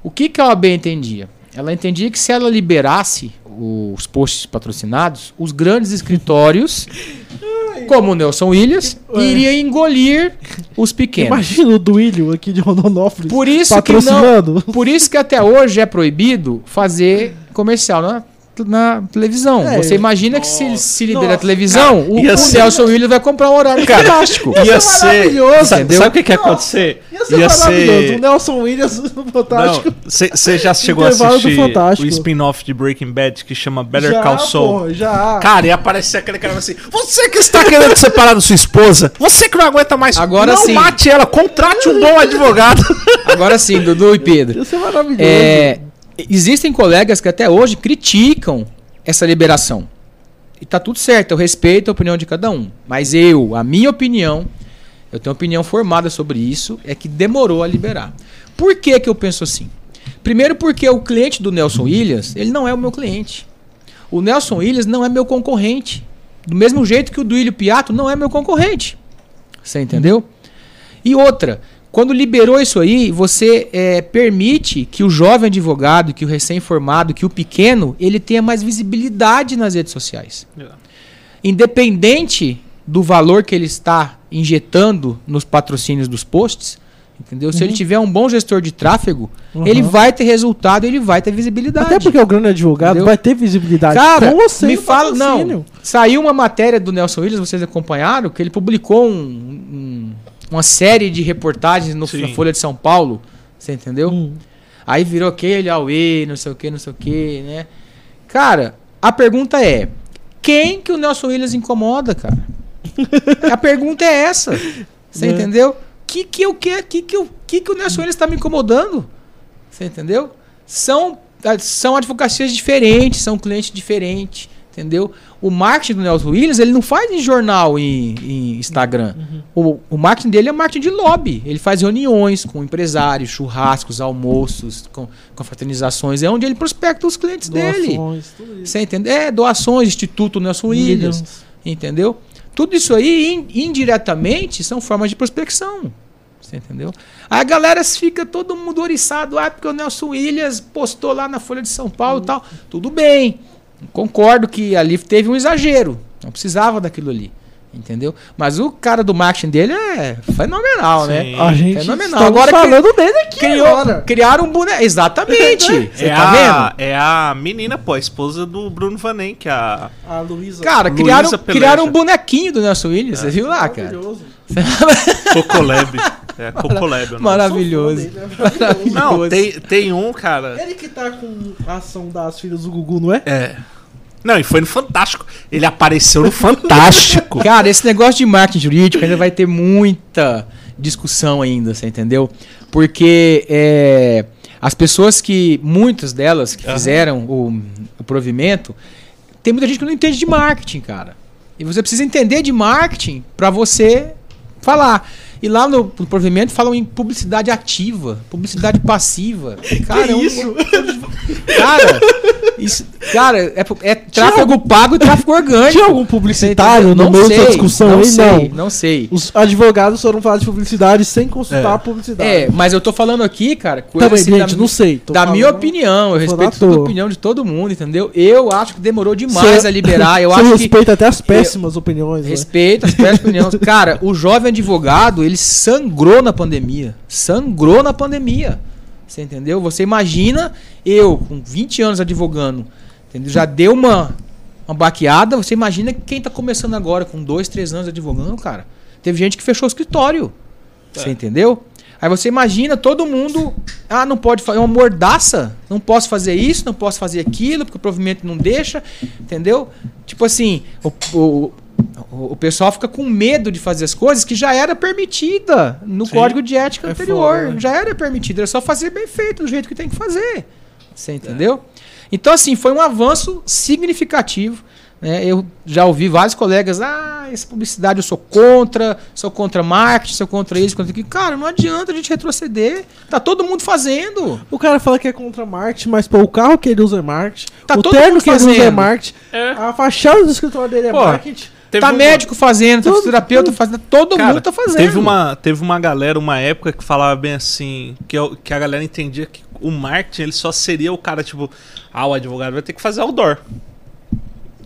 O que, que a OAB entendia? Ela entendia que se ela liberasse os posts patrocinados, os grandes escritórios, como o Nelson Williams, iria engolir os pequenos. Imagina o Duílio aqui de Rondonópolis. Por isso que não, patrocinando. por isso que até hoje é proibido fazer comercial na, na televisão. É. Você imagina que se, se libera a Nossa. televisão, o, ia o ser- Nelson Williams vai comprar um horário fantástico. Ia ser ser. maravilhoso, Sabe, entendeu? sabe o que, que ia acontecer? Ia ser maravilhoso. O Nelson Williams no Fantástico. Você já chegou a assistir o spin-off de Breaking Bad que chama Better já, Call Saul? pô, já. Cara, ia aparecer aquele cara assim: Você que está querendo separar da sua esposa, você que não aguenta mais, Agora não sim. mate ela, contrate um bom advogado. Agora sim, Dudu e Pedro. Ia ser maravilhoso. É, existem colegas que até hoje criticam essa liberação. E tá tudo certo, eu respeito a opinião de cada um. Mas eu, a minha opinião, eu tenho opinião formada sobre isso, é que demorou a liberar. Por que, que eu penso assim? Primeiro porque o cliente do Nelson Williams, ele não é o meu cliente. O Nelson Williams não é meu concorrente. Do mesmo jeito que o Duílio Piato não é meu concorrente. Você entendeu? E outra, quando liberou isso aí, você é, permite que o jovem advogado, que o recém-formado, que o pequeno, ele tenha mais visibilidade nas redes sociais. Independente do valor que ele está injetando nos patrocínios dos posts, entendeu? Se ele tiver um bom gestor de tráfego, Uhum. ele vai ter resultado, ele vai ter visibilidade. Até porque o grande advogado Entendeu? vai ter visibilidade Cara, você. me fala, não. Saiu uma matéria do Nelson Williams, vocês acompanharam, que ele publicou um- um- uma série de reportagens no, Sim. na Folha de São Paulo, você entendeu? Hum. Aí virou aquele Aue, não sei o que, não sei o que, né? Cara, a pergunta é: quem que o Nelson Williams incomoda, cara? a pergunta é essa. Você Né? entendeu? Que que eu que que que eu que que o Nelson Williams está me incomodando? Você entendeu? São ah, são advocacias diferentes, são clientes diferentes, entendeu? O marketing do Nelson Williams, ele não faz em jornal e em Instagram. O, o marketing dele é marketing de lobby. Ele faz reuniões com empresários, churrascos, almoços, com, com fraternizações. É onde ele prospecta os clientes dele. Doações, tudo isso. Você entendeu? É, doações, Instituto Nelson Williams. Williams. Entendeu? Tudo isso aí, in- indiretamente, são formas de prospecção. Você entendeu? Aí a galera fica todo mundo oriçado, ah, porque o Nelson Williams postou lá na Folha de São Paulo e tal. Tudo bem. Concordo que ali teve um exagero. Não precisava daquilo ali. Entendeu? Mas o cara do marketing dele é fenomenal, Sim. né? A gente Fenomenal. está Agora falando dele aqui Criou, agora. criaram um boneco. Exatamente. Você é, tá a, vendo? é a menina, pô, a esposa do Bruno Vanem, que é a. A Luísa. Cara, criaram, Peleja. criaram um bonequinho do Nelson Williams, você viu lá, cara? Maravilhoso. Cocolab. É, Cocolab. nome. Maravilhoso. Sou fã dele, é maravilhoso. Não, tem, tem um, cara. Ele que tá com a ação das filhas do Gugu, não é? É. Não, e foi no Fantástico. Ele apareceu no Fantástico. Cara, esse negócio de marketing jurídico ainda vai ter muita discussão ainda, você entendeu? Porque é, as pessoas que, muitas delas que fizeram o, o provimento, tem muita gente que não entende de marketing, cara. E você precisa entender de marketing para você falar. E lá no, no provimento falam em publicidade ativa, publicidade passiva. Cara, é um- isso? Cara, isso, cara, é, é tráfego pago e tráfego orgânico. Tinha algum publicitário entendeu? no meio dessa discussão não aí? sei, Não. não sei. Os advogados foram falar de publicidade sem consultar É. a publicidade. É, mas eu tô falando aqui, cara, coisa Também, assim gente, da, não sei. tô da falando- minha opinião. Eu respeito toda a opinião de todo mundo, entendeu? Eu acho que demorou demais Cê- a liberar. Eu acho que respeita até as péssimas opiniões, né? Respeito as péssimas opiniões. Cara, o jovem advogado, ele sangrou na pandemia. Sangrou na pandemia. Você entendeu? Você imagina eu, com 20 anos advogando, entendeu? já deu uma, uma baqueada. Você imagina quem tá começando agora, com 2, 3 anos advogando, cara. Teve gente que fechou o escritório. Você entendeu? Aí você imagina todo mundo. Ah, não pode fazer. É uma mordaça. Não posso fazer isso, não posso fazer aquilo, porque o provimento não deixa. Entendeu? Tipo assim, o, o, o- pessoal fica com medo de fazer as coisas que já era permitida no Sim. código de ética É anterior. foda, né? Já era permitido. Era só fazer bem feito, do jeito que tem que fazer. Você entendeu? Então, assim, foi um avanço significativo. né? Eu já ouvi vários colegas, ah, essa publicidade eu sou contra, sou contra marketing, sou contra isso, contra aquilo. Cara, não adianta a gente retroceder. Tá todo mundo fazendo. O cara fala que é contra marketing, mas pô, o carro que ele usa é marketing. Tá o todo terno mundo que ele usa é marketing. É. A fachada do escritório dele é Pô, marketing. Teve tá uma- médico fazendo, tá fisioterapeuta fazendo, todo Cara, mundo tá fazendo. Teve uma, teve uma galera, uma época que falava bem assim, que, eu- que a galera entendia que o marketing ele só seria o cara, tipo, ah, o advogado vai ter que fazer outdoor.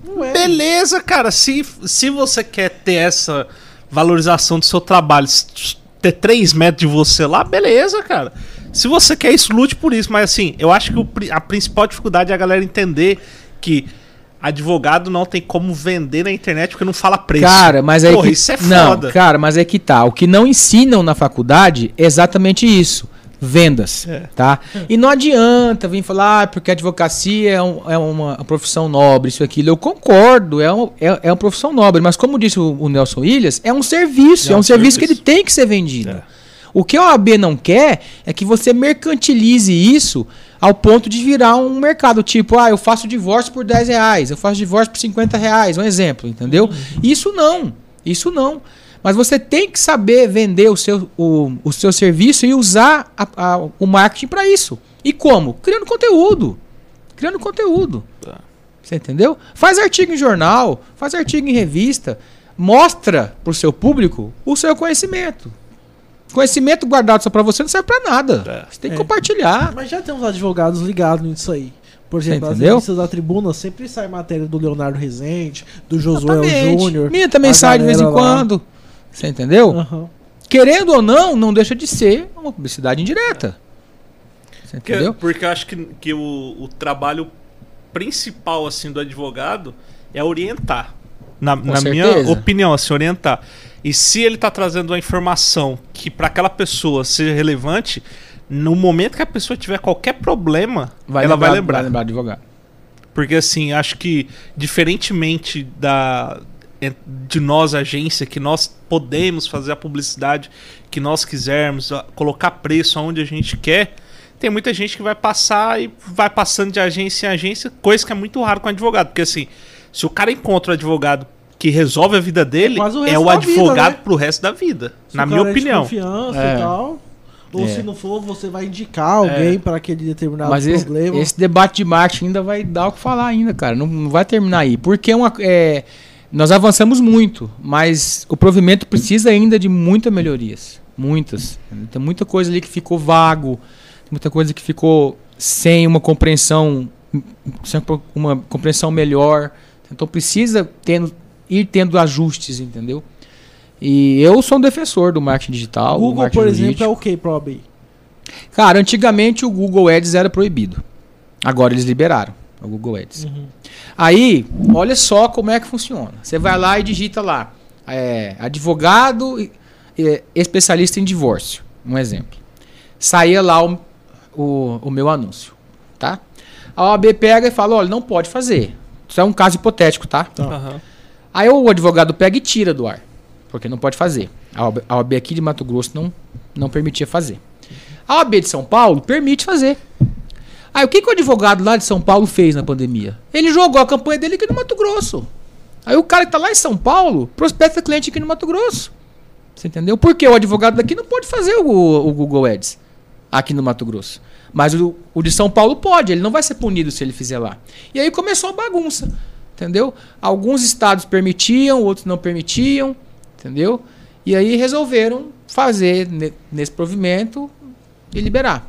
Não é. Beleza, cara, se, se você quer ter essa valorização do seu trabalho, ter 3 metros de você lá, beleza, cara. Se você quer isso, lute por isso. Mas assim, eu acho que o a principal dificuldade é a galera entender que advogado não tem como vender na internet porque não fala preço. Cara, mas aí Porra, que... isso é não, foda. cara, mas é que tá. O que não ensinam na faculdade é exatamente isso. Vendas, É. tá? E não adianta vir falar, ah, porque a advocacia é, um- é uma, profissão nobre, isso aquilo. Eu concordo, é, um, é, é uma profissão nobre, mas como disse o, o Nelson Williams, é um serviço, É é, um um serviço que ele serviço. tem que ser vendido. É. O que a OAB não quer é que você mercantilize isso ao ponto de virar um mercado. Tipo, ah, eu faço divórcio por 10 reais, eu faço divórcio por 50 reais, um exemplo, entendeu? Isso não, isso não. Mas você tem que saber vender o seu, o, o seu serviço e usar a- a- o marketing para isso. E como? Criando conteúdo. Criando conteúdo. Tá. Você entendeu? Faz artigo em jornal, faz artigo em revista, mostra pro seu público o seu conhecimento. Conhecimento guardado só pra você não serve pra nada. É. Você tem que É. compartilhar. Mas já tem uns advogados ligados nisso aí. Por exemplo, as revistas da tribuna sempre sai matéria do Leonardo Rezende, do Josué. Júnior. Minha também sai de vez em lá. quando. Você entendeu? Aham. Querendo ou não, não deixa de ser uma publicidade indireta. Você Porque, entendeu? porque eu acho que, que o, o trabalho principal assim do advogado é orientar. Na, na minha opinião, assim, orientar. E se ele tá trazendo uma informação que para aquela pessoa seja relevante, no momento que a pessoa tiver qualquer problema, ela vai lembrar. Vai lembrar do advogado. Porque assim, acho que diferentemente da de nós agência que nós podemos fazer a publicidade que nós quisermos, a- colocar preço aonde a gente quer, tem muita gente que vai passar e vai passando de agência em agência, coisa que é muito raro com advogado, porque assim, se o cara encontra um advogado que resolve a vida dele, o é o da vida, advogado né? pro resto da vida, Se na o minha cara é opinião. confiança É. e tal. Ou É. se não for, você vai indicar alguém para aquele determinado Mas esse, problema. esse debate de marketing ainda vai dar o que falar ainda, cara. Não, não vai terminar aí. Porque é uma, é, nós avançamos muito, mas o provimento precisa ainda de muitas melhorias. Muitas. Tem muita coisa ali que ficou vago, tem muita coisa que ficou sem uma compreensão, sem uma compreensão melhor. Então precisa tendo, ir tendo ajustes, entendeu? E eu sou um defensor do marketing digital. Google, marketing por exemplo, jurídico. é o que pro OAB? Cara, antigamente o Google Ads era proibido. Agora eles liberaram o Google Ads. Uhum. Aí, olha só como é que funciona. Você vai lá e digita lá, é, advogado e especialista em divórcio, um exemplo. Saía lá o, o, o meu anúncio, tá? A OAB pega e fala, olha, não pode fazer. Isso é um caso hipotético, tá? Tá. Aham. Aí o advogado pega e tira do ar, porque não pode fazer. A OAB, a OAB aqui de Mato Grosso não, não permitia fazer. A OAB de São Paulo permite fazer. Aí o que, que o advogado lá de São Paulo fez na pandemia? Ele jogou a campanha dele aqui no Mato Grosso. Aí o cara que tá lá em São Paulo prospecta cliente aqui no Mato Grosso. Você entendeu? Porque o advogado daqui não pode fazer o, o Google Ads aqui no Mato Grosso. Mas o, o de São Paulo pode, ele não vai ser punido se ele fizer lá. E aí começou a bagunça. Entendeu? Alguns estados permitiam, outros não permitiam. Entendeu? E aí resolveram fazer ne- nesse provimento e liberar.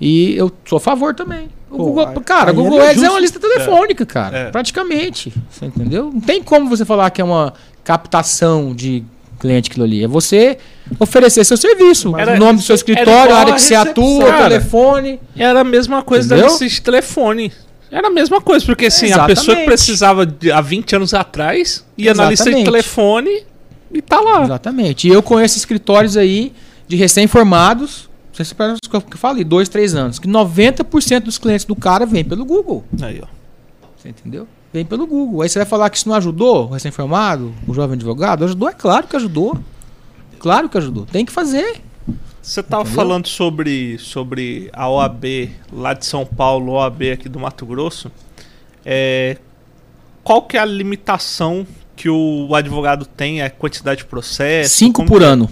E eu sou a favor também. O Pô, Google, aí- cara, o Google é Ads é justo. uma lista telefônica, cara. É. Praticamente. Você entendeu? Não tem como você falar que é uma captação de cliente aquilo ali. É você oferecer seu serviço. Mas o era- nome do seu era escritório, a área que você atua, cara. telefone. Era a mesma coisa Entendeu? da lista de telefone. Era a mesma coisa, porque assim, a pessoa que precisava de, há 20 anos atrás ia na lista de telefone e tá lá. Exatamente. E eu conheço escritórios aí de recém-formados, se parece o que eu falei, dois, três anos, que 90% dos clientes do cara vem pelo Google. Aí, ó. Você entendeu? Vem pelo Google. Aí você vai falar que isso não ajudou o recém-formado, o jovem advogado? Ajudou? É claro que ajudou. Claro que ajudou. Tem que fazer. Você tava Entendeu? falando sobre, sobre a OAB lá de São Paulo, OAB aqui do Mato Grosso. É, qual que é a limitação que o advogado tem, a quantidade de processo? Cinco por é? ano,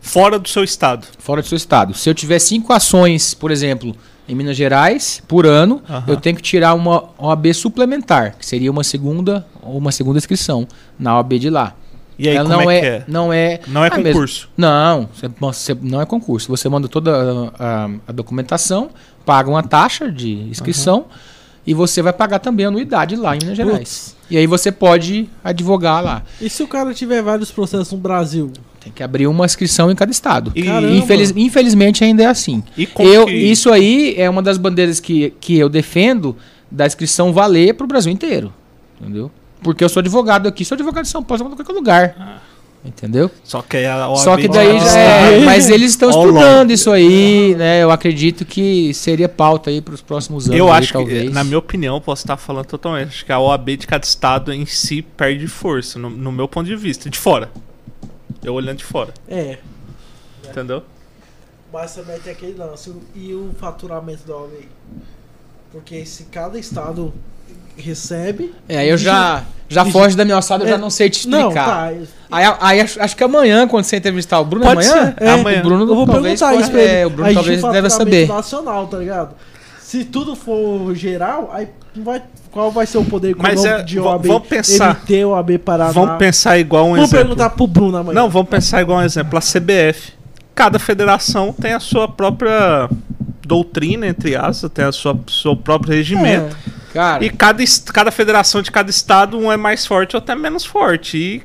Fora do seu estado. fora do seu estado. Se eu tiver cinco ações, por exemplo, em Minas Gerais por ano, eu tenho que tirar uma OAB suplementar, que seria uma segunda ou uma segunda inscrição na OAB de lá. E aí, Ela como não é, é, que é? não é Não é Ah, mesmo. concurso. Não, você, você- não é concurso. Você manda toda a, a- a documentação, paga uma taxa de inscrição e você vai pagar também a anuidade lá em Minas Gerais. Putz. E aí você pode advogar lá. E se o cara tiver vários processos no Brasil? Tem que abrir uma inscrição em cada estado. E. Infeliz- infelizmente ainda é assim. e como Eu, que- Isso aí é uma das bandeiras que, que eu defendo da inscrição valer para o Brasil inteiro. Entendeu? Porque eu sou advogado aqui, sou advogado de São Paulo, sou advogado em qualquer lugar. Entendeu? Só que OAB Só que daí já é, Mas eles estão estudando isso aí, né? Eu acredito que seria pauta aí para os próximos anos. Eu aí, acho talvez. que, na minha opinião, posso estar falando totalmente. Acho que a OAB de cada estado em si perde força, no, no meu ponto de vista. De fora. Eu olhando de fora. É. Entendeu? Mas também tem aquele lance. E o faturamento da OAB? Porque se cada estado recebe. É, aí eu já, já foge da minha alçada, eu É, já não sei te explicar. Não, tá. Aí, aí acho, acho que amanhã, quando você entrevistar o Bruno, Pode amanhã, ser, é amanhã. o Bruno Eu vou talvez perguntar isso pra ele. é, o Bruno Aí talvez faturamento saber. nacional, tá ligado? Se tudo for geral, aí vai, qual vai ser o poder Mas econômico é, de OAB? vamos pensar. MT, OAB Paraná. Vamos pensar igual um Vamos exemplo. perguntar pro Bruno amanhã. Não, vamos pensar igual um exemplo. A CBF. Cada federação tem a sua própria doutrina, entre aspas, tem a sua seu próprio regimento. É. Cara, E cada, cada federação de cada estado, um é mais forte ou até menos forte. E,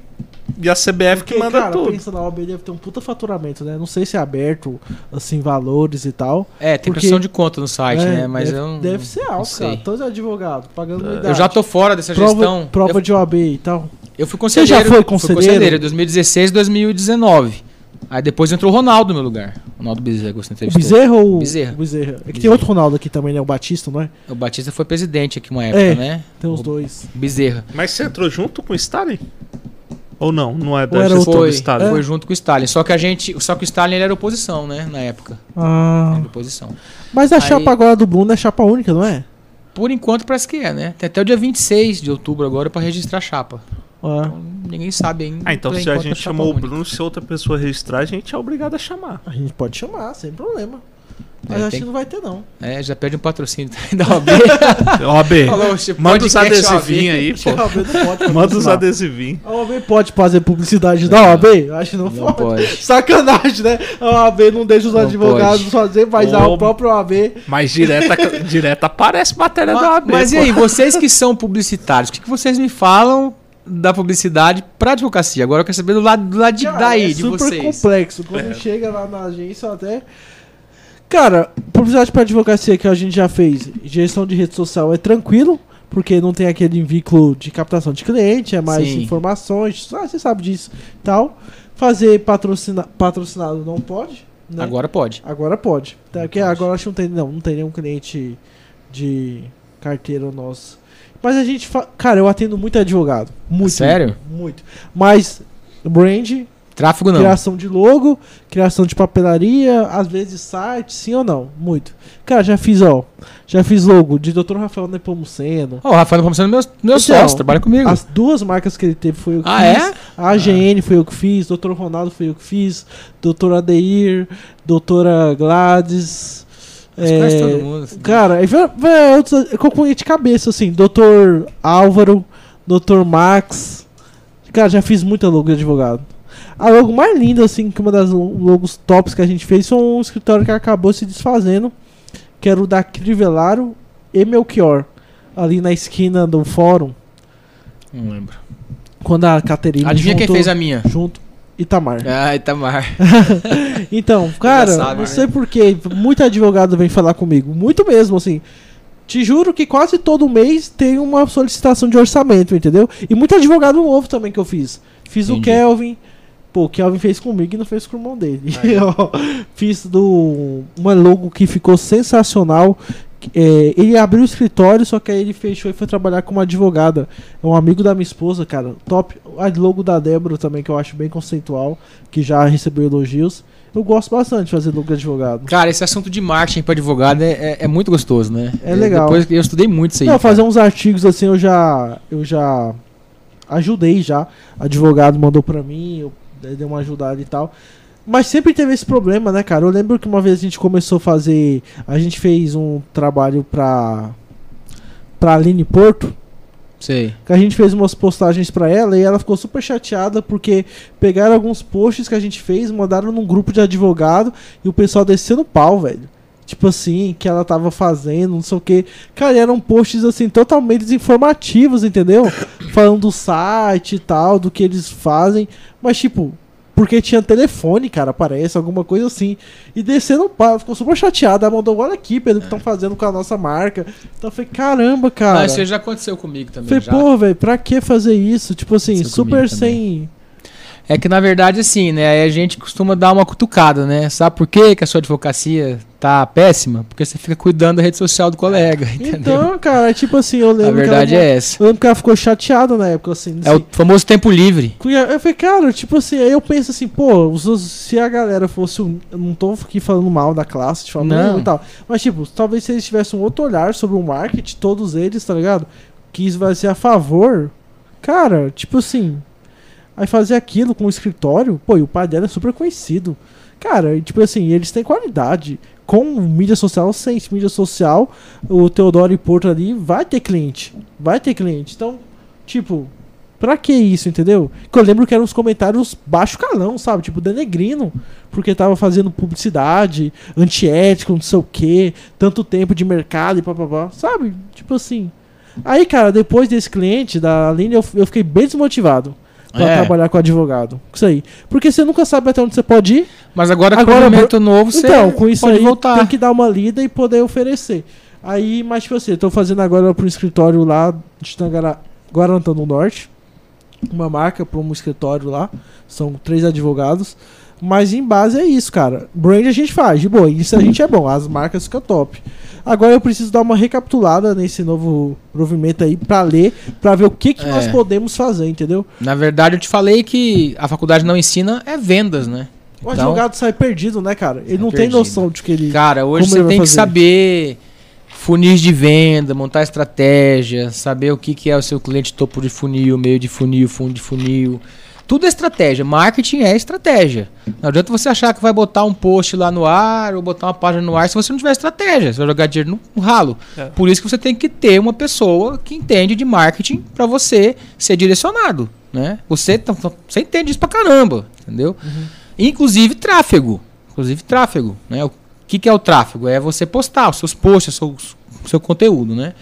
e a CBF Porque, que manda cara, tudo. pensa na OAB deve ter um puta faturamento, né? Não sei se é aberto, assim, valores e tal. é, tem porque- prestação de conta no site, É, né? Mas deve, eu não- deve ser alto, sei. cara. Todos advogados, pagando Eu unidade. já tô fora dessa prova, gestão. Prova eu, de OAB e tal. eu fui Você conselheiro. já foi Fui conselheiro? conselheiro 2016 2019. Aí depois entrou o Ronaldo no meu lugar. Ronaldo Bezerra, que você O entrevistou. Bezerra ou Bezerra. o Bezerra? É que tem Bezerra. outro Ronaldo aqui também, né? O Batista, não é? O Batista foi presidente aqui uma época, É. né? Tem os O dois. Bezerra. Mas você entrou junto com o Stalin? Ou não? Não é da era gestão Foi, do Stalin? foi junto com o Stalin. Só que a gente. Só que o Stalin ele era oposição, né? Na época. Ah. Era oposição. Mas a Aí- chapa agora do Bruno é chapa única, não é? Por enquanto parece que é, né? Tem até o dia 26 de outubro agora pra registrar a chapa. Ah. Então, ninguém sabe ainda. Ah, então se a gente chapa chamou o única. Bruno, se outra pessoa registrar, a gente é obrigado a chamar. A gente pode chamar, sem problema. Mas É, acho tem- que não vai ter, não. É, já pede um patrocínio da OAB. OAB, Falou, "Che- manda os adesivinhos aí, pô. OAB não pode Manda os adesivinhos. A OAB pode fazer publicidade da OAB? Acho que não, Não pode. pode. Sacanagem, né? A OAB não deixa os Não advogados pode. fazer, mas Ô, a própria OAB. Mas direta, direta aparece matéria da Mas, OAB. mas e pô. aí, vocês que são publicitários, o que, que vocês me falam da publicidade pra advocacia? Agora eu quero saber do lado, do lado de, Cara, daí, é de super vocês. complexo. Quando É. chega lá na agência, até. Cara, publicidade para advocacia que a gente já fez, gestão de rede social é tranquilo, porque não tem aquele vínculo de captação de cliente, é mais Sim. informações, ah, você sabe disso e tal. Fazer patrocina, patrocinado não pode. Né? Agora pode. Agora pode. Tá, porque pode. agora acho que não tem, não, não tem nenhum cliente de carteira nosso. Mas a gente. Fa... Cara, eu atendo muito advogado. Muito. Sério? Muito. Mas brand, Tráfego não. criação de logo, criação de papelaria, às vezes site, sim ou não? Muito. Cara, já fiz, ó. Já fiz logo de Dr. Rafael Nepomuceno. Ó, o Rafael Nepomuceno é meu, meu Então, sócio, trabalha comigo. As duas marcas que ele teve foi eu que Ah, fiz. é? A AGN foi eu que fiz, Dr. Ronaldo foi eu que fiz, Dr. Adeir, Doutora Gladys. É, todo mundo. assim. Cara, outros que eu de cabeça, assim, Dr. Álvaro, Dr. Max. Cara, já fiz muita logo de advogado. A logo mais linda, assim, que uma das lo- logos tops que a gente fez foi um escritório que acabou se desfazendo, que era o da Crivellaro e Melchior, ali na esquina do fórum, Não lembro. quando a Caterina Adivinha quem juntou- fez a minha? junto Itamar. Ah, Itamar. Então, cara, sabe, não né? sei porquê, muito advogado vem falar comigo, muito mesmo, assim. Te juro que quase todo mês tem uma solicitação de orçamento, entendeu? E muito advogado novo também que eu fiz. Fiz o Entendi. Kelvin, pô, o Kelvin fez comigo e não fez com o irmão dele. Ó, fiz do uma logo que ficou sensacional. É, ele abriu o escritório, só que aí ele fechou e foi trabalhar como advogada. É um amigo da minha esposa, cara. Top. A logo da Débora também, que eu acho bem conceitual, que já recebeu elogios. Eu gosto bastante de fazer logo de advogado. Cara, esse assunto de marketing para advogado é, é, é muito gostoso, né? É legal. Depois, eu estudei muito isso aí. Não, fazer uns artigos assim, eu já. Eu já ajudei já. Advogado mandou pra mim, eu dei uma ajudada e tal. Mas sempre teve esse problema, né, cara? Eu lembro que uma vez a gente começou a fazer. A gente fez um trabalho pra. pra Aline Porto. Sei. Que a gente fez umas postagens pra ela e ela ficou super chateada porque pegaram alguns posts que a gente fez, mandaram num grupo de advogado e o pessoal desceu no pau, velho. Tipo assim, que ela tava fazendo, não sei o que. Cara, eram posts assim totalmente desinformativos, entendeu? Falando do site e tal, do que eles fazem. Mas, tipo, porque tinha telefone, cara, parece, alguma coisa assim. E descendo o pau, ficou super chateada. Mandou, olha aqui, Pedro, o que estão fazendo com a nossa marca. Então eu falei, caramba, cara. Isso já aconteceu comigo também. falei, já. pô, velho, pra que fazer isso? Tipo assim, Aconteceu super sem. É que na verdade, assim, né? aí A gente costuma dar uma cutucada, né? Sabe por quê que a sua advocacia tá péssima? Porque você fica cuidando da rede social do colega, entendeu? Então, cara, tipo assim, eu a lembro. verdade que ela, é essa. Eu lembro que ela ficou chateada na época, assim. É o famoso tempo livre. Eu falei, cara, tipo assim, aí eu penso assim, pô, se a galera fosse um. Não tô aqui falando mal da classe, de nenhuma e tal. Mas, tipo, talvez se eles tivessem um outro olhar sobre o marketing, todos eles, tá ligado? Que isso vai ser a favor. Cara, tipo assim. Aí fazer aquilo com o escritório, pô, e o pai dela é super conhecido. Cara, tipo assim, eles têm qualidade. Com mídia social, sem mídia social, o Teodoro e Porto ali vai ter cliente. Vai ter cliente. Então, tipo, Pra que isso, entendeu? Que eu lembro que eram uns comentários baixo calão, sabe? Tipo, denegrino. Porque tava fazendo publicidade, antiético, não sei o que, tanto tempo de mercado e papapá, sabe? Tipo assim. Aí, cara, depois desse cliente da Aline, eu, eu fiquei bem desmotivado pra É. trabalhar com advogado. Isso aí. Porque você nunca sabe até onde você pode ir. Mas agora, com o Agora, movimento novo, você então, com isso aí, voltar. tem que dar uma lida e poder oferecer. Aí, mas tipo assim, eu tô fazendo agora pro escritório lá de Tangara, Guarantã do Norte. Uma marca para um escritório lá. São três advogados. Mas em base é isso, cara. Brand a gente faz, de boa. Isso a gente é bom. As marcas ficam top. Agora eu preciso dar uma recapitulada nesse novo movimento aí pra ler, pra ver o que, que É. nós podemos fazer, entendeu? Na verdade, eu te falei que a faculdade não ensina é vendas, né? O Então- advogado sai perdido, né, cara? Ele não tem perdido. noção de que ele. Cara, hoje você tem que saber funis de venda, montar estratégia, saber o que, que é o seu cliente topo de funil, meio de funil, fundo de funil. Tudo é estratégia. Marketing é estratégia. Não adianta você achar que vai botar um post lá no ar ou botar uma página no ar se você não tiver estratégia. Você vai jogar dinheiro no- ralo. É. Por isso que você tem que ter uma pessoa que entende de marketing para você ser direcionado. Né? Você, tá- você entende isso pra caramba, entendeu? Inclusive tráfego. Inclusive tráfego. Né? O que, que é o tráfego? É você postar os seus posts, o seu, o seu conteúdo. Né?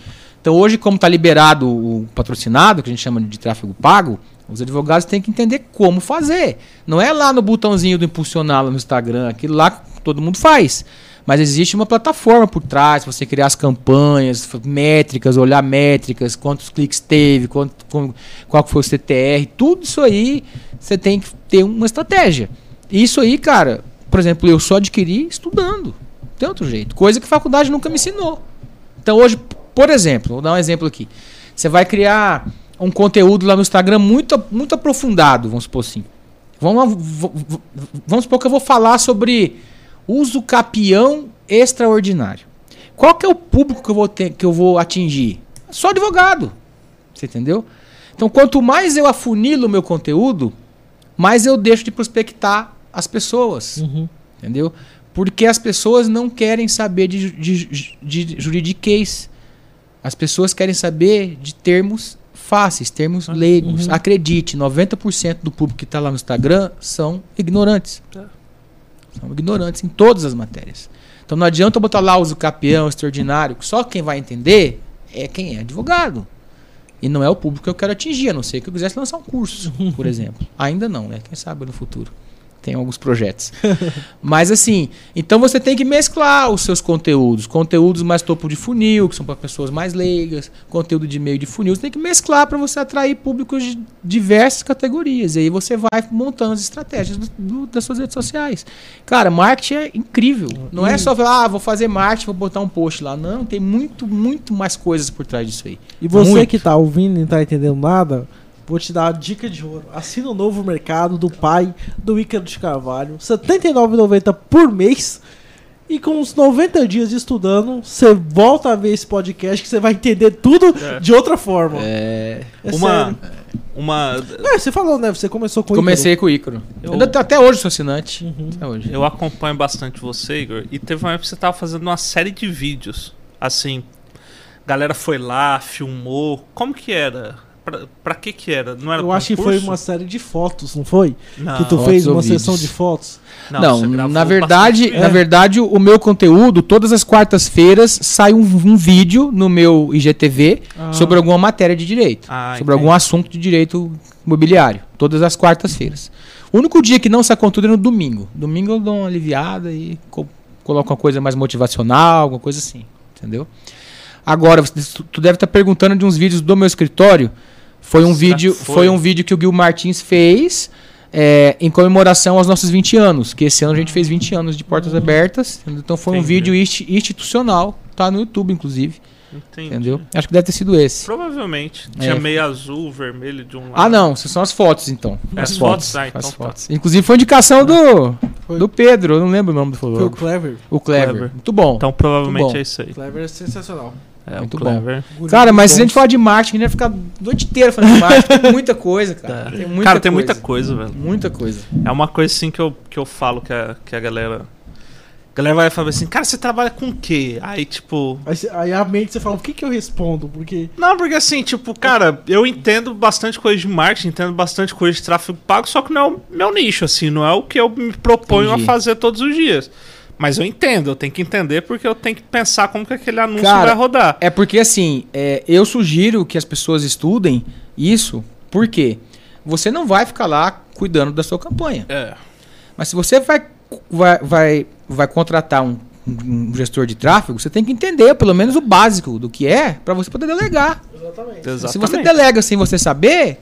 Então hoje, como está liberado o patrocinado, que a gente chama de tráfego pago, os advogados têm que entender como fazer. Não é lá no botãozinho do impulsionar no Instagram, aquilo lá todo mundo faz. Mas existe uma plataforma por trás, você criar as campanhas, métricas, olhar métricas, quantos cliques teve, quanto, qual foi o CTR, tudo isso aí você tem que ter uma estratégia. Isso aí, cara, por exemplo, eu só adquiri estudando. Tem outro jeito. Coisa que a faculdade nunca me ensinou. Então hoje, por exemplo, vou dar um exemplo aqui. Você vai criar um conteúdo lá no Instagram muito, muito aprofundado, vamos supor assim. Vamos, vamos supor que eu vou falar sobre uso capião extraordinário. Qual que é o público que eu vou, ter, que eu vou atingir? Só advogado. Você entendeu? Então, quanto mais eu afunilo o meu conteúdo, mais eu deixo de prospectar as pessoas. Uhum. Entendeu? Porque as pessoas não querem saber de, de, de juridiquês. As pessoas querem saber de termos fáceis, termos leigos. uhum. Acredite, 90% do público que está lá no Instagram são ignorantes. São ignorantes em todas as matérias. Então não adianta eu botar lá uso capião, extraordinário, só quem vai entender é quem é advogado. E não é o público que eu quero atingir, a não ser que eu quisesse lançar um curso, por exemplo. Ainda não, né? Quem sabe no futuro. Tem alguns projetos. Mas assim, então você tem que mesclar os seus conteúdos. Conteúdos mais topo de funil, que são para pessoas mais leigas, conteúdo de meio de funil. Você tem que mesclar para você atrair públicos de diversas categorias. E aí você vai montando as estratégias do- do- das suas redes sociais. Cara, marketing é incrível. Não é só falar, ah, vou fazer marketing, vou botar um post lá. Não, tem muito, muito mais coisas por trás disso aí. E você Muito. que tá ouvindo e não tá entendendo nada, vou te dar a dica de ouro. Assina o novo mercado do pai do Ícaro de Carvalho, R$ 79,90 por mês. E com uns 90 dias estudando, você volta a ver esse podcast que você vai entender tudo É. de outra forma. É, É uma, sério. uma. É, você falou, né? Você começou com o comecei com o Ícaro. Eu... Até hoje sou assinante. Uhum. Até hoje. Eu acompanho bastante você, Igor. E teve uma época que você tava fazendo uma série de vídeos. Assim, galera foi lá, filmou. Como que era? Pra, pra que que era? Não era Eu acho que foi uma série de fotos, não foi? Não, que tu Fotos fez uma vídeos? sessão de fotos. Não, gravou na verdade, bastante na É. verdade, o meu conteúdo, todas as quartas-feiras, sai um, um vídeo no meu IGTV Ah. sobre alguma matéria de direito. Ah, sobre entendi. algum assunto de direito imobiliário. Todas as quartas-feiras. O único dia que não sai conteúdo é no domingo. Domingo eu dou uma aliviada e co coloco uma coisa mais motivacional, alguma coisa assim. Entendeu? Agora, tu deve estar perguntando de uns vídeos do meu escritório. Foi um vídeo, que foi? foi um vídeo que o Gil Martins fez é, em comemoração aos nossos 20 anos. Que esse ano a gente fez 20 anos de portas abertas. Então foi um Entendi. vídeo insti- institucional. Tá no YouTube, inclusive. Entendi. Entendeu? Acho que deve ter sido esse. Provavelmente. É. Tinha meio azul, vermelho de um lado. Ah, não, essas são as fotos, então. As As fotos? Ah, então as tá. fotos. Inclusive foi indicação do, Foi. do Pedro, eu não lembro o nome do Foi o fotógrafo. Clever. O Clever. Clever. Muito bom. Então provavelmente bom. é isso aí. Clever é sensacional. É, Muito o bom. Clever. Cara, mas se a gente falar de marketing, a gente vai ficar a noite inteira falando de marketing. Tem muita coisa, cara. Tem muita Cara, tem coisa. muita coisa, velho. Muita coisa. É uma coisa assim que eu, que eu falo que a, que a galera. A galera vai falar assim, cara, você trabalha com o quê? Aí, tipo. Aí, aí a mente você fala, o que que eu respondo? Porque Não, porque assim, tipo, cara, eu entendo bastante coisa de marketing, entendo bastante coisa de tráfego pago, só que não é o meu nicho, assim, não é o que eu me proponho Entendi. a fazer todos os dias. Mas eu entendo, eu tenho que entender porque eu tenho que pensar como que aquele anúncio Cara, vai rodar. É porque assim, é, eu sugiro que as pessoas estudem isso, porque você não vai ficar lá cuidando da sua campanha. É. Mas se você vai, vai, vai, vai contratar um, um gestor de tráfego, você tem que entender pelo menos o básico do que é para você poder delegar. Exatamente. Exatamente. Se você delega sem você saber,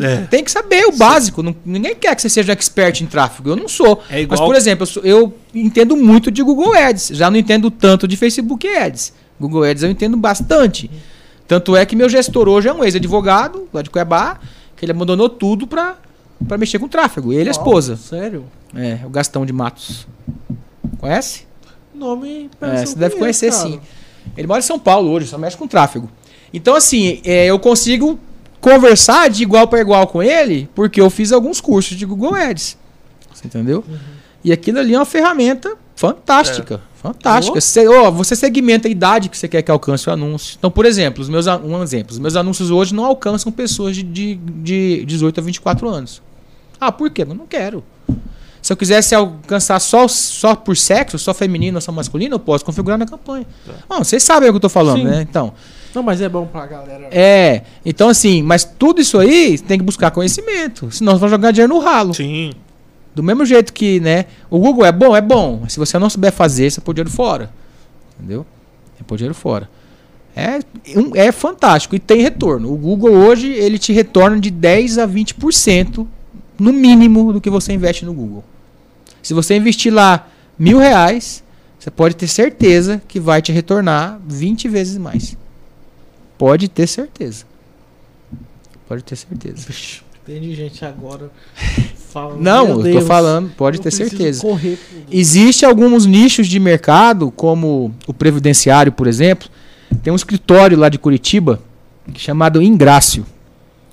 É. tem que saber o básico. Não- ninguém quer que você seja expert em tráfego. Eu não sou. É igual- Mas, por exemplo, eu, sou- eu entendo muito de Google Ads. Já não entendo tanto de Facebook Ads. Google Ads eu entendo bastante. Tanto é que meu gestor hoje é um ex-advogado lá de Cuiabá, que ele abandonou tudo pra, pra mexer com tráfego. Ele e a esposa. Sério? É, o Gastão de Matos. Conhece? Nome. É, você deve conhecer conheço, sim. cara. Ele mora em São Paulo hoje, só mexe com tráfego. Então, assim, é, eu consigo conversar de igual para igual com ele, porque eu fiz alguns cursos de Google Ads. Você entendeu? Uhum. E aquilo ali é uma ferramenta fantástica. Fantástica. Oh. Você, ó, você segmenta a idade que você quer que alcance o anúncio. Então, por exemplo, os meus, um exemplo, os meus anúncios hoje não alcançam pessoas de, de, de 18 a 24 anos. Ah, por quê? Eu não quero. Se eu quisesse alcançar só, só por sexo, só feminino ou só masculino, eu posso configurar na campanha. Bom, vocês sabem o que eu tô falando, Sim. né? Então, Não, mas é bom pra galera. é. Então, assim, mas tudo isso aí tem que buscar conhecimento. Senão você vai jogar dinheiro no ralo. Sim. Do mesmo jeito que, né? O Google é bom? É bom. Mas se você não souber fazer, você pôr dinheiro fora. Entendeu? É pôr dinheiro fora. É, é fantástico e tem retorno. O Google hoje, ele te retorna de 10 a 20% no mínimo do que você investe no Google. Se você investir lá mil reais, você pode ter certeza que vai te retornar 20 vezes mais. Pode ter certeza. Pode ter certeza. Entendi, gente, agora. Fala, Não, eu tô falando, pode ter certeza. Correr pro- Existe alguns nichos de mercado, como o previdenciário, por exemplo. Tem um escritório lá de Curitiba chamado Ingrácio.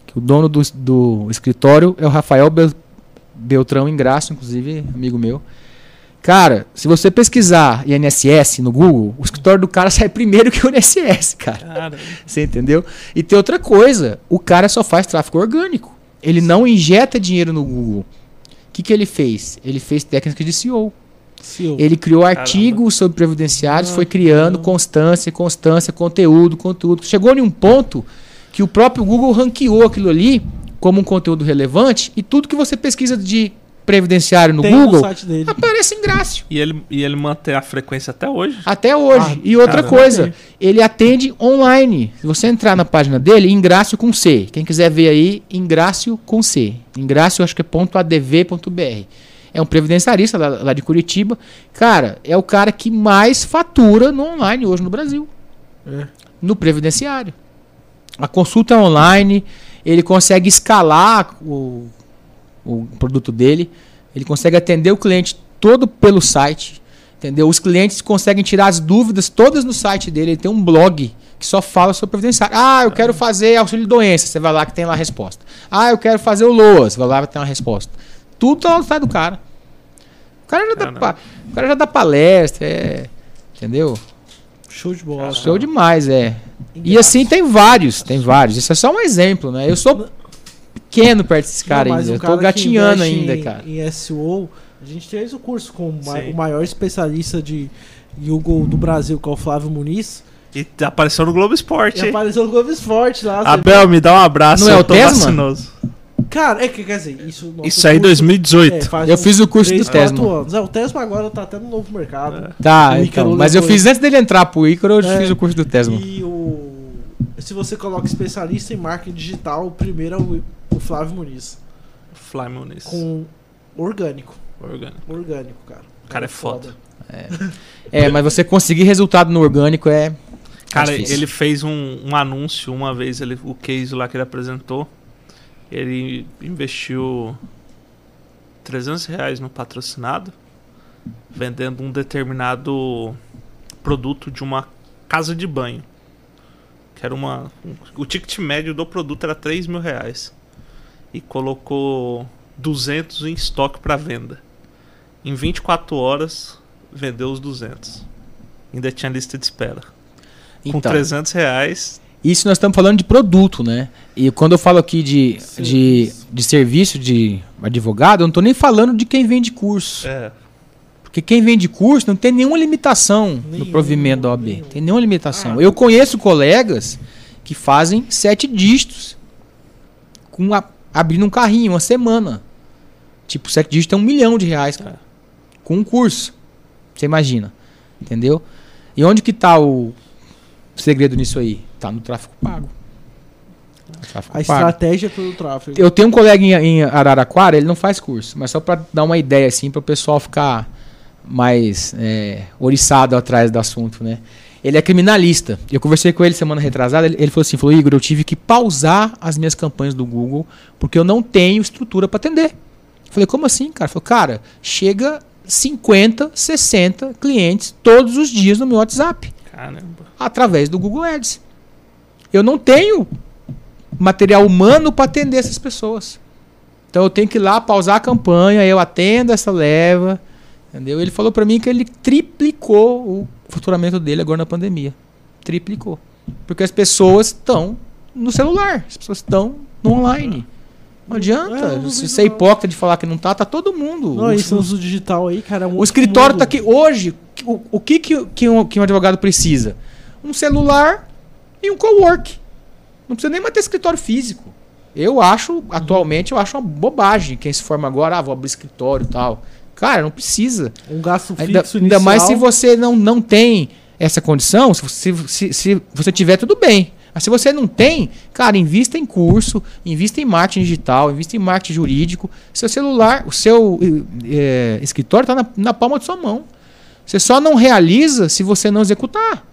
Que o dono do, do escritório é o Rafael Bel- Beltrão Ingrácio, inclusive amigo meu. Cara, se você pesquisar INSS no Google, o escritório do cara sai primeiro que o INSS, cara. Cara, Você entendeu? E tem outra coisa, o cara só faz tráfego orgânico. Ele não injeta dinheiro no Google. O que, que ele fez? Ele fez técnica de SEO. CEO. Ele criou artigos sobre previdenciários, foi criando constância, constância, conteúdo, conteúdo. Chegou em um ponto que o próprio Google ranqueou aquilo ali como um conteúdo relevante e tudo que você pesquisa de previdenciário no Tem no Google site dele. aparece em Grácio. e ele, e ele mantém a frequência até hoje? Até hoje. Ah, e outra caramba. coisa, ele atende online. Se você entrar na página dele, Ingrácio com C. Quem quiser ver aí, Ingrácio com C. Ingrácio, acho que é ponto .adv.br. É um previdenciarista lá, lá de Curitiba. Cara, é o cara que mais fatura no online hoje no Brasil. É. No previdenciário. A consulta é online, ele consegue escalar o, o produto dele, ele consegue atender o cliente todo pelo site. Entendeu? Os clientes conseguem tirar as dúvidas todas no site dele. Ele tem um blog que só fala sobre previdenciário. Ah, eu quero fazer auxílio de doença. Você vai lá que tem lá a resposta. Ah, eu quero fazer o LOA. Você vai lá que tem uma resposta. Tudo tá no site do cara. O cara já, dá, pa- o cara já dá palestra, é, entendeu? Show de bola. Show demais, é. E Engraçado. assim tem vários, tem vários. Isso é só um exemplo, né? Eu sou pequeno perto desse cara Não, mas ainda. um Eu tô cara gatinhando ainda, em- cara. Em SEO, a gente fez o curso com Sim. o maior especialista de Google do Brasil, que é o Flávio Muniz. E apareceu no Globo Esporte. E apareceu no Globo Esporte lá. Abel, me dá um abraço. Não é o viu? Cara, é que quer dizer, isso. Isso aí em curso- 2018. é, faz Eu fiz o curso três, do quatro Tesman. anos. É, o Tesma agora tá até no novo mercado. Tá, O então. Mas eu fiz antes dele entrar pro Ícaro, eu É. fiz o curso do Tesla. E o. Se você coloca especialista em marketing digital, o primeiro é o, o Flávio Muniz. Fly Muniz. Com orgânico. Orgânico. Orgânico, cara. O cara é foda. É, mas você conseguir resultado no orgânico é. Cara, difícil. ele fez um, um anúncio uma vez, ele, o case lá que ele apresentou. Ele investiu 300 reais no patrocinado, vendendo um determinado produto de uma casa de banho. Que era uma. um- o ticket médio do produto era 3 mil reais. E colocou 200 em estoque para venda. Em 24 horas, vendeu os 200. Ainda tinha lista de espera. Com Então, 300 reais. isso nós estamos falando de produto, né? E quando eu falo aqui de, de, Serviço. de serviço de advogado, eu não tô nem falando de quem vende curso. É, Porque quem vende curso não tem nenhuma limitação no Nenhum, provimento da OAB. nenhum. Tem nenhuma limitação. Ah. Eu conheço colegas que fazem sete dígitos com a- abrindo um carrinho uma semana. Tipo, sete dígitos é um milhão de reais, cara. Com um curso. Você imagina. Entendeu? E onde que tá o segredo nisso aí? Tá no tráfego pago. No A pago. estratégia é todo o tráfego. Eu tenho um colega em, em Araraquara, ele não faz curso, mas só para dar uma ideia assim, para o pessoal ficar mais é, oriçado atrás do assunto, né? Ele é criminalista. Eu conversei com ele semana retrasada, ele, ele falou assim, falou, Igor, eu tive que pausar as minhas campanhas do Google porque eu não tenho estrutura para atender. Eu falei, como assim, cara? Ele falou, cara, chega 50, 60 clientes todos os dias no meu WhatsApp caramba. através do Google Ads. Eu não tenho material humano para atender essas pessoas. Então eu tenho que ir lá pausar a campanha, eu atendo essa leva, entendeu? Ele falou para mim que ele triplicou o faturamento dele agora na pandemia. Triplicou. Porque as pessoas estão no celular, as pessoas estão no online. Não adianta. É, não se você é hipócrita de falar que não tá, tá todo mundo. Não, isso uso digital aí, cara. é um o escritório mundo. está aqui. Hoje, o, o que, que, que, um, que um advogado precisa? Um celular e um cowork. Não precisa nem mais ter escritório físico. Eu acho, atualmente, eu acho uma bobagem quem se forma agora, ah, vou abrir escritório e tal. Cara, não precisa. Um gasto Ainda, fixo ainda mais se inicial. você não, não tem essa condição, se, você- se, se você tiver, tudo bem. Mas se você não tem, cara, invista em curso, invista em marketing digital, invista em marketing jurídico. Seu celular, o seu eh, escritório está na, na palma de sua mão. Você só não realiza se você não executar.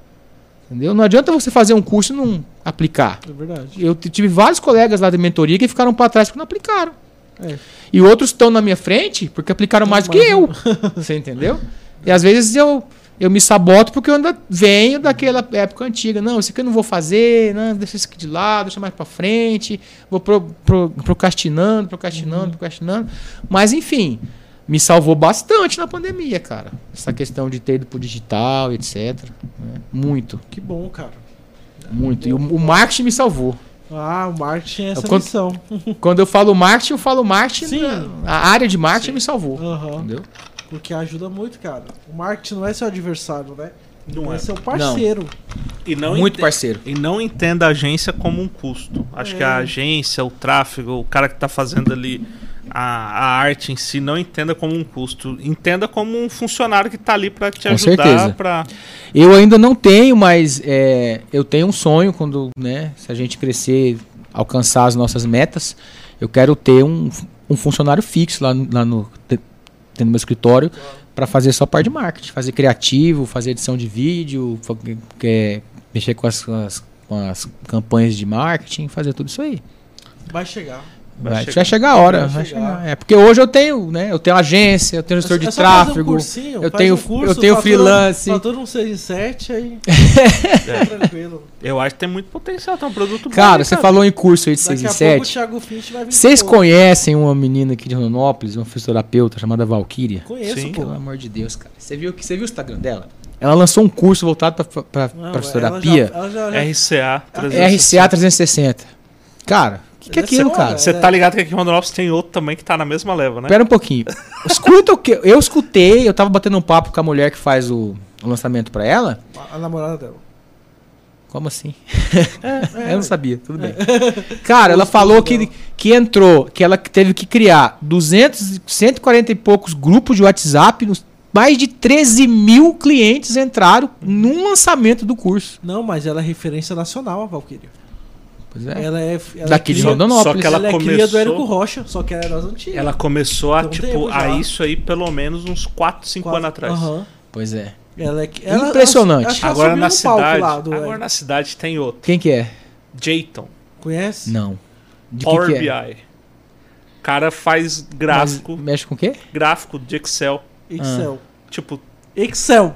Entendeu? Não adianta você fazer um curso e não aplicar. É verdade. Eu tive vários colegas lá da mentoria que ficaram para trás porque não aplicaram. É. E outros estão na minha frente porque aplicaram mais do que eu. Você entendeu? E às vezes eu, eu me saboto porque eu ainda venho daquela época antiga. Não, isso aqui eu não vou fazer, não, deixa isso aqui de lado, deixa mais para frente. Vou pro, pro, procrastinando, procrastinando, procrastinando. Mas enfim, me salvou bastante na pandemia, cara. Essa questão de ter ido pro digital, etc. né? Muito, Que bom, cara. muito. E o, o marketing me salvou. Ah, o marketing é essa quando- missão. Quando eu falo marketing, eu falo marketing. Sim. A área de marketing me salvou. Aham. Entendeu? Porque ajuda muito, cara. O marketing não é seu adversário, né? Não é é. seu parceiro. E não Muito parceiro. E não entenda a agência como um custo. Acho É. que a agência, o tráfego, o cara que tá fazendo ali a, a arte em si, não entenda como um custo. Entenda como um funcionário que tá ali para te Com ajudar. certeza. Pra... Eu ainda não tenho, mas é, eu tenho um sonho quando, né, se a gente crescer, alcançar as nossas metas, eu quero ter um, um funcionário fixo lá, no- lá no, do meu escritório para fazer só parte de marketing, fazer criativo, fazer edição de vídeo, é, mexer com as, com as- com as campanhas de marketing, fazer tudo isso aí. Vai chegar. Vai Vai, chegar. vai chegar a hora. Vai Vai chegar. chegar. É porque hoje eu tenho, né? Eu tenho agência, eu tenho gestor de um tráfego. cursinho, eu tenho- um curso, eu tenho freelance. Fatura um 6 em 7 aí. É. Tranquilo. Eu acho que tem muito potencial, tem um produto bom. Cara, você falou em curso aí de 6 Daqui e a pouco o 7. Thiago Finch vai vir. Vocês conhecem uma menina aqui de Rondonópolis, uma fisioterapeuta chamada Valkyria? Conheço, Sim. pô. Pelo amor de Deus, cara. Você viu, que- você viu o Instagram dela? Ela lançou um curso voltado Não, pra ela fisioterapia. já- ela já- já- RCA. RCA 360. Cara, que, que é aquilo, ser cara? Você tá ligado que aqui em Rondonópolis tem outro também que tá na mesma leva, né? Pera um pouquinho. Escuta o que. Eu escutei, eu tava batendo um papo com a mulher que faz o, o lançamento pra ela. A namorada dela. Como assim? É, eu não sabia, tudo bem. Cara, ela falou que, que entrou, que ela teve que criar 200, 140 e poucos grupos de WhatsApp, nos- mais de 13 mil clientes entraram num lançamento do curso. Não, mas ela é referência nacional, a Valkyria. Pois é. Ela é. Ela Daqui é de cria- Rondonópolis. Só que ela ela é cria do começou- Érico Rocha, só que ela é das antigas. Ela começou a, um tipo, tempo a isso aí pelo menos uns 4, 5 Quase- anos atrás. Aham. Pois é. Ela é. ela- Impressionante. Agora na cidade. agora na cidade tem outro. Quem que é? Jayton. Conhece? Não. De Power que BI. que é? cara faz gráfico, Mas mexe com o quê? gráfico de Excel. Excel. Tipo, Excel.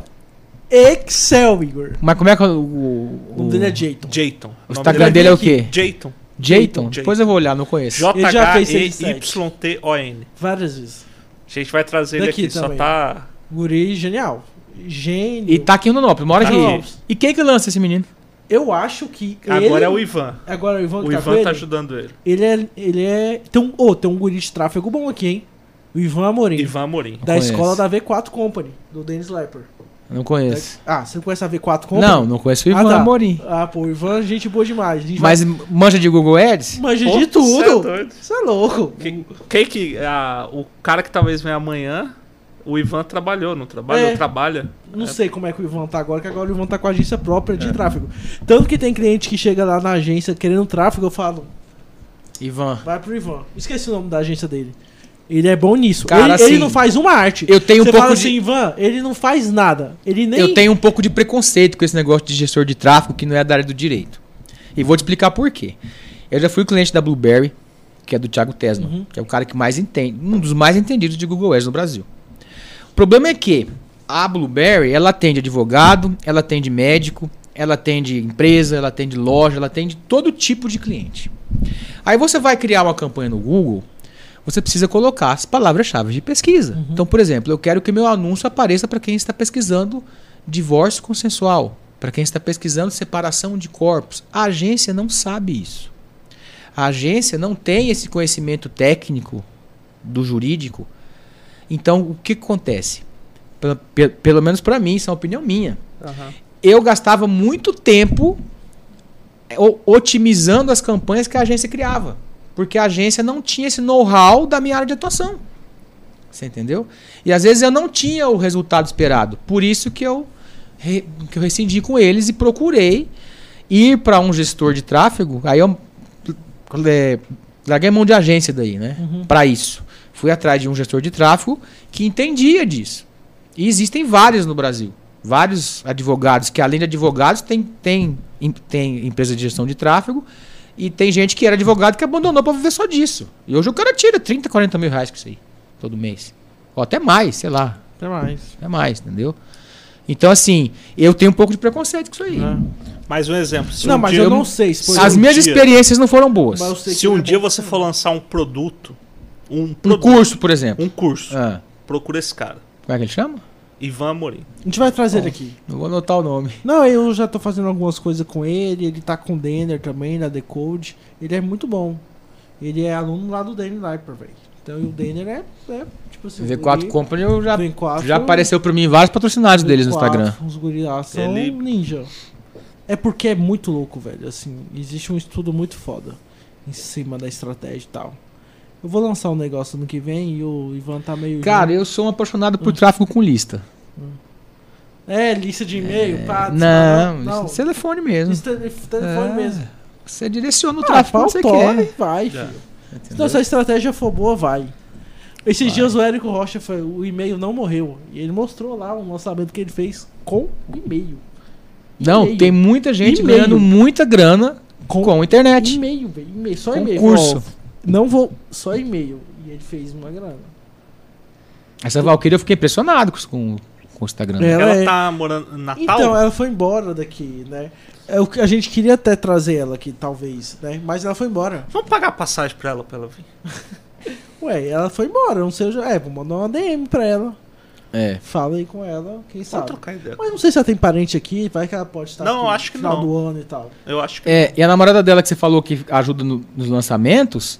Excel, Igor. Mas como é que o. O O, nome dele é Jayton. Jayton. o Instagram dele dele é o aqui. quê? Jayton. Jayton? Depois eu vou olhar, não conheço. Ele J-E-Y-T-O-N. Várias vezes. A gente vai trazer ele Daqui aqui, só também. tá. Guri genial. Gênio. E tá aqui no Nopes, mora Tá aqui. aqui. E quem que lança esse menino? Eu acho que. Agora ele- é o Ivan. Agora o Ivan que O tá Ivan com tá ele, ajudando ele. Ele é. Ele é. Tem um, oh, tem um guri de tráfego bom aqui, hein? O Ivan Amorim. Ivan Amorim. Da escola da V4 Company, do Dennis Leper. Não conheço. Ah, você não conhece a V4 Company? Não, não conheço o Ah, Ivan tá. Amorim. Ah, pô, o Ivan, gente boa demais. A gente Mas manja de Google Ads? vai... Manja Pô, de é tudo. Você é louco. Quem, quem que. ah, o cara que talvez venha amanhã, o Ivan trabalhou, não trabalhou? É. Trabalha. Não É. sei como é que o Ivan tá agora, que agora o Ivan tá com a agência própria de tráfego. Tanto que tem cliente que chega lá na agência querendo tráfego, eu falo, Ivan. vai pro Ivan. Esqueci o nome da agência dele. Ele é bom nisso. Cara, ele, assim, ele não faz uma arte. Eu tenho um Você pouco fala de. assim, Ivan, ele não faz nada. Ele nem. Eu tenho um pouco de preconceito com esse negócio de gestor de tráfego que não é da área do direito. E vou te explicar por quê. Eu já fui cliente da Blueberry, que é do Thiago Tesman, Uhum. que é o cara que mais entende, um dos mais entendidos de Google Ads no Brasil. O problema é que a Blueberry, ela atende advogado, ela atende médico, ela atende empresa, ela atende loja, ela atende todo tipo de cliente. Aí você vai criar uma campanha no Google, você precisa colocar as palavras-chave de pesquisa. Então, por exemplo, eu quero que meu anúncio apareça para quem está pesquisando divórcio consensual, para quem está pesquisando separação de corpos. A agência não sabe isso. A agência não tem esse conhecimento técnico do jurídico. Então, o que acontece? Pelo, pe- pelo menos para mim, isso é uma opinião minha. Aham. Eu gastava muito tempo é, otimizando as campanhas que a agência criava. Porque a agência não tinha esse know-how da minha área de atuação. Você entendeu? E às vezes eu não tinha o resultado esperado. Por isso que eu, que eu rescindi com eles e procurei ir para um gestor de tráfego. Aí eu é, larguei mão de agência daí, né? Uhum. Para isso. Fui atrás de um gestor de tráfego que entendia disso. E existem vários no Brasil. Vários advogados que, além de advogados, tem, tem, em- tem empresa de gestão de tráfego. E tem gente que era advogado que abandonou para viver só disso. E hoje o cara tira 30, 40 mil reais com isso aí. Todo mês. Ou até mais, sei lá. Até mais. Até mais, entendeu? Então, assim, eu tenho um pouco de preconceito com isso aí. né? Mais um exemplo. Se Não, um mas dia, eu não sei. Se, por As um minhas dia- experiências não foram boas. mas eu sei se que um é dia bom. você for lançar um produto, um Um produto, curso, por exemplo. um curso, Ah, procura esse cara. como é que ele chama? Ivan Amorim. A gente vai trazer ele aqui. Não vou anotar o nome. Não, eu já tô fazendo algumas coisas com ele. Ele tá com o Denner também, na Decode. Ele é muito bom. Ele é aluno lá do Denner Liper, velho. Então, e o Denner é, é tipo assim. V4 guri- Company eu já, V4 já apareceu pra mim vários patrocinados deles no V4, Instagram. Os guri lá são Ele- ninja. É porque é muito louco, velho. Assim, existe um estudo muito foda em cima da estratégia e tal. Eu vou lançar um negócio ano que vem e o Ivan tá meio. Cara, eu sou um apaixonado por tráfego com lista. É, lista de e-mail, pá. Não, não. é telefone mesmo. Lista de telefone É, mesmo. Você direciona o Ah, tráfego quando você e quer. vai, É. filho. entendeu? Então, se a estratégia for boa, vai. Esses Vai. dias o Érico Rocha foi, o e-mail não morreu. E ele mostrou lá um lançamento que ele fez com e-mail. Não, tem muita gente ganhando muita grana com, Com internet. E-mail, velho. E-mail, só e-mail. curso. Não vou. Só e-mail. E ele fez uma grana. Essa Valkyria eu fiquei impressionado com, com, com o Instagram. Dela. Ela Ela é- tá morando em Natal? Então, ela foi embora daqui, né? É o que a gente queria até trazer ela aqui, talvez, né? Mas ela foi embora. Vamos pagar passagem pra ela pra ela vir. Ué, ela foi embora, não sei. É, vou mandar uma DM pra ela. É. Fala aí com ela, quem Vamos sabe. trocar ideia. Mas não sei se ela tem parente aqui, vai que ela pode estar Não, aqui acho que no final não. do ano e tal. Eu acho que. É, e a namorada dela que você falou que ajuda no- nos lançamentos,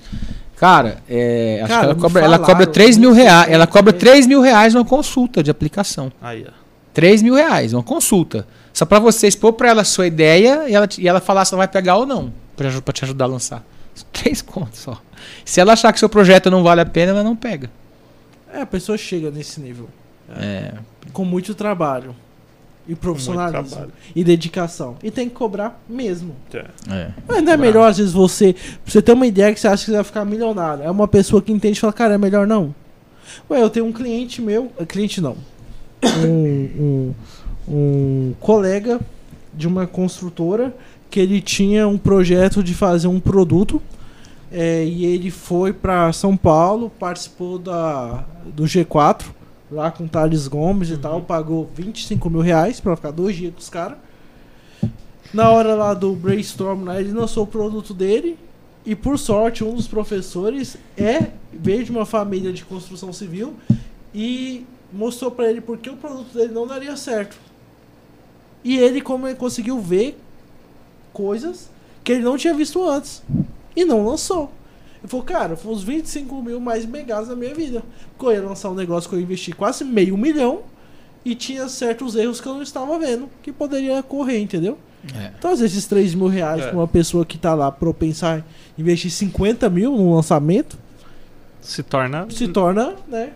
cara, é, acho Cara, que ela me cobra, ela falaram, cobra 3 mil reais. Ela cobra 3 mil reais uma consulta de aplicação. Aí, ó. 3 mil reais, uma consulta. Só pra você expor pra ela a sua ideia e ela, te- e ela falar se ela vai pegar ou não. Pra, aju- pra te ajudar a lançar. Três contos só. Se ela achar que seu projeto não vale a pena, ela não pega. É, a pessoa chega nesse nível. É. Com muito trabalho. E profissionalismo. trabalho. E dedicação. E tem que cobrar mesmo. É. é. Mas não é melhor, às vezes, você. Pra você ter uma ideia que você acha que você vai ficar milionário. É uma pessoa que entende e fala, cara, é melhor não. Ué, eu tenho um cliente meu. eh, Cliente não. Um, um, um colega de uma construtora que ele tinha um projeto de fazer um produto. eh, e ele foi para São Paulo, participou da, do G4, lá com o Thales Gomes e tal, pagou 25 mil reais pra ficar dois dias com os caras. Na hora lá do brainstorm, lá, ele lançou o produto dele. E por sorte, um dos professores é veio de uma família de construção civil e mostrou pra ele porque o produto dele não daria certo. E ele como ele conseguiu ver coisas que ele não tinha visto antes e não lançou. Ele falou, cara, foi uns 25 mil mais megados na minha vida. Porque eu ia lançar um negócio que eu investi quase meio milhão e tinha certos erros que eu não estava vendo que poderia ocorrer, entendeu? É. Então, às vezes, esses 3 mil reais É. pra uma pessoa que tá lá propensar em investir 50 mil num lançamento Se torna. se torna, né?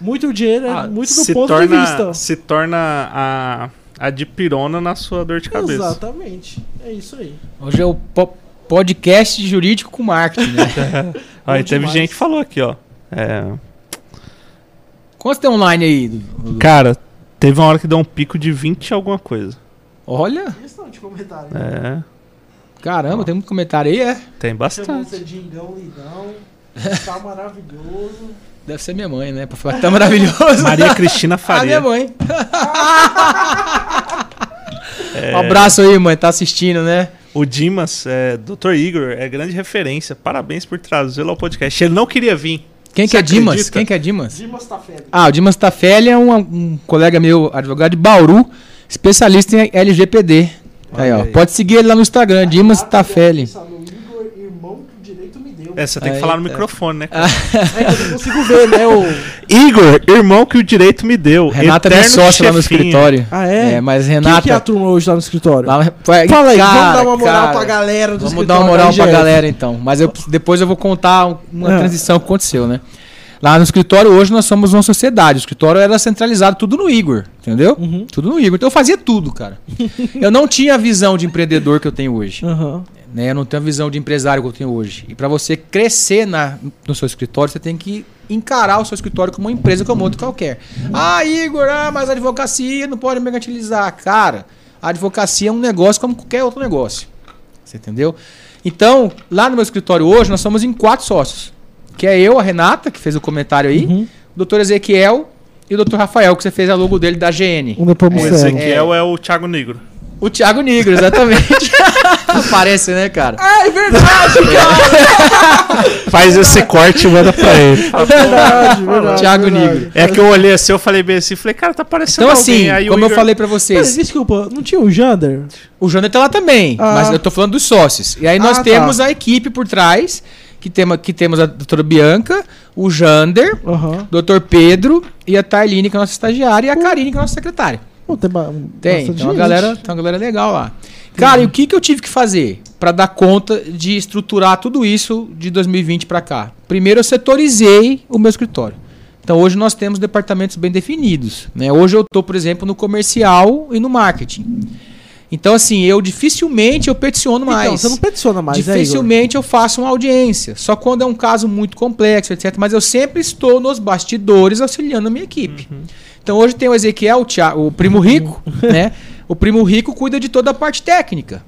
Muito dinheiro, Ah, é muito do se ponto torna, de vista. Se torna a, a dipirona na sua dor de cabeça. Exatamente. É isso aí. Hoje é o po- podcast jurídico com marketing, né? Aí teve demais. gente que falou aqui, ó. É, Quanto tem online aí? Dudu? cara, teve uma hora que deu um pico de 20 e alguma coisa. Olha, Questão de comentário. É, caramba, tem muito comentário aí, é? tem bastante. você de Ingão Lidão. Tá maravilhoso. Deve ser minha mãe, né? Pra falar que tá maravilhoso. Maria Cristina Ah, minha Faria. mãe. É, Um abraço aí, mãe. Tá assistindo, né? O Dimas, é, Dr. Igor, é grande referência. Parabéns por trazê-lo ao podcast. Ele não queria vir. Quem que é Dimas? acredita? Quem que é Dimas? Dimas tá feliz. Ah, o Dimas Tafelli é um, um colega meu, advogado de Bauru, especialista em LGPD. Aí, ó. aí. Pode seguir ele lá no Instagram, Dimas Tafelli. Igor, irmão que o direito me deu. É, você tem que Aí, falar no é. microfone, né? cara? É, eu não consigo ver, né? O... Igor, irmão que o direito me deu. Renata é minha eterno sócia lá no chefinho. escritório. Ah, é? É, mas Quem Renata. que é a turma hoje lá no escritório? lá- Fala aí, Cara, vamos dar uma moral cara, pra galera do Vamos escritório dar uma moral pra IGF. galera então. Mas eu, depois eu vou contar um- uma Ah. transição que aconteceu, né? Lá no escritório hoje nós somos uma sociedade. O escritório era centralizado tudo no Igor, entendeu? Uhum. Tudo no Igor. Então eu fazia tudo, cara. eu não tinha a visão de empreendedor que eu tenho hoje. Aham. Né? Eu não tenho a visão de empresário que eu tenho hoje. E para você crescer na, no seu escritório, você tem que encarar o seu escritório como uma empresa como outra qualquer. Ah, Igor, ah, mas a advocacia não pode mercantilizar. Cara, a advocacia é um negócio como qualquer outro negócio. Você entendeu? Então, lá no meu escritório hoje, nós somos em quatro sócios. Que é eu, a Renata, que fez o comentário aí, Uhum. o doutor Ezequiel e o doutor Rafael, que você fez a logo dele da GN. Um depois O me Ezequiel é. o Thiago Negro. O Thiago Nigro, exatamente. Parece, né, cara? Ah, é verdade, cara! Faz esse corte e manda pra ele. verdade, verdade. Thiago verdade. Nigro. É que eu olhei assim, eu falei bem assim, falei, cara, tá parecendo Então, alguém. assim, Aí como eu Igor- falei pra vocês, desculpa, não tinha o Jander? o Jander tá lá também, Ah. mas eu tô falando dos sócios. E aí nós Ah, tá. temos a equipe por trás, que, tema, que temos a doutora Bianca, o Jander, Aham. o doutor Pedro e a Tarline, que é a nossa estagiária, e a Karine, que é a nossa secretária. Pô, tem ba- Tem, tem uma, galera, tem uma galera legal lá. Cara, e o que, que eu tive que fazer pra dar conta de estruturar tudo isso de 2020 pra cá? Primeiro, eu setorizei o meu escritório. Então, hoje nós temos departamentos bem definidos. Né? Hoje eu estou, por exemplo, no comercial e no marketing. Então, assim, eu dificilmente eu peticiono mais. Então, você não peticiona mais, né? Dificilmente eu faço uma audiência. Só quando é um caso muito complexo, etc. Mas eu sempre estou nos bastidores auxiliando a minha equipe. Então hoje tem o Ezequiel, o, o primo rico, né? O primo rico cuida de toda a parte técnica.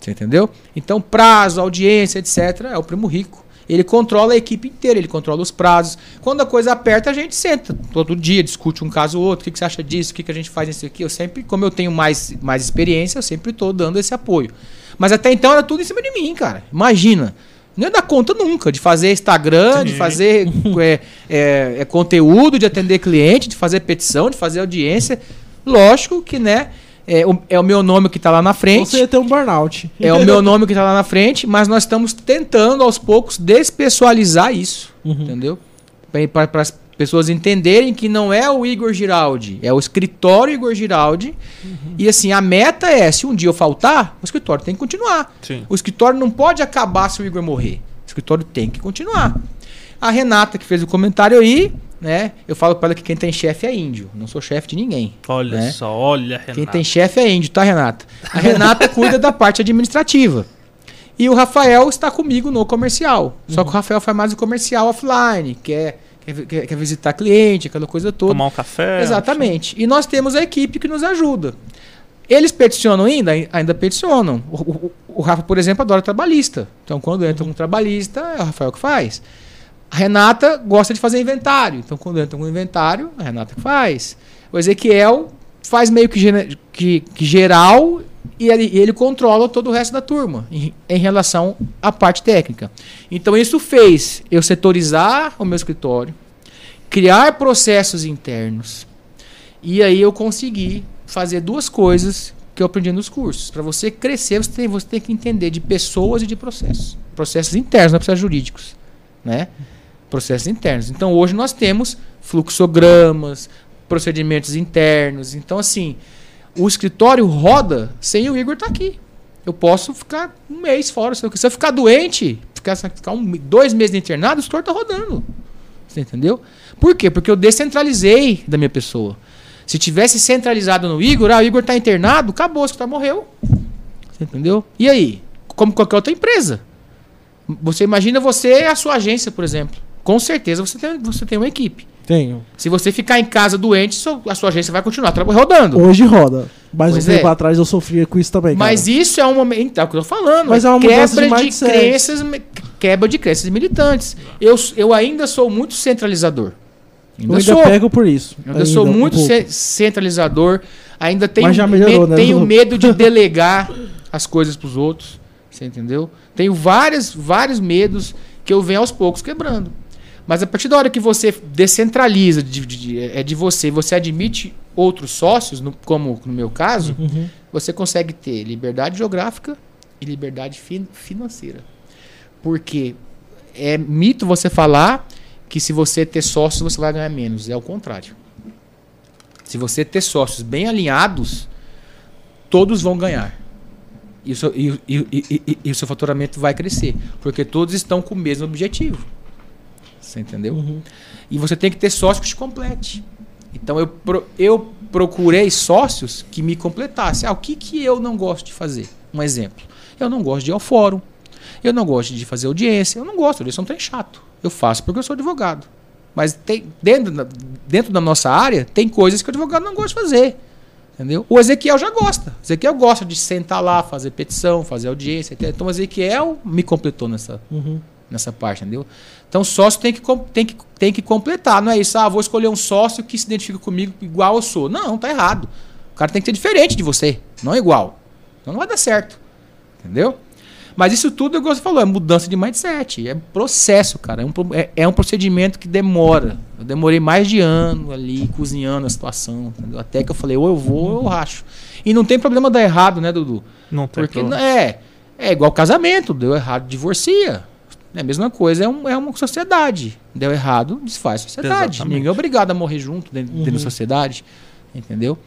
Você entendeu? Então, prazo, audiência, etc. É o primo rico. Ele controla a equipe inteira, ele controla os prazos. Quando a coisa aperta, a gente senta todo dia, discute um caso ou outro. O que, que você acha disso? O que, que a gente faz nisso aqui? Eu sempre, como eu tenho mais, mais experiência, eu sempre estou dando esse apoio. Mas até então era tudo em cima de mim, cara. Imagina. Não ia dar conta nunca de fazer Instagram, Sim. de fazer é, é, é, conteúdo, de atender cliente, de fazer petição, de fazer audiência. Lógico que, né? É o, é o meu nome que está lá na frente. Você ia ter um burnout. É o meu nome que está lá na frente, mas nós estamos tentando aos poucos despessoalizar isso, Uhum. entendeu? Para as pessoas entenderem que não é o Igor Giraldi, é o escritório Igor Giraldi. E assim, a meta é, se um dia eu faltar, o escritório tem que continuar. Sim. O escritório não pode acabar se o Igor morrer. O escritório tem que continuar. A Renata, que fez o comentário aí, né? Eu falo para ela que quem tem chefe é índio. Não sou chefe de ninguém. Olha né? só, olha, Renato. Quem tem chefe é índio, tá, Renata? A Renata cuida da parte administrativa. E o Rafael está comigo no comercial. Só que o Rafael faz mais o comercial offline, quer, quer, quer, quer visitar cliente, aquela coisa toda. Tomar um café. Exatamente. E nós temos a equipe que nos ajuda. Eles peticionam ainda? Ainda peticionam. O, o- o Rafa, por exemplo, adora trabalhista. Então, quando entra um trabalhista, é o Rafael que faz. A Renata gosta de fazer inventário. Então, quando entra um inventário, a Renata faz. O Ezequiel faz meio que, que- que geral e ele, ele controla todo o resto da turma em, em relação à parte técnica. Então, isso fez eu setorizar o meu escritório, criar processos internos. E aí eu consegui fazer duas coisas que eu aprendi nos cursos. Para você crescer, você tem, você tem que entender de pessoas e de processos. Processos internos, não é processos jurídicos. Né? Processos internos. Então hoje nós temos fluxogramas, procedimentos internos. Então, assim, o escritório roda sem o Igor estar aqui. Eu posso ficar um mês fora. Se eu, se eu ficar doente, ficar, ficar um, dois meses internado, o escritório está rodando. Você entendeu? Por quê? Porque eu descentralizei da minha pessoa. Se tivesse centralizado no Igor, ah, o Igor está internado, acabou, o escritório morreu. Você entendeu? E aí? Como qualquer outra empresa. Você imagina você a sua agência, por exemplo. Com certeza você tem, você tem uma equipe. Tenho. Se você ficar em casa doente, a sua agência vai continuar rodando. Hoje roda. Mas um Pois tempo é. atrás eu sofria com isso também. Mas cara. isso é um momento. Então, é o que eu tô falando. Mas é uma quebra de de, crenças. Quebra de crenças militantes. Eu, eu ainda sou muito centralizador. eu Ainda ainda sou. pego por isso. Eu ainda sou um muito ce- centralizador. Ainda tenho, Mas já melhorou, me- né, tenho medo de delegar as coisas pros outros. Você entendeu? Tenho várias, vários medos que eu venho aos poucos quebrando. Mas a partir da hora que você descentraliza, de, de- de- é de você, você admite outros sócios, no- como no meu caso, Uhum. você consegue ter liberdade geográfica e liberdade fin- financeira. Porque é mito você falar que se você ter sócios você vai ganhar menos. É o contrário. Se você ter sócios bem alinhados, todos vão ganhar. E o seu, e, e- e- e- e o seu faturamento vai crescer. Porque todos estão com o mesmo objetivo. Você entendeu? Uhum. E você tem que ter sócio que te complete. Então eu, pro- eu procurei sócios que me completassem. Ah, o que, que eu não gosto de fazer? Um exemplo. Eu não gosto de ir ao fórum. Eu não gosto de fazer audiência. Eu não gosto, audiência é um trem chato. Eu faço porque eu sou advogado. Mas tem, dentro, da, dentro da nossa área, tem coisas que o advogado não gosta de fazer. Entendeu? O Ezequiel já gosta. O Ezequiel gosta de sentar lá, fazer petição, fazer audiência. Então o Ezequiel me completou nessa, Uhum. Nessa parte, entendeu? Então, sócio tem que, tem, que, tem que completar, não é isso, ah, vou escolher um sócio que se identifica comigo igual eu sou. Não, tá errado. O cara tem que ser diferente de você, não igual. Então não vai dar certo. Entendeu? Mas isso tudo, igual você falou, é mudança de mindset. É processo, cara. É um, é, é um procedimento que demora. Eu demorei mais de ano ali cozinhando a situação. entendeu? Até que eu falei, ou eu vou ou eu racho. E não tem problema dar errado, né, Dudu? Não tem Porque problema. é, é igual casamento, deu errado, divorcia. É a mesma coisa, é, um- é uma sociedade. Deu errado, desfaz a sociedade. Exatamente. Ninguém é obrigado a morrer junto dentro, dentro Uhum. da sociedade. Entendeu?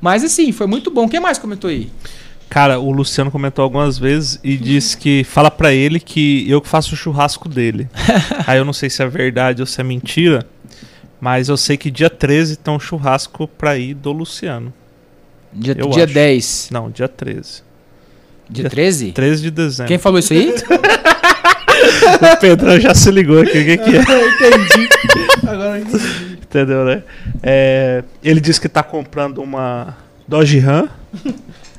Mas assim, foi muito bom. Quem mais comentou aí? Cara, o Luciano comentou algumas vezes e disse que fala pra ele que eu que faço o churrasco dele. Aí eu não sei se é verdade ou se é mentira, mas eu sei que dia 13 tem um churrasco pra ir do Luciano. Dia, Eu dia acho. 10. Não, dia 13. Dia Dia 13? 13 de dezembro. Quem falou isso aí? O Pedrão já se ligou aqui, o que, que é? entendi. Agora eu entendi. Entendeu, né? É, ele disse que tá comprando uma Dodge Ram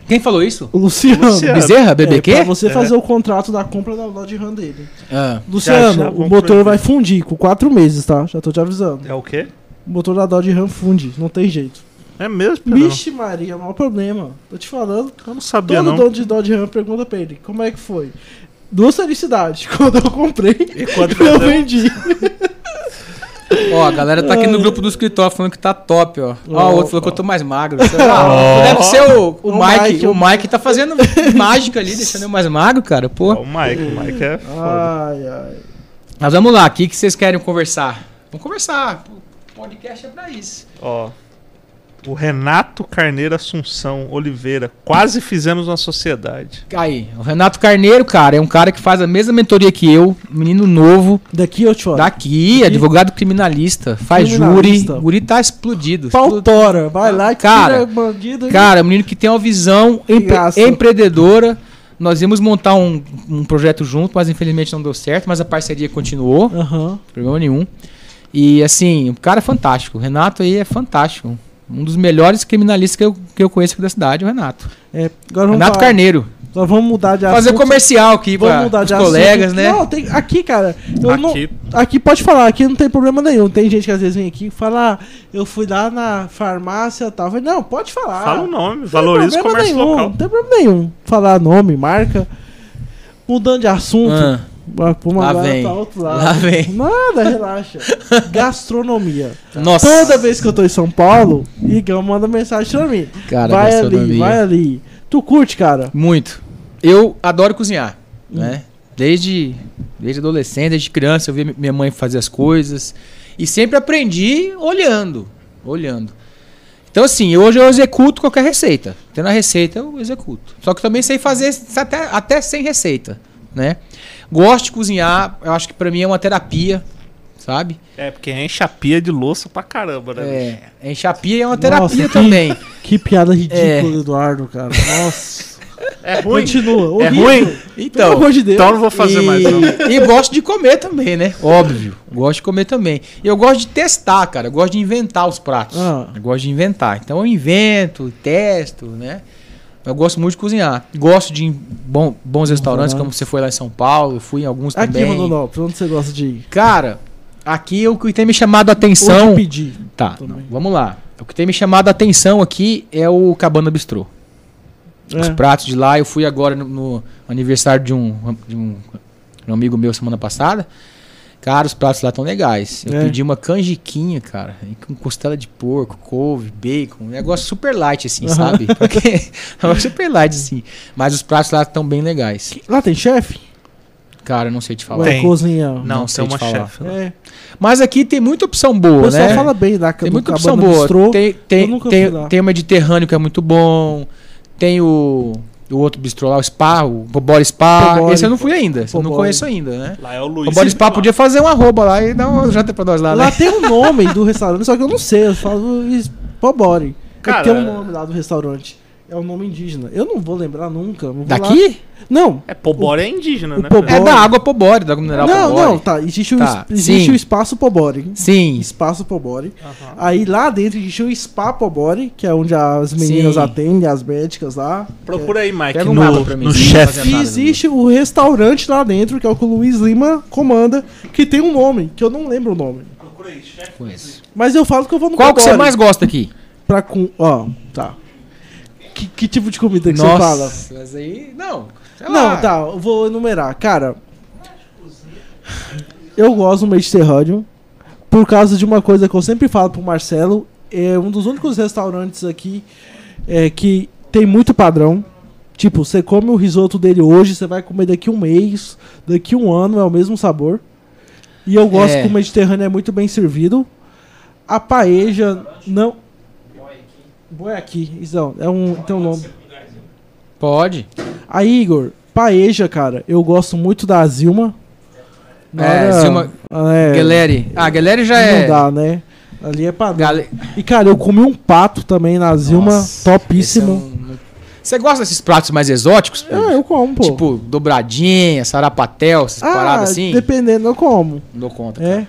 Quem falou isso? O Luciano. Luciano. Bezerra? É, BBQ? pra você fazer o contrato da compra da Dodge Ram dele. Ah, Luciano, o motor vai fundir com quatro meses, tá? Já tô te avisando. É o quê? O motor da Dodge Ram funde, não tem jeito. É mesmo, Pedrão? Vixe Maria, maior problema. Tô te falando. Eu não sabia, Todo não. dono de Dodge Ram pergunta pra ele, como é que foi? Duas felicidades. Quando eu comprei, E quando eu vendi. Ó, a galera tá aqui no grupo do escritório falando que tá top, ó. Ó, o outro falou que eu tô mais magro. Lá. Deve ser o, o, O Mike. Mike, O o- Mike tá fazendo mágica ali, deixando eu mais magro, cara. Pô. Ó, o Mike, o Mike é foda. Ai, ai. Mas vamos lá, o que, que vocês querem conversar? Vamos conversar. O podcast é pra isso. Ó. O Renato Carneiro Assunção Oliveira. Quase fizemos uma sociedade. Aí, o Renato Carneiro, cara, é um cara que faz a mesma mentoria que eu, menino novo, Daqui eu te falo. daqui, advogado criminalista, faz Criminalista. júri. O guri tá explodido. Pautora, vai lá, Cara, tira bandido. Cara, um menino que tem uma visão empre- Graça. empreendedora. Nós íamos montar um, um projeto junto, mas infelizmente não deu certo, mas a parceria continuou, Aham. problema nenhum. E assim, o cara é fantástico. O Renato aí é fantástico. Um dos melhores criminalistas que eu, que eu conheço aqui da cidade, o Renato. É, agora vamos Renato falar- Carneiro. Nós vamos mudar de Fazer assunto. comercial aqui Vamos mudar de colegas, assunto. né? Não, tem, aqui, cara, eu não, Aqui, aqui pode falar, aqui não tem problema nenhum. Tem gente que às vezes vem aqui e fala, ah, eu fui lá na farmácia e tal. Falei, Não, pode falar. fala o nome, valoriza o comércio nenhum, local. Não tem problema nenhum. Falar nome, marca. Mudando de assunto. Ah, Vai pra uma Lá agora vem. pra outro lado. Lá vem. Nada, relaxa. Gastronomia. nossa. Toda vez que eu tô em São Paulo, Igão manda mensagem pra mim. Cara, vai ali, vai ali. Tu curte, cara? Muito. Eu adoro cozinhar, Hum. né? Desde, desde adolescente, desde criança, eu via minha mãe fazer as coisas. E sempre aprendi olhando. Olhando. Então, assim, hoje eu executo qualquer receita. Tendo a receita, eu executo. Só que também sei fazer até, até sem receita, né? Gosto de cozinhar, eu acho que pra mim é uma terapia, sabe? É, porque enche a pia de louça pra caramba, né? bicho? É, encher a pia é uma Nossa, terapia que- também. Que piada ridícula, É. Eduardo, cara. Nossa. É ruim? Continua. É ruim? Pelo Então, amor de Deus. Então eu não vou fazer e, mais, não. e gosto de comer também, né? Óbvio. Gosto de comer também. E eu gosto de testar, cara. Eu gosto de inventar os pratos. Ah. Eu gosto de inventar. Então eu invento, testo, né? Eu gosto muito de cozinhar. Gosto de ir em bom- bons restaurantes, Uhum. como você foi lá em São Paulo. Eu fui em alguns Aqui, também. Rondonópolis, onde você gosta de ir? Cara, aqui o que tem me chamado a Ou atenção. de pedir. Tá, não, vamos lá. O que tem me chamado a atenção aqui é o Cabana Bistrô. Os É. pratos de lá, eu fui agora no, no aniversário de um, de um, um amigo meu semana passada. Cara, os pratos lá estão legais. Eu É. pedi uma canjiquinha, cara, com costela de porco, couve, bacon, um negócio super light, assim, Aham. sabe? Porque, é super light, assim. Mas os pratos lá estão bem legais. Lá tem chefe? Cara, eu não sei te falar. é Tem. cozinha? Não, Não tem sei te uma falar. chefe. É. Mas aqui tem muita opção O boa, pessoal né? fala bem da Tem muita opção boa. Bistrô. Tem, tem, tem, tem o Mediterrâneo que é muito bom. Tem o, o outro bistrô lá, o Spa, o Pobore Spa. Esse eu não fui ainda. Eu não conheço ainda, né? Lá é o Luiz. O Pobore Spa podia fazer uma arroba lá e dar uma janta pra nós lá, Lá né? tem um nome do restaurante, só que eu não sei. Eu falo is- Pobore. Cara, Cara, tem um nome lá do restaurante. É um nome indígena. Eu não vou lembrar nunca. não vou lá. Daqui? Não. É, Pobore é indígena, o né? Pobore- É da água Pobore, da água mineral Não, Pobore. não, tá. Existe, o, Tá, es- existe sim. o espaço Pobore. Sim. Espaço Pobore. Aham. Aí lá dentro existe o Spa Pobore, que é onde as meninas Sim. atendem, as médicas lá. Procura aí, Mike, Pega um no, pra mim, no chefe. E existe o restaurante lá dentro, que é o que o Luiz Lima comanda, que tem um nome, que eu não lembro o nome. Procura aí, chefe. Mas eu falo que eu vou no Qual que você Pobore. mais gosta aqui? Pra com... Ó, tá. Que, que tipo de comida que você fala? mas aí... Não. sei Não, lá. tá, eu vou enumerar. Cara, eu gosto do Mediterrâneo por causa de uma coisa que eu sempre falo pro Marcelo. É um dos únicos restaurantes aqui é, que tem muito padrão. Tipo, você come o risoto dele hoje, você vai comer daqui um mês, daqui um ano, é o mesmo sabor. E eu gosto É. que o Mediterrâneo é muito bem servido. A paeja não. Boi aqui, isso é um, tem um nome. Pode. Aí, Igor, paeja, cara, eu gosto muito da Zilma. Na É, hora- Zilma- É, Guilherme. Ah, Guilherme já não é... dá, né? Ali é padrão. Gale... E, cara, eu comi um pato também na Zilma, Nossa, topíssimo. é um- Você gosta desses pratos mais exóticos? Ah, eu como, pô. Tipo, dobradinha, sarapatel, essas ah, paradas assim? dependendo, eu como. Não dou conta. É.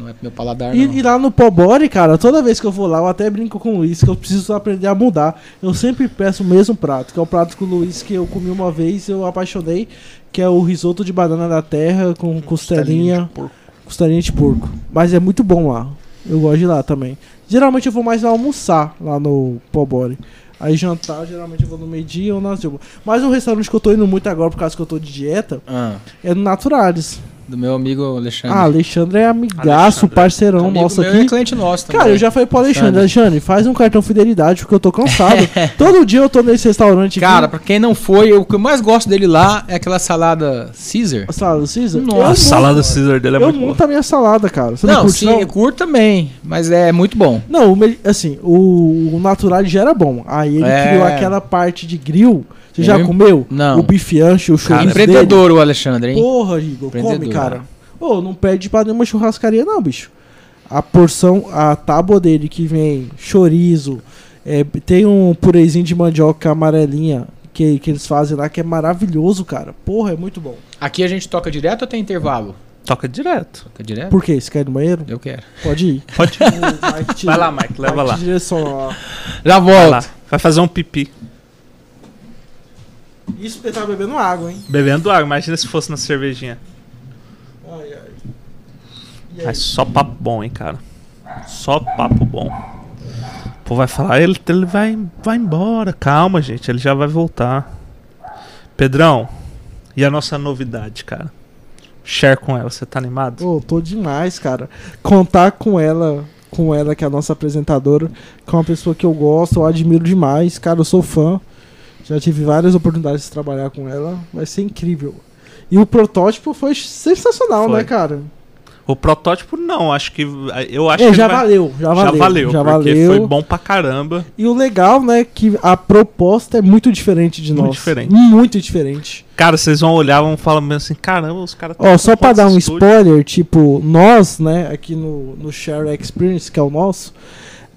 Não é pro meu paladar, E, não. e lá no Pobore, cara, toda vez que eu vou lá, eu até brinco com o Luiz, que eu preciso aprender a mudar. Eu sempre peço o mesmo prato, que é o prato com o Luiz que eu comi uma vez e eu apaixonei, que é o risoto de banana da terra com costelinha, de porco. costelinha de porco. Mas é muito bom lá. Eu gosto de lá também. Geralmente eu vou mais almoçar lá no Pobore. Aí jantar, geralmente eu vou no meio-dia ou nas Mas um restaurante que eu tô indo muito agora por causa que eu tô de dieta Ah, é no Naturalis. Do meu amigo Alexandre. Ah, Alexandre é amigaço, Alexandre. parceirão Amigo nosso meu aqui. é cliente nosso também. Cara, eu já falei pro Alexandre, Alexandre. Alexandre, faz um cartão fidelidade, porque eu tô cansado. Todo dia eu tô nesse restaurante Cara, aqui. pra quem não foi, o que eu mais gosto dele lá é aquela salada Caesar. A salada Caesar? Nossa, Eu A salada Caesar dele é Eu muito boa. monto a minha salada, cara. Você não, Não, curte, sim, não? eu curto também, mas é muito bom. Não, assim, o, o natural já era bom. Aí ele É. criou aquela parte de grill. Você já Ele- comeu? Não. O bife ancho, o churrasco dele. Empreendedor o Alexandre, hein? Porra, Igor, come, cara. Ô, não perde pra nenhuma churrascaria, não, bicho. A porção, a tábua dele que vem chorizo, é, tem um purezinho de mandioca amarelinha que, que eles fazem lá que é maravilhoso, cara. Porra, é muito bom. Aqui a gente toca direto ou tem intervalo? Toca direto. Toca direto? Por quê? Você quer ir no banheiro? Eu quero. Pode ir. Pode te- Vai lá, Mike, leva Mike lá. lá. Já Vai volto. lá. Vai fazer um pipi. Isso porque tá bebendo água, hein? Bebendo água, imagina se fosse na cervejinha. Ai, ai. Mas só papo bom, hein, cara. Só papo bom. Pô, vai falar, ele, ele vai, vai embora. Calma, gente, ele já vai voltar. Pedrão, e a nossa novidade, cara? Share com ela, você tá animado? Ô, tô demais, cara. Contar com ela, com ela, que é a nossa apresentadora, que é uma pessoa que eu gosto, eu admiro demais, cara, eu sou fã. Já tive várias oportunidades de trabalhar com ela, vai ser incrível. E o protótipo foi sensacional, Foi. né, cara? O protótipo não, acho que eu acho É, que já vai- valeu, já valeu. já valeu, já porque valeu. foi bom pra caramba. E o legal, né, que a proposta é muito diferente de Muito nós. diferente. Muito diferente. Cara, vocês vão olhar, vão falar mesmo assim, caramba, os caras Ó, só pra dar um estúdio. spoiler, tipo, nós, né, aqui no, no Share Experience, que é o nosso,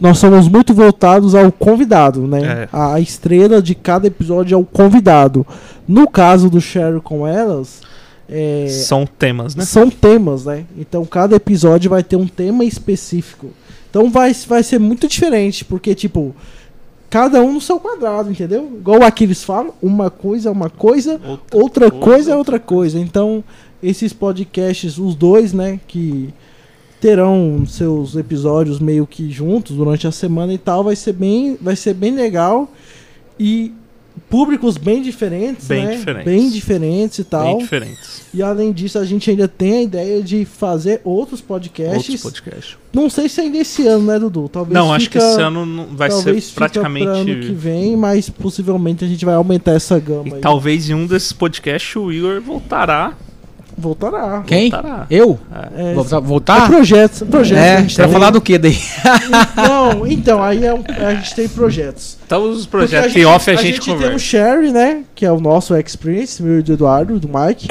nós somos muito voltados ao convidado, né? É. A estrela de cada episódio é o convidado. No caso do Share com elas, é, São temas, né? são temas, né? Então cada episódio vai ter um tema específico. Então vai, vai ser muito diferente, porque, tipo, cada um no seu quadrado, entendeu? Igual aqui eles falam, uma coisa é uma coisa, outra coisa é outra coisa. Então, esses podcasts, os dois, né, que terão seus episódios meio que juntos durante a semana e tal, vai ser bem, vai ser bem legal e públicos bem diferentes, Bem né? diferentes. Bem diferentes e tal. Bem diferentes. E além disso, a gente ainda tem a ideia de fazer outros podcasts. Outros podcasts. Não sei se ainda esse ano, né, Dudu? Talvez Não, acho que fica- esse ano vai ser fica praticamente. pra ano que vem, mas possivelmente a gente vai aumentar essa gama E aí. talvez em um desses podcasts o Igor voltará. Voltará. Quem? Voltará. Eu? É, Voltar? é voltar? projetos, projetos. É, a gente falar do que daí? Não, então, aí é um- a gente tem projetos. Então os projetos em off a gente, tem o conversa. Sherry, né? Que é o nosso Experience, meu e do Eduardo, do Mike.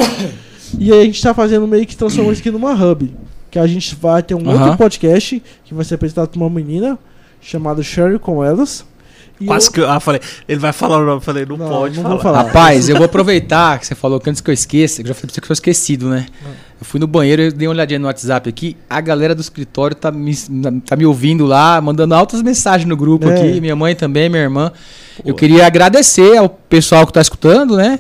e aí a gente tá fazendo meio que transformando isso aqui numa hub. Que a gente vai ter um Aham. outro podcast que vai ser apresentado por uma menina chamada Sherry com elas. E Quase eu- que eu ah, falei, ele vai falar o nome, eu falei, não, Não, pode não falar. falar. Rapaz, eu vou aproveitar que você falou que antes que eu esqueça, que eu já falei pra você que eu sou esquecido, né? Eu fui no banheiro, eu dei uma olhadinha no WhatsApp aqui, a galera do escritório tá me, tá me ouvindo lá, mandando altas mensagens no grupo É. aqui, minha mãe também, minha irmã. Eu Pô. queria agradecer ao pessoal que tá escutando, né?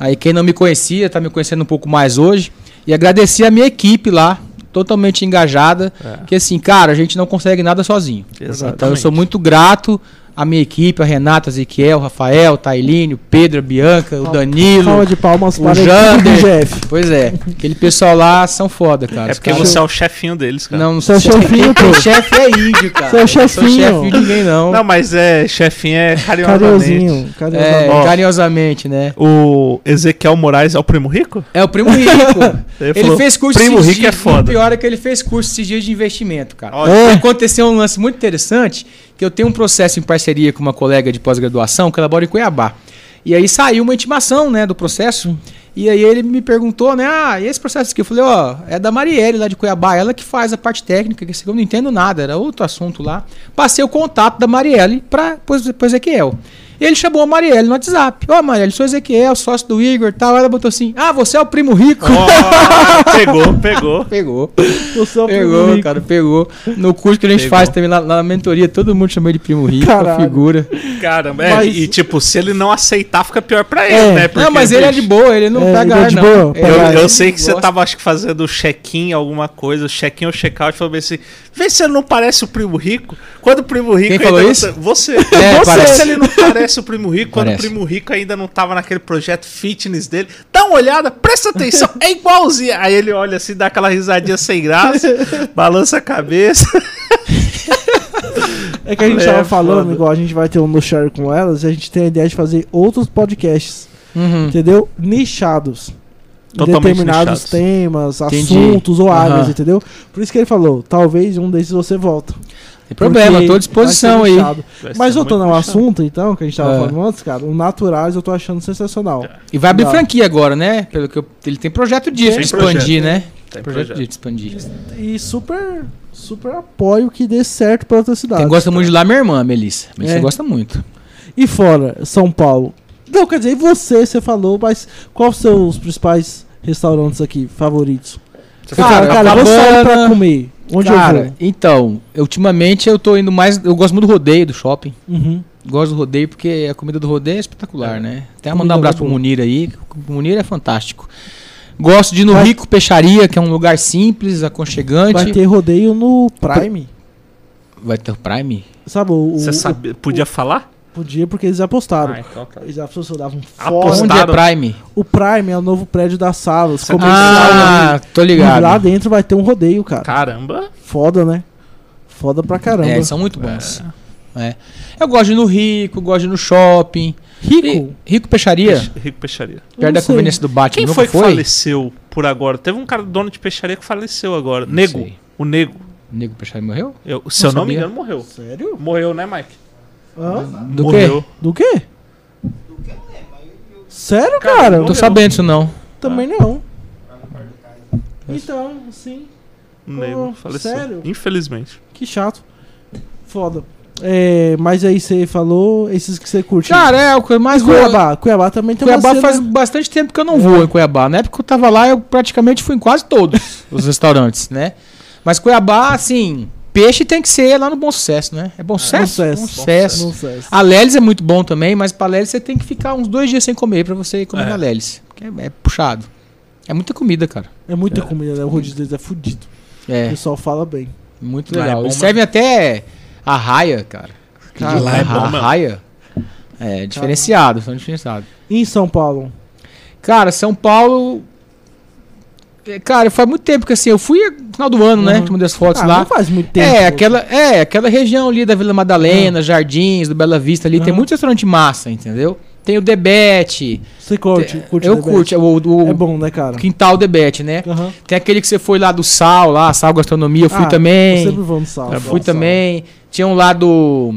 Aí quem não me conhecia, tá me conhecendo um pouco mais hoje. E agradecer a minha equipe lá, totalmente engajada. É. Que assim, cara, a gente não consegue nada sozinho. Exatamente. Então eu sou muito grato à minha equipe, a Renata, Ezequiel, Rafael, Tailínio, Pedro, a Bianca, o Salva Danilo. de palmas o para a do Jander. GF. Pois é, aquele pessoal lá são foda, cara. É porque caras- você é o chefinho deles, cara. Não, não é sou chefinho, pô. chefe é índio, cara. Você é Eu não sou chefinho. chefe de ninguém, não. Não, mas é, chefinho é carinhosamente. Carinhosinho. é, carinhosamente. Né? O Ezequiel Moraes é o primo rico? É o primo rico. Ele, Ele falou, fez curso Primo rico é dias- foda. O pior é que ele fez curso esses dias de investimento, cara. Olha, É. Aconteceu um lance muito interessante, que eu tenho um processo em parceria com uma colega de pós-graduação, que ela mora em Cuiabá. E aí saiu uma intimação, né, do processo. E aí ele me perguntou, né, ah, e esse processo aqui? Eu falei, ó, é da Marielle lá de Cuiabá, ela que faz a parte técnica, que eu não entendo nada, era outro assunto lá. Passei o contato da Marielle para pro Ezequiel. E ele chamou a Marielle no WhatsApp. Ô, Marielle, sou Ezequiel, sócio do Igor e tal. Ela botou assim: Ah, você é o primo rico. Ó, pegou, pegou. Pegou. Você é o primo Pegou, rico. cara, pegou. No curso que a gente Pegou. faz também lá, lá na mentoria, todo mundo chama ele de primo rico, Caralho. a figura. Caramba, é, Mas- e tipo, se ele não aceitar, fica pior pra ele, É. né? não, mas ele é de boa, ele não É, pega ele é de não. boa, É, Eu, eu ele sei que você gosta. tava, acho que, fazendo check-in, alguma coisa, check-in ou check-out, falou assim, vê se ele não parece o primo rico. Quando o primo rico Quem falou isso? tá- Você. É, você parece. se ele não parece o primo rico, quando Parece. o primo rico ainda não tava naquele projeto fitness dele, dá uma olhada, presta atenção, é igualzinho. Aí ele olha assim, dá aquela risadinha sem graça, balança a cabeça. É que a gente É, tava falando, foda. igual a gente vai ter um no share com elas, e a gente tem a ideia de fazer outros podcasts, Uhum. entendeu? Nichados. Em Totalmente determinados nichados. temas, Entendi. assuntos ou áreas, entendeu? Por isso que ele falou, talvez um desses você volta. Tem problema, Porque tô à disposição aí. Mas voltando ao assunto, então, que a gente tava É. falando antes, cara, o Naturais eu tô achando sensacional. E vai abrir Não. franquia agora, né? Pelo que eu- ele tem projeto disso, Tem de expandir, projeto. né? Tem projeto, projeto. de expandir. E super, super apoio que dê certo pra outra cidade. Quem gosta muito de lá é minha irmã, Melissa. Melissa É. gosta muito. E fora, São Paulo. Não, quer dizer, e você, você falou, mas quais os seus principais restaurantes aqui, favoritos? Você fala, cara, eu vou sair pra comer. Onde Cara, eu então, eu, ultimamente eu tô indo mais. Eu gosto muito do rodeio do shopping. vou? Uhum. Gosto do rodeio porque a comida do rodeio é espetacular, É. né? Até mandar um abraço pro Munir aí. O Munir é fantástico. Gosto de ir no Vai- Rico Peixaria, que é um lugar simples, aconchegante. Vai ter rodeio no Prime. Vai ter o Prime? Sabe, o, o- Você podia falar? Podia porque eles apostaram. Ah, então tá. Eles apostaram Apostaram. Onde é Prime? O Prime é o novo prédio das salas. Você comercial, Ah, tô né? E lá ligado. dentro vai ter um rodeio, cara. Caramba. Foda, né? Foda pra caramba. É, eles são muito bons. É. Eu gosto de ir no Rico, gosto de ir no shopping. Rico? Ri- Rico Peixaria, Peixe- Rico Peixaria. Perto não da conveniência do Batman. Quem foi que faleceu por agora? Teve um cara dono de peixaria que faleceu agora. Não Nego. sei. O Nego. Nego Peixaria morreu? Eu, se eu não me engano, morreu. Sério? Morreu, né, Mike? Hã? Do morreu. Do quê? Sério, Cara, cara? Tô sabendo disso não. Também não. Então, sim. O Nego Pô, faleceu. sério? Infelizmente. Que chato. Foda. É, mas aí você falou esses que você curte. Cara, é o que eu mais Mas vou. Cuiabá. Cuiabá também tem Cuiabá uma cena... faz bastante tempo que eu não vou em Cuiabá. Na época que eu tava lá, eu praticamente fui em quase todos os restaurantes, né? Mas Cuiabá, assim, peixe tem que ser lá no Bom Sucesso, né? É Bom Sucesso? Sucesso. Bom Sucesso. Não sei. A Lelis é muito bom também, mas pra Lelis você tem que ficar uns dois dias sem comer pra você comer É. na Lelis. Porque é, é puxado. É muita comida, cara. É muita comida, né? O rodízio deles é fudido. O É, pessoal fala bem. muito é legal. bom Eles servem até a raia, cara. Cara, lá é bom a raia. É, diferenciado, são diferenciados. E em São Paulo? Cara, São Paulo. É, Cara, faz muito tempo que assim, eu fui no final do ano, né? Uhum. Que eu mandei as fotos ah, lá. não faz muito tempo. É, aquela, é, aquela região ali da Vila Madalena, Jardins, do Bela Vista ali, tem Aham. muito restaurante massa, entendeu? Tem o Debete. Você curte? curte eu curto, o, o É bom, né, cara? Quintal Debete, né? Aham. Tem aquele que você foi lá do Sal, lá, Sal Gastronomia, eu fui Ah, também. Eu sempre vou no sal. Eu fui sal. também. Tinha um lá do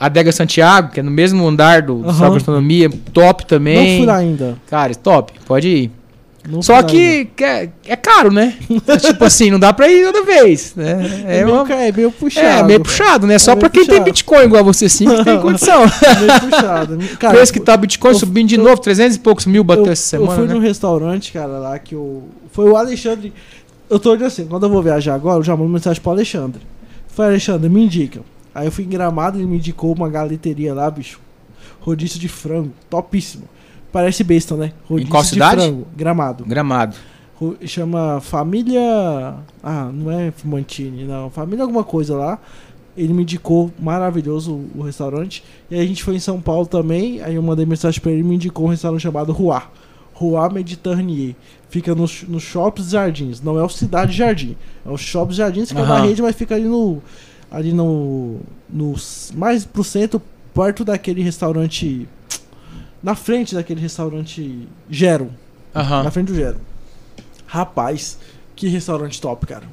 Adega Santiago, que é no mesmo andar do, Aham. Sal Gastronomia, top também. Não fui lá ainda. Cara, top, pode ir. Não Só que, que é, é caro, né? tipo assim, não dá pra ir toda vez. Né? É, É, meio, uma- é meio puxado. é meio puxado, né? Só meio pra quem tem puxado. Bitcoin igual você assim, que tem condição. meio puxado. Cara, Preço que tá o Bitcoin eu- subindo de novo, 300 e poucos mil bateu eu, essa eu semana, fui né? num restaurante, cara, lá que eu. Foi o Alexandre. Eu tô dizendo assim, quando eu vou viajar agora, eu já mando mensagem pro Alexandre. Foi, Alexandre, me indica. Aí eu fui em Gramado e ele me indicou uma galeteria lá, bicho. Rodízio de frango, topíssimo. Parece besta, né? Rodízio qual de cidade? frango, Gramado. Gramado. Chama Família. Ah, não é Mantini, não. Família alguma coisa lá. Ele me indicou maravilhoso o, restaurante. E aí a gente foi em São Paulo também. Aí eu mandei mensagem pra ele e me indicou um restaurante chamado Rua. Rua Mediterranier. Fica nos no Shops Jardins. Não é o Cidade Jardim. É o Shops Jardins, fica na Aham. rede, mas fica ali no. Ali no. no mais pro centro, perto daquele restaurante. Na frente daquele restaurante Gero. Aham. Na frente do Gero. Rapaz, que restaurante top, cara.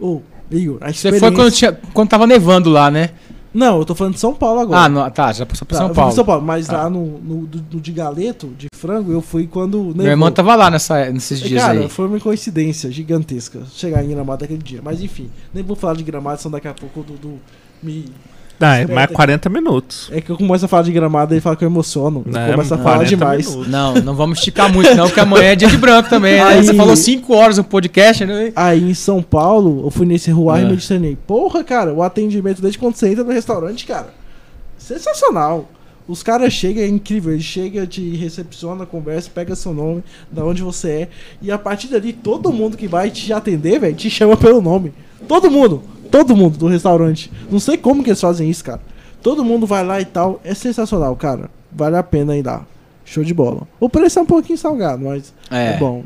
Ô, Igor, a Você experiência... foi quando, tinha, quando tava nevando lá, né? Não, eu tô falando de São Paulo agora. Ah, no- tá, já passou pra Tá, São Paulo. São Paulo, mas Tá. lá no, no, do- no de galeto, de frango, eu fui quando nevou. Meu irmão tava lá nessa, nesses dias Cara, aí. foi uma coincidência gigantesca chegar em Gramado aquele dia. Mas enfim, nem vou falar de Gramado, senão daqui a pouco o Dudu me, Não, é mais 40 minutos. É que eu começo a falar de gramado ele fala que eu emociono. Eu Não, começo a é falar 40 demais. minutos. Não, não vamos esticar muito, não, porque amanhã é dia de branco também, né? Aí- Você falou 5 horas no podcast, né? Aí em São Paulo, eu fui nesse Rua É. e medicinei. Porra, cara, o atendimento desde quando você entra no restaurante, cara. Sensacional. Os caras chegam, é incrível. Eles chegam, te recepciona, conversa, pega seu nome, da onde você é. E a partir dali, todo mundo que vai te atender, velho, te chama pelo nome. Todo mundo. Todo mundo do restaurante. Não sei como que eles fazem isso, cara. Todo mundo vai lá e tal. É sensacional, cara. Vale a pena ir lá. Show de bola. O preço é um pouquinho salgado, mas é, É. bom.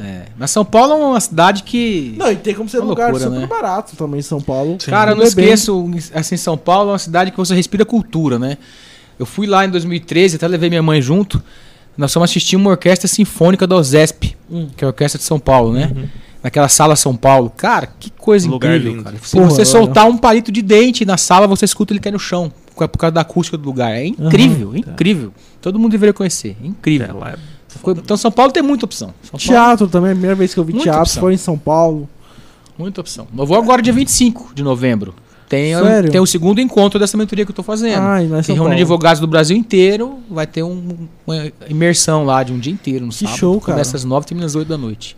É. Mas São Paulo é uma cidade que. Não, e tem como ser Uma um lugar loucura, super né? barato também em São Paulo. Cara, eu não é esqueço, assim, São Paulo é uma cidade que você respira cultura, né? Eu fui lá em 2013, até levei minha mãe junto. Nós fomos assistir uma orquestra sinfônica da OSESP, Hum. que é a Orquestra de São Paulo, né? Naquela sala São Paulo. Cara, que coisa Lugar incrível, lindo. cara. Se Porra, você soltar um palito de dente na sala, você escuta ele cair no chão. Por causa da acústica do lugar. É incrível, incrível. Todo mundo deveria conhecer. É incrível. É, lá é- Então São Paulo tem muita opção. São Paulo, Teatro também, a primeira vez que eu vi Muita teatro opção. foi em São Paulo. muita opção. Eu vou agora dia 25 de novembro. Tem, Sério? tem o segundo encontro dessa mentoria que eu tô fazendo. Ai, lá em Tem reúne Paulo. advogados do Brasil inteiro. Vai ter um- uma imersão lá de um dia inteiro no Que sábado. show, cara. Começa às 9 e termina às 8 da noite.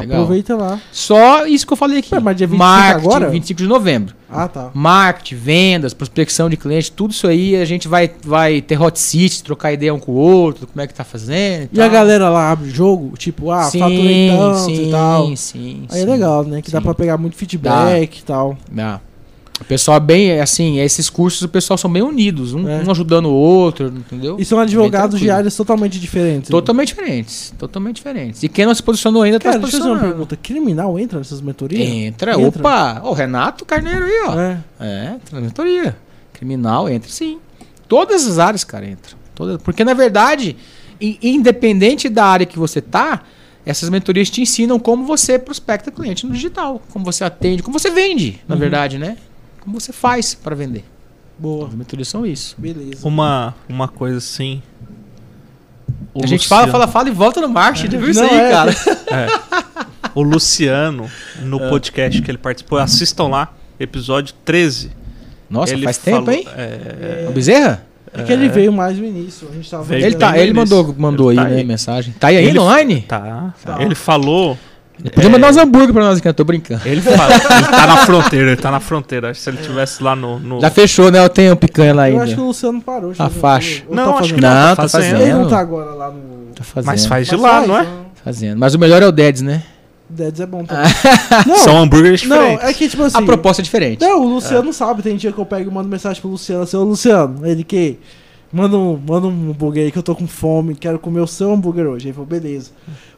Legal. Aproveita lá. Só isso que eu falei aqui. Ué, mas dia 25 Marketing, agora? 25 de novembro. Ah, tá. Marketing, vendas, prospecção de cliente, tudo isso aí a gente vai, vai ter hot seat, trocar ideia um com o outro, como é que tá fazendo. E a galera lá abre jogo, tipo, ah, faturei tanto e tal. sim, sim. Aí é legal, né? Que dá sim. pra pegar muito feedback e tal. Ah. O pessoal é bem, assim, esses cursos o pessoal são bem unidos, um, É. um ajudando o outro, entendeu? E são advogados de áreas totalmente diferentes. né? Totalmente diferentes, totalmente diferentes. E quem não se posicionou ainda Cara, tá se deixa eu fazer uma posicionando. pergunta. Criminal entra nessas mentorias? Entra, Entra. opa, o Renato Carneiro aí, ó. É. É, entra na mentoria. Criminal entra sim. Todas as áreas, cara, entra. Todas, porque na verdade, independente da área que você tá, essas mentorias te ensinam como você prospecta cliente no digital, como você atende, como você vende, na Uhum. verdade, né? Como você faz para vender. Boa. As mentorias são isso. Beleza. Uma, uma coisa assim. O a gente Luciano- fala, fala, fala e volta no marketing. Viu isso aí, é, cara? O Luciano, no podcast que ele participou, assistam lá, episódio 13. Nossa, ele faz tempo, falou- hein? É, O Bezerra? É que ele veio mais no início. A gente tava Ele, tá, ele mandou, mandou Ele aí, tá né, aí. mensagem. Tá aí ainda Ele- online? tá. Tá. Ele falou. Podia é, mandar uns hambúrguer pra nós aqui, eu tô brincando. Ele fala. ele tá na fronteira, ele tá na fronteira. Acho que se ele tivesse lá no. no- Já fechou, né? Eu tenho picanha lá Eu ainda. acho que o Luciano parou. de A faixa. Ou Não, tá acho fazendo? que não. Não, tá tá fazendo. Ele não fazendo. tá agora lá no. Tá fazendo. Mas faz de Mas lá, faz, não é? Fazendo. Mas o melhor é o Deads, né? Deads é bom também. Não, São hambúrgueres não, diferentes. é que tipo assim. A proposta é diferente. Não, o Luciano sabe. Tem dia que eu pego e mando mensagem pro Luciano assim: Ô Luciano, ele que. Manda um, manda um hambúrguer aí que eu tô com fome, quero comer o seu hambúrguer hoje. Ele falou, beleza.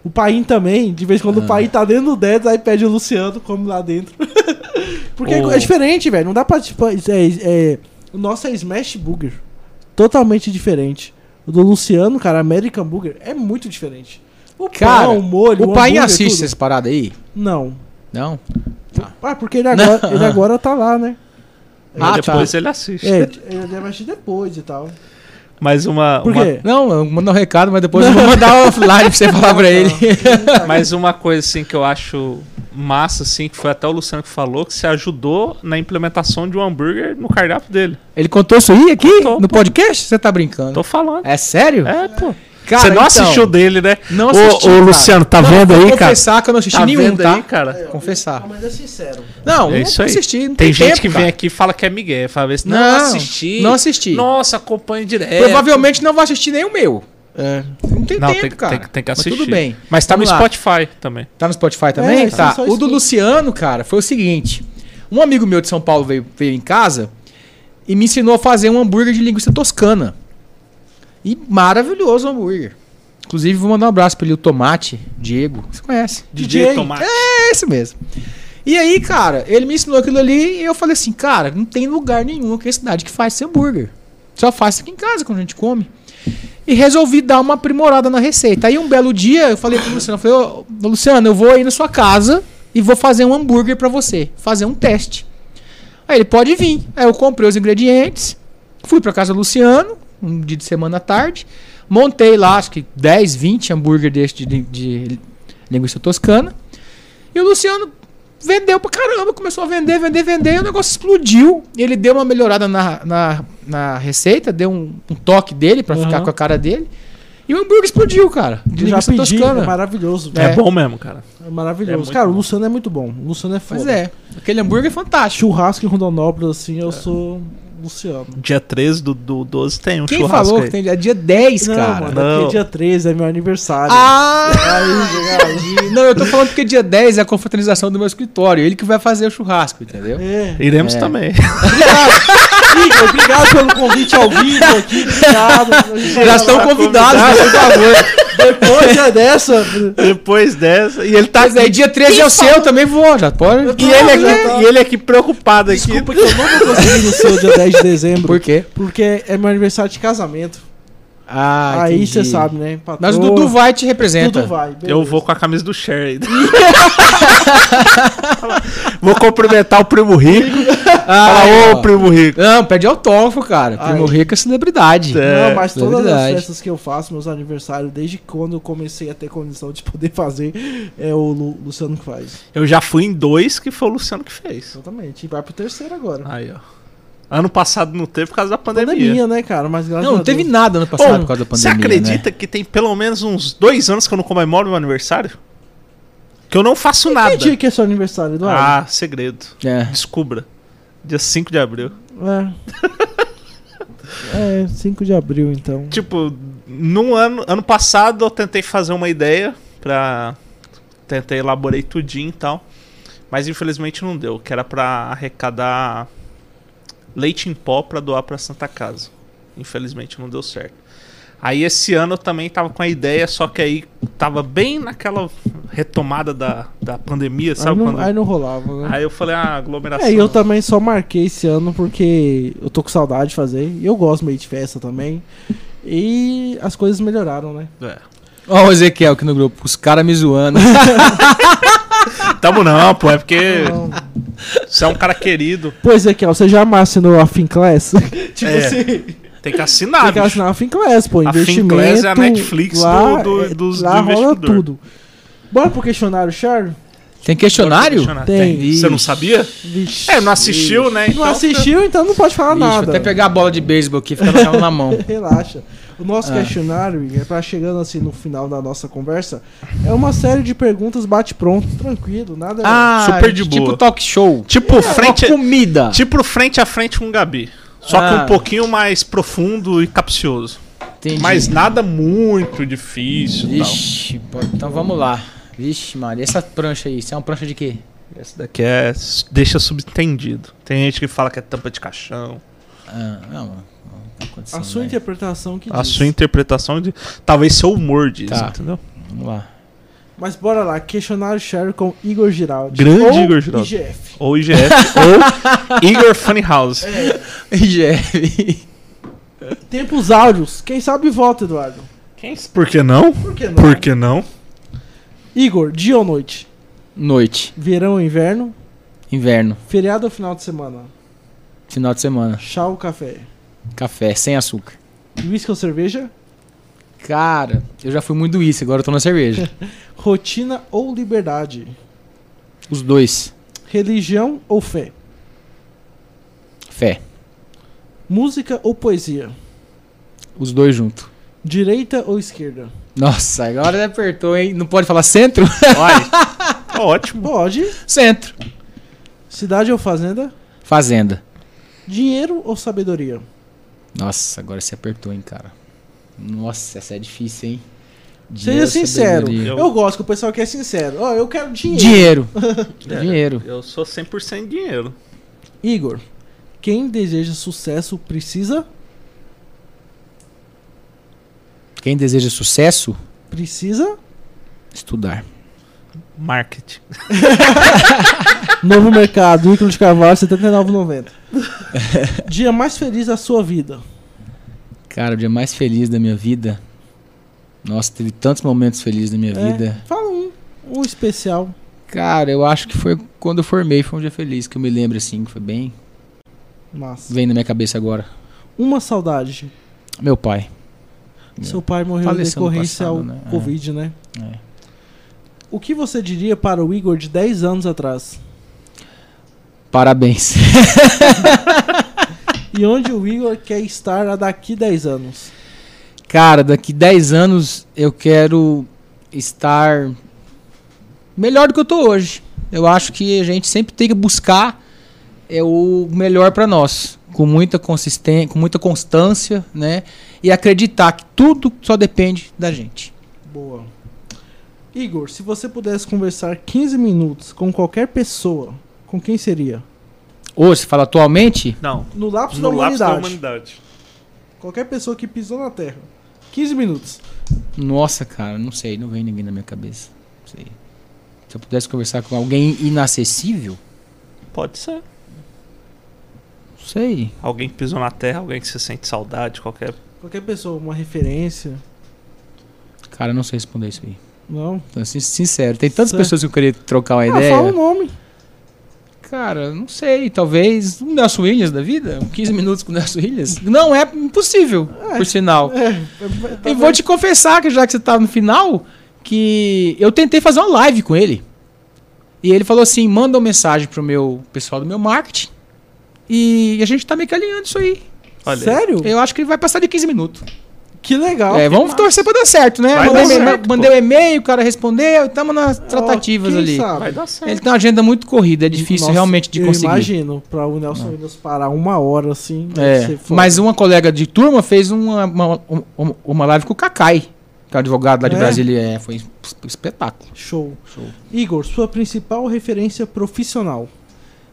O Paim também, de vez em quando Ah. o Paim tá dentro do Deads, aí pede o Luciano, come lá dentro. Porque O- é diferente, velho. Não dá pra. Tipo, é, é- o nosso é Smash Burger. Totalmente diferente. O do Luciano, cara, American Burger, é muito diferente. O Cara, pão, o molho, o pai hambúrguer, assiste tudo. essas paradas aí? Não. Não? Ah, porque ele agora, Não. ele agora tá lá, né? Ah, Aí depois tá. ele assiste. É, ele deve assistir depois e tal. Mas uma. Por uma- quê? Não, eu mando um recado, mas depois eu vou mandar offline pra você falar pra ele. Mas uma coisa assim que eu acho massa, assim, que foi até o Luciano que falou, que você ajudou na implementação de um hambúrguer no cardápio dele. Ele contou isso aí aqui? Contou, no pô. podcast? Você tá brincando? Tô falando. É sério? É, pô. Cara, você não então, assistiu dele, né? Não assisti, ô. Luciano, tá Não, vendo aí, cara? confessar que eu não assisti Tá nenhum, tá? aí, cara? Confessar. mas é sincero. Não, É não isso aí. assisti. Não Tem tem, gente tempo, que vem cara. aqui e fala que é Miguel. Fala assim, não, Não, assisti. não assisti. Nossa, acompanho direto. Provavelmente não vai assistir nem o meu. É. Não tem Não, tempo, tem, cara. tem, tem que Mas assistir. tudo bem. Mas tá no Vamos lá. Spotify também. Tá no Spotify também? É, tá. só O do. Luciano, cara, foi o seguinte. Um amigo meu de São Paulo veio, veio em casa e me ensinou a fazer um hambúrguer de linguiça toscana. E maravilhoso o hambúrguer. Inclusive, vou mandar um abraço pra ele, o Tomate, Diego. Você conhece? DJ. Tomate. É esse mesmo. E aí, cara, ele me ensinou aquilo ali e eu falei assim, cara, não tem lugar nenhum aqui na cidade que faz esse hambúrguer. Só faz aqui em casa quando a gente come. E resolvi dar uma aprimorada na receita. Aí um belo dia eu falei pro Luciano, eu falei, ô Luciano, eu vou aí na sua casa e vou fazer um hambúrguer pra você. Fazer um teste. Aí ele pode vir. Aí eu comprei os ingredientes, fui pra casa do Luciano, um dia de semana à tarde, montei lá, acho que 10, 20 hambúrguer deste de, de linguiça toscana. E o Luciano vendeu pra caramba, começou a vender, vender, vender, e o negócio explodiu. Ele deu uma melhorada na, na, na receita, deu um, um toque dele pra Uhum. ficar com a cara dele. E o hambúrguer explodiu, cara. De já linguiça pedi, toscana. é maravilhoso. É, É. bom mesmo, cara. É maravilhoso. É cara, o bom. Luciano é muito bom. O Luciano é foda. Pois é, aquele hambúrguer é fantástico. Churrasco em Rondonópolis, assim, É. eu sou Luciano. Dia 13 do, do 12 tem um Quem churrasco falou aí. que tem é dia 10, não, cara? mano, é Não. dia 13 é meu aniversário. Ah! Aí. Não, eu tô falando porque dia 10 é a confraternização do meu escritório. Ele que vai fazer o churrasco, entendeu? é. Iremos É. também. Igor, obrigado pelo convite ao vivo aqui. Obrigado. Já estão convidados, por favor. Depois é dessa. Depois dessa. E ele tá. Mas aí dia 13 é o seu, também vou, já pode. E ele, aqui, tá. e ele aqui preocupado aqui. Desculpa que eu não vou conseguir no seu dia 10 de dezembro. Por quê? Porque é meu aniversário de casamento. Ah, Aí você sabe, né? Patroa, Mas o Dudu vai te representa. Dudu vai. beleza. Eu vou com a camisa do Cher ainda. vou cumprimentar o primo rico. Ah, Fala, ô primo rico. Não, pede autógrafo, cara. Primo Ai. Rico é celebridade. É, Não, mas todas as festas que eu faço, meus aniversários, desde quando eu comecei a ter condição de poder fazer, é o Lu- Luciano que faz. Eu já fui em dois que foi o Luciano que fez. Exatamente. E vai pro terceiro agora. Aí, ó. Ano passado não teve por causa da pandemia. Pandemia, né, cara? Mas graças Não, não teve Deus. nada ano passado Ô, por causa da Você pandemia. acredita que tem pelo menos uns dois anos que eu não comemoro meu aniversário? Que eu não faço nada. Que dia que é seu aniversário, Eduardo? Ah, segredo. É. Descubra. Dia 5 de abril. É. é, 5 de abril, então. Tipo, no ano, ano passado eu tentei fazer uma ideia pra. Tentei elaborei tudinho e tal. Mas infelizmente não deu. Que era pra arrecadar leite em pó pra doar pra Santa Casa. Infelizmente não deu certo. Aí esse ano eu também tava com a ideia, só que aí tava bem naquela retomada da, da pandemia, Aí sabe? não, quando- aí não rolava, né? Aí eu falei, ah, aglomeração. É, e eu também só marquei esse ano porque eu tô com saudade de fazer. E eu gosto meio de festa também. E as coisas melhoraram, né? É. Ó o Ezequiel aqui no grupo, os caras me zoando. Tamo não, pô, é porque Não. você é um cara querido. Pois é, que você já assinou a Finclass? tipo É. assim, Tem que assinar, tem que assinar a Finclass, pô. A. Finclass é a Netflix do- do- é, dos- lá do rola tudo. Bora pro questionário, Charles? Tem questionário? Tem. Você não sabia? Vixe. É, não assistiu, né? Não Então, assistiu, então não pode falar vou nada. até pegar a bola de beisebol aqui e ficar com ela na mão. Relaxa. O nosso Ah. questionário, é pra chegando assim no final da nossa conversa, é uma série de perguntas bate-pronto, tranquilo, nada. Ah, Super de tipo boa. talk show. Tipo, frente, Uma comida. tipo frente a frente com o Gabi. Só que Ah. um pouquinho mais profundo e capcioso. Entendi. Mas nada muito difícil. Vixe, pô, então vamos lá. Vixe, Maria, essa prancha aí, isso é uma prancha de quê? Esse daqui é. deixa subentendido. Tem gente que fala que é tampa de caixão. Ah, não, não tá acontecendo, A sua né? interpretação que A diz. sua interpretação de. Talvez seu humor diz, Tá. entendeu? Vamos lá. Mas bora lá, questionário Sherry com Igor Giraldi. Grande ou Igor Giraldi. IGF. Ou IGF. ou Igor Funnyhouse. Jeff. Tempos áudios. Quem sabe vota, Eduardo. Por que não? Por que não? Por que não? Igor, dia ou noite? Noite. Verão ou inverno? Inverno. Feriado ou final de semana? Final de semana. Chá ou café? Café, sem açúcar. Whisky ou cerveja? Cara, eu já fui muito isso, agora eu tô na cerveja. Rotina ou liberdade? Os dois. Religião ou fé? Fé. Música ou poesia? Os dois juntos. Direita ou esquerda? Nossa, agora ele apertou, hein? Não pode falar centro? Olha. Ótimo. Pode. Centro. Cidade ou fazenda? Fazenda. Dinheiro ou sabedoria? Nossa, agora você apertou, hein, cara. Nossa, essa é difícil, hein? Seja Dinheiro, sincero. sabedoria. Eu... gosto que o pessoal que é sincero. Ó, eu quero dinheiro. Dinheiro. É. Dinheiro. Eu sou 100% dinheiro. Igor, quem deseja sucesso precisa? Quem deseja sucesso, Precisa? estudar. Marketing. Novo mercado, Ícaro de Carvalho, R$ 79,90. Dia mais feliz da sua vida. Cara, o dia mais feliz da minha vida. Nossa, teve tantos momentos felizes na minha É. vida. Fala um, um especial. Cara, eu acho que foi quando eu formei, foi um dia feliz, que eu me lembro assim, que foi bem. Massa. Vem na minha cabeça agora. Uma saudade. Meu pai. Seu pai morreu em decorrência passado, ao né? É. Covid, né? É. O que você diria para o Igor de 10 anos atrás? Parabéns. E onde o Igor quer estar daqui 10 anos? Cara, daqui 10 anos eu quero estar melhor do que eu tô hoje. Eu acho que a gente sempre tem que buscar é o melhor para nós, com muita consistência, com muita constância, né? E acreditar que tudo só depende da gente. Boa. Igor, se você pudesse conversar 15 minutos com qualquer pessoa, com quem seria? Hoje, você fala atualmente, Não. No lapso, No da, lapso humanidade. da humanidade. Qualquer pessoa que pisou na Terra. 15 minutos. nossa, cara, não sei, não vem ninguém na minha cabeça. Não sei. Se eu pudesse conversar com alguém inacessível, Pode ser. não sei. Alguém que pisou na terra, alguém que você sente saudade, qualquer. Qualquer pessoa, uma referência. Cara, eu não sei responder isso aí. Não? Tô sin- sincero, tem tantas Certo. pessoas que eu queria trocar uma Ah, ideia. fala o nome. Cara, não sei, talvez um Nelson Williams da vida, um 15 minutos com o Nelson Williams. Não é impossível, É. por sinal. É, é, E vou te confessar que já que você tá no final, que eu tentei fazer uma live com ele. E ele falou assim: manda uma mensagem pro meu pessoal do meu marketing. E a gente tá meio que alinhando isso aí. Olha, Sério? Eu acho que ele vai passar de 15 minutos. Que legal. é, que vamos massa. torcer pra dar certo, né? Vai mandei certo, mandei um e-mail, o cara respondeu, e estamos nas tratativas quem ali. sabe? Vai dar certo. Ele tem uma agenda muito corrida, é difícil Nossa, realmente de eu conseguir. imagino, pra o Nelson Williams parar uma hora assim. É, mas uma colega de turma fez uma, uma, uma, uma live com o Kakai, que é o advogado lá de É? Brasília. É, foi um espetáculo. Show. Show. Igor, sua principal referência profissional.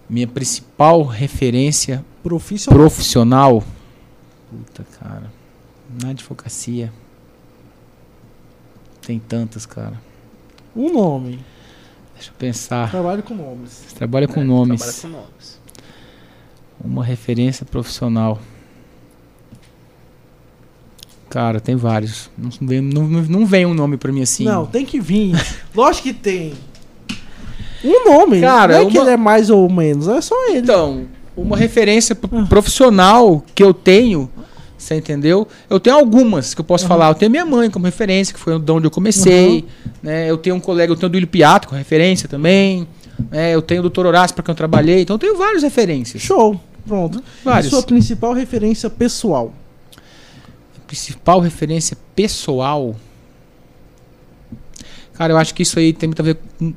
Minha principal referência Profissional. profissional. Puta, cara. Na advocacia. Tem tantas, cara. Um nome. Deixa eu pensar. Trabalho com nomes. Trabalha com É, nomes. Trabalha com nomes. Uma referência profissional. Cara, tem vários. Não vem, não, não vem um nome pra mim assim. Não, tem que vir. Lógico que tem. Um nome. Cara, não é que uma- ele é mais ou menos, é só ele. Então, uma referência profissional que eu tenho, você entendeu? Eu tenho algumas que eu posso falar. Eu tenho minha mãe como referência, que foi de onde eu comecei. Né? Eu tenho um colega, eu tenho o Duílio Piato como referência também. né? Eu tenho o Dr. Horácio para quem eu trabalhei. Então, eu tenho várias referências. Show. Pronto. Vários. E sua principal referência pessoal. Principal referência pessoal. Cara, eu acho que isso aí tem muito a ver com,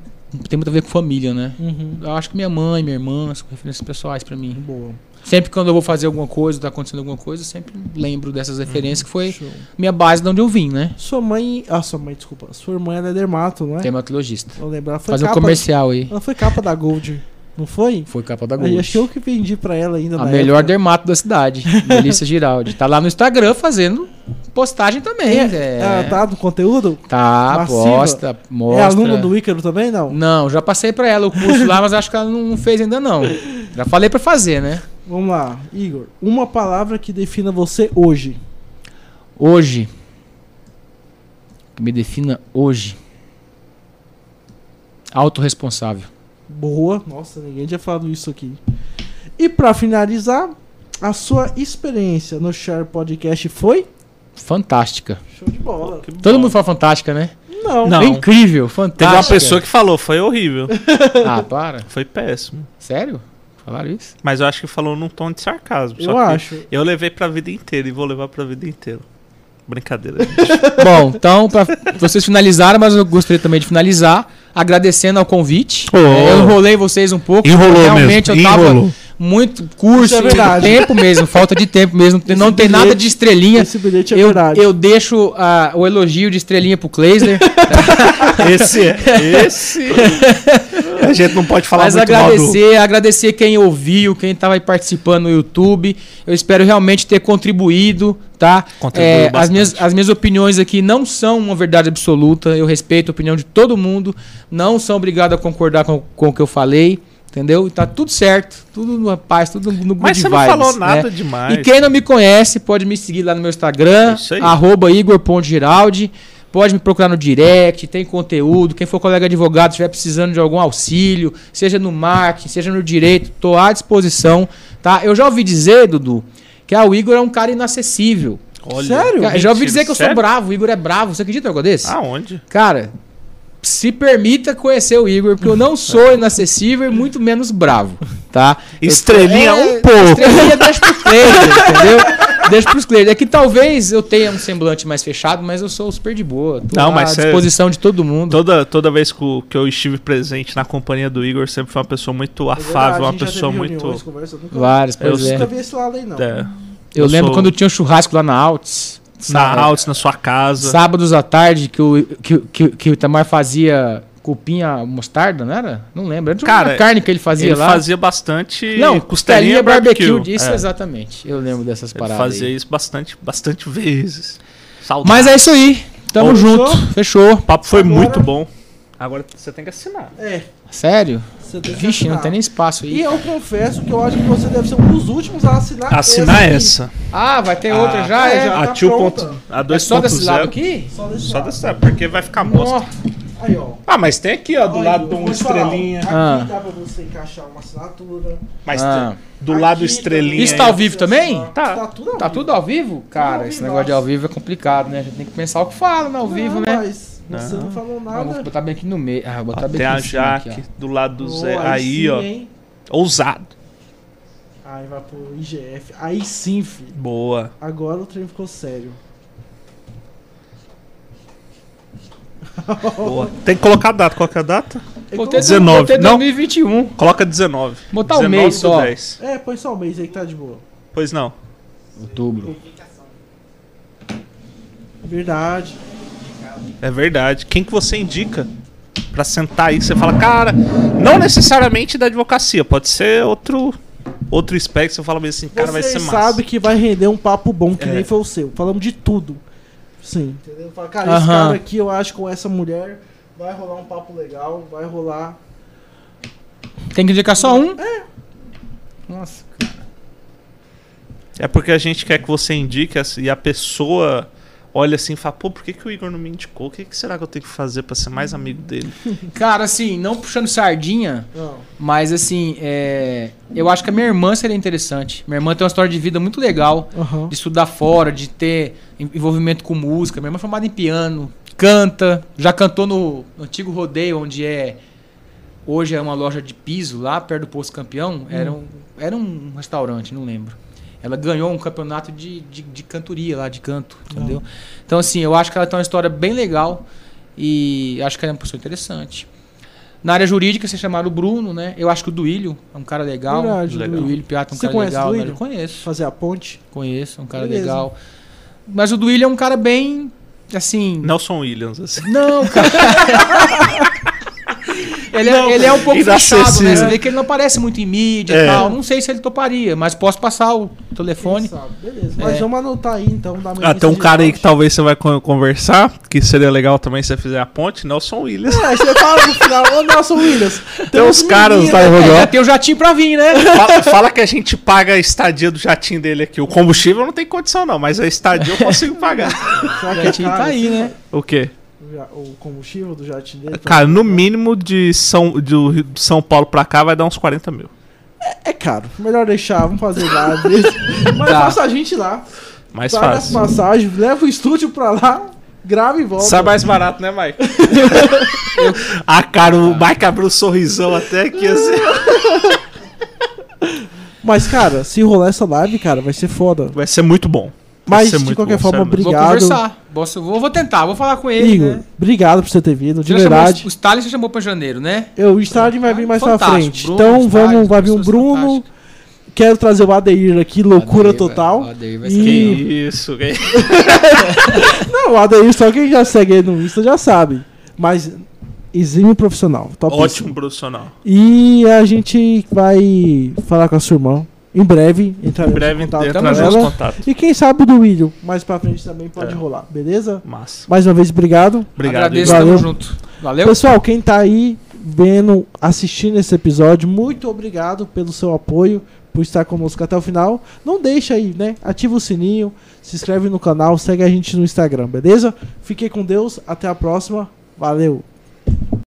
tem muito a ver com família, né? Uhum. Eu acho que minha mãe, minha irmã são referências pessoais pra mim. Boa. Sempre quando eu vou fazer alguma coisa, tá acontecendo alguma coisa, eu sempre lembro dessas referências que foi Show. minha base de onde eu vim, né? Sua mãe. Ah, sua mãe, desculpa. Sua irmã ela é dermato, não é? Dermatologista. Vou lembrar. Foi Fazer um capa, comercial aí. Ela foi capa da Gold. Não foi? Foi capa da Aí, Gold. acho que eu que vendi pra ela ainda A melhor época. dermato da cidade, Melissa Giraldi. Tá lá no Instagram fazendo postagem também. É, Ela tá no conteúdo? Tá, Massiva? posta, mostra. É aluna do Ícaro também, não? Não, já passei pra ela o curso lá, mas acho que ela não fez ainda não. Já falei pra fazer, né? Vamos lá, Igor. Uma palavra que defina você hoje. Hoje, que me defina hoje, autorresponsável. Boa. Nossa, ninguém tinha falado isso aqui. E pra finalizar, a sua experiência no Share Podcast foi? Fantástica. Show de bola. Todo bom. mundo fala fantástica, né? Não. Não. É incrível, Teve uma fantástica. pessoa que falou, foi horrível. Ah, para. Foi péssimo. Sério? Falaram isso? Mas eu acho que falou num tom de sarcasmo. só Eu que acho. Eu levei pra vida inteira e vou levar pra vida inteira. Brincadeira. Bom, então, pra, vocês finalizaram, mas eu gostaria também de finalizar agradecendo ao convite. Oh. É, eu enrolei vocês um pouco. Enrolou Realmente mesmo, eu tava enrolou. Muito curso, é tempo mesmo, falta de tempo mesmo. não tem nada bilhete- de estrelinha. Esse bilhete é eu, verdade. eu deixo ah, o elogio de estrelinha pro Kleisler. Esse é. Esse. A gente não pode falar Mas muito mal do... agradecer, agradecer quem ouviu, quem estava aí participando no YouTube. Eu espero realmente ter contribuído, tá? Contribuiu É, as, minhas, as minhas opiniões aqui não são uma verdade absoluta. Eu respeito a opinião de todo mundo. Não são obrigado a concordar com, com o que eu falei. Entendeu? E tá tudo certo. Tudo no paz, tudo no good Mas você não vibes, falou né? nada demais. E quem não me conhece, pode me seguir lá no meu Instagram, arroba igor.giraldi. Pode me procurar no direct, tem conteúdo. Quem for colega advogado, estiver precisando de algum auxílio, seja no marketing, seja no direito, tô à disposição, tá? Eu já ouvi dizer, Dudu, que ah, o Igor é um cara inacessível. Olha, Sério? Cara, já ouvi dizer que eu sou sério? bravo, o Igor é bravo. Você acredita em algo desse? Aonde? Cara, se permita conhecer o Igor, porque eu não sou inacessível e muito menos bravo, tá? Estrelinha, Eu- um pouco. Estrelinha deixa pros players, entendeu? Deixa pros players. É que talvez eu tenha um semblante mais fechado, mas eu sou super de boa. Tô Não, à disposição de todo mundo. Toda, toda vez que, eu estive presente na companhia do Igor, sempre foi uma pessoa muito É afável, uma pessoa muito. Vários, pois Eu é. nunca vi esse lado aí, não. é, Eu, eu lembro sou- quando tinha um churrasco lá na Alts. Na Alts, na sua casa. Sábados à tarde, que o, que, que, que o Itamar fazia cupinha mostarda, não era? Não lembro. Era uma Cara, carne que ele fazia ele lá. fazia bastante Não, costelinha barbecue. barbecue. Isso, É, exatamente. Eu lembro dessas Ele paradas. fazia aí. isso bastante, bastante vezes. Saudades. Mas é isso aí. Tamo Bom, junto. Fechou. O papo foi Agora- muito bom. Agora você tem que assinar. É, Sério? você tem que Vixe, não tem nem espaço aí. E eu confesso que eu acho que você deve ser um dos últimos a assinar Assinar aqui. essa. Ah, vai ter Ah, outra já? é, É, já. A tá tio pronta. ponto, a É 2.0. só desse lado aqui? Só desse Só lado. dessa, porque vai ficar. Nossa. Aí, ó. Ah, mas tem aqui, ó, do Olha, lado de uma te falar, ó, estrelinha. Aqui Ah. dá pra você encaixar uma assinatura. Mas Ah. tem- do lado Aqui estrelinha. também Isso tá ao vivo também? Tá, Tá. tudo ao Tá vivo. tudo ao vivo? Cara, ao esse negócio de ao vivo é complicado, né? A gente tem que pensar o que fala no ao vivo, né? Mas você não falou Ah, vou nada. botar bem aqui no meio. Ah, vou botar bem Tem aqui a aqui, Jaque ó. do lado do Oh, Zé. Aí, sim, ó. hein? Ousado. Aí vai pro IGF. Aí sim, filho. Boa. Agora o trem ficou sério. Boa. Tem que colocar a data. Qual que é a data? É, Botei, 19, botei não? 2021. Coloca 19. Botar o 19 mês só. 10. é, põe só o mês aí que tá de boa. Pois não. Outubro. Verdade. É verdade. Quem que você indica pra sentar aí? Você fala, cara, não necessariamente da advocacia, pode ser outro outro espectro. Você fala mesmo assim, cara, vai ser Você massa. sabe que vai render um papo bom, que É. nem foi o seu. Falamos de tudo. Sim, entendeu? Fala, cara, esse cara aqui, eu acho que com essa mulher vai rolar um papo legal, vai rolar. Tem que indicar só um? É. Nossa. É porque a gente quer que você indique e a pessoa olha assim e fala, pô, por que, que o Igor não me indicou? O que, que será que eu tenho que fazer pra ser mais amigo dele? Cara, assim, não puxando sardinha, Não. mas assim, é... eu acho que a minha irmã seria interessante. Minha irmã tem uma história de vida muito legal. Aham. de estudar fora, de ter en- envolvimento com música. Minha irmã é formada em piano, canta, já cantou no antigo rodeio, onde é hoje é uma loja de piso lá perto do Posto Campeão. Era, um, era um restaurante, não lembro. Ela ganhou um campeonato de, de, de cantoria lá, de canto, entendeu? Então, assim, eu acho que ela tem uma história bem legal e acho que ela é uma pessoa interessante. Na área jurídica, vocês chamaram o Bruno, né? Eu acho que o Duílio é um cara legal. Verdade, legal. O Duílio Piata é um Você cara legal. né? Duílio? Eu conheço. Fazer a ponte. Conheço, é um cara Beleza. legal. Mas o Duílio é um cara bem. Assim. Nelson Williams, assim. Não, cara. ele, é, ele é um pouco fechado, né? Você vê que ele não aparece muito em mídia É. e tal. Não sei se ele toparia, mas posso passar o telefone. Beleza. Mas É. vamos anotar aí então. Da Ah, tem um cara aí que talvez você vai con- conversar, que seria legal também se você fizer a ponte, Nelson Williams. É, você fala no final, ô Nelson Williams. Tem uns caras lá Rodó. É, tem o jatinho pra vir, né? Fala, fala que a gente paga a estadia do jatinho dele aqui. O combustível não tem condição, não, mas a estadia eu consigo pagar. O que é jatinho caro, tá aí, né? O quê? O combustível do jatinho dele? Cara, no mínimo de São, de São Paulo pra cá vai dar uns 40 mil. É caro. Melhor deixar, vamos fazer lá. Mas Tá. faça a gente lá. Mais Paga as fácil. passagens, leva o estúdio pra lá, grava e volta. Sai mais barato, né, Mike? ah, cara, o Mike abriu um sorrisão até aqui assim. Mas, cara, se rolar essa live, cara, vai ser foda. Vai ser muito bom. Vai Mas, ser de muito qualquer bom, forma, sério mesmo. Vou obrigado. conversar. Posso- vou, vou tentar, vou falar com ele. Igor, né? obrigado por você ter vindo, de Você já chamou- verdade. o Stalin você chamou pra janeiro, né? Eu, o Stardin vai vir mais pra frente. Bruno, então, Stalin, vamos, vai vir um Bruno. fantásticas. Quero trazer o Adeir aqui, loucura Adeir vai- total. o Adeir vai E- ser. Que isso, que Não, o Adeir, só quem já segue ele no Insta já sabe. Mas, exime profissional. Top ótimo profissional. E a gente vai falar com a sua irmã. Em breve, entraremos Em breve em contato entra com nos ela. meus contatos. E quem sabe o do William, mais pra frente também pode É. rolar, beleza? Massa. Mais uma vez, obrigado. Obrigado. Agradeço. Valeu. tamo junto. Valeu. Pessoal, quem tá aí vendo, assistindo esse episódio, muito obrigado pelo seu apoio, por estar conosco até o final. Não deixa aí, né? Ativa o sininho, se inscreve no canal, segue a gente no Instagram, beleza? Fiquem com Deus, até a próxima. Valeu!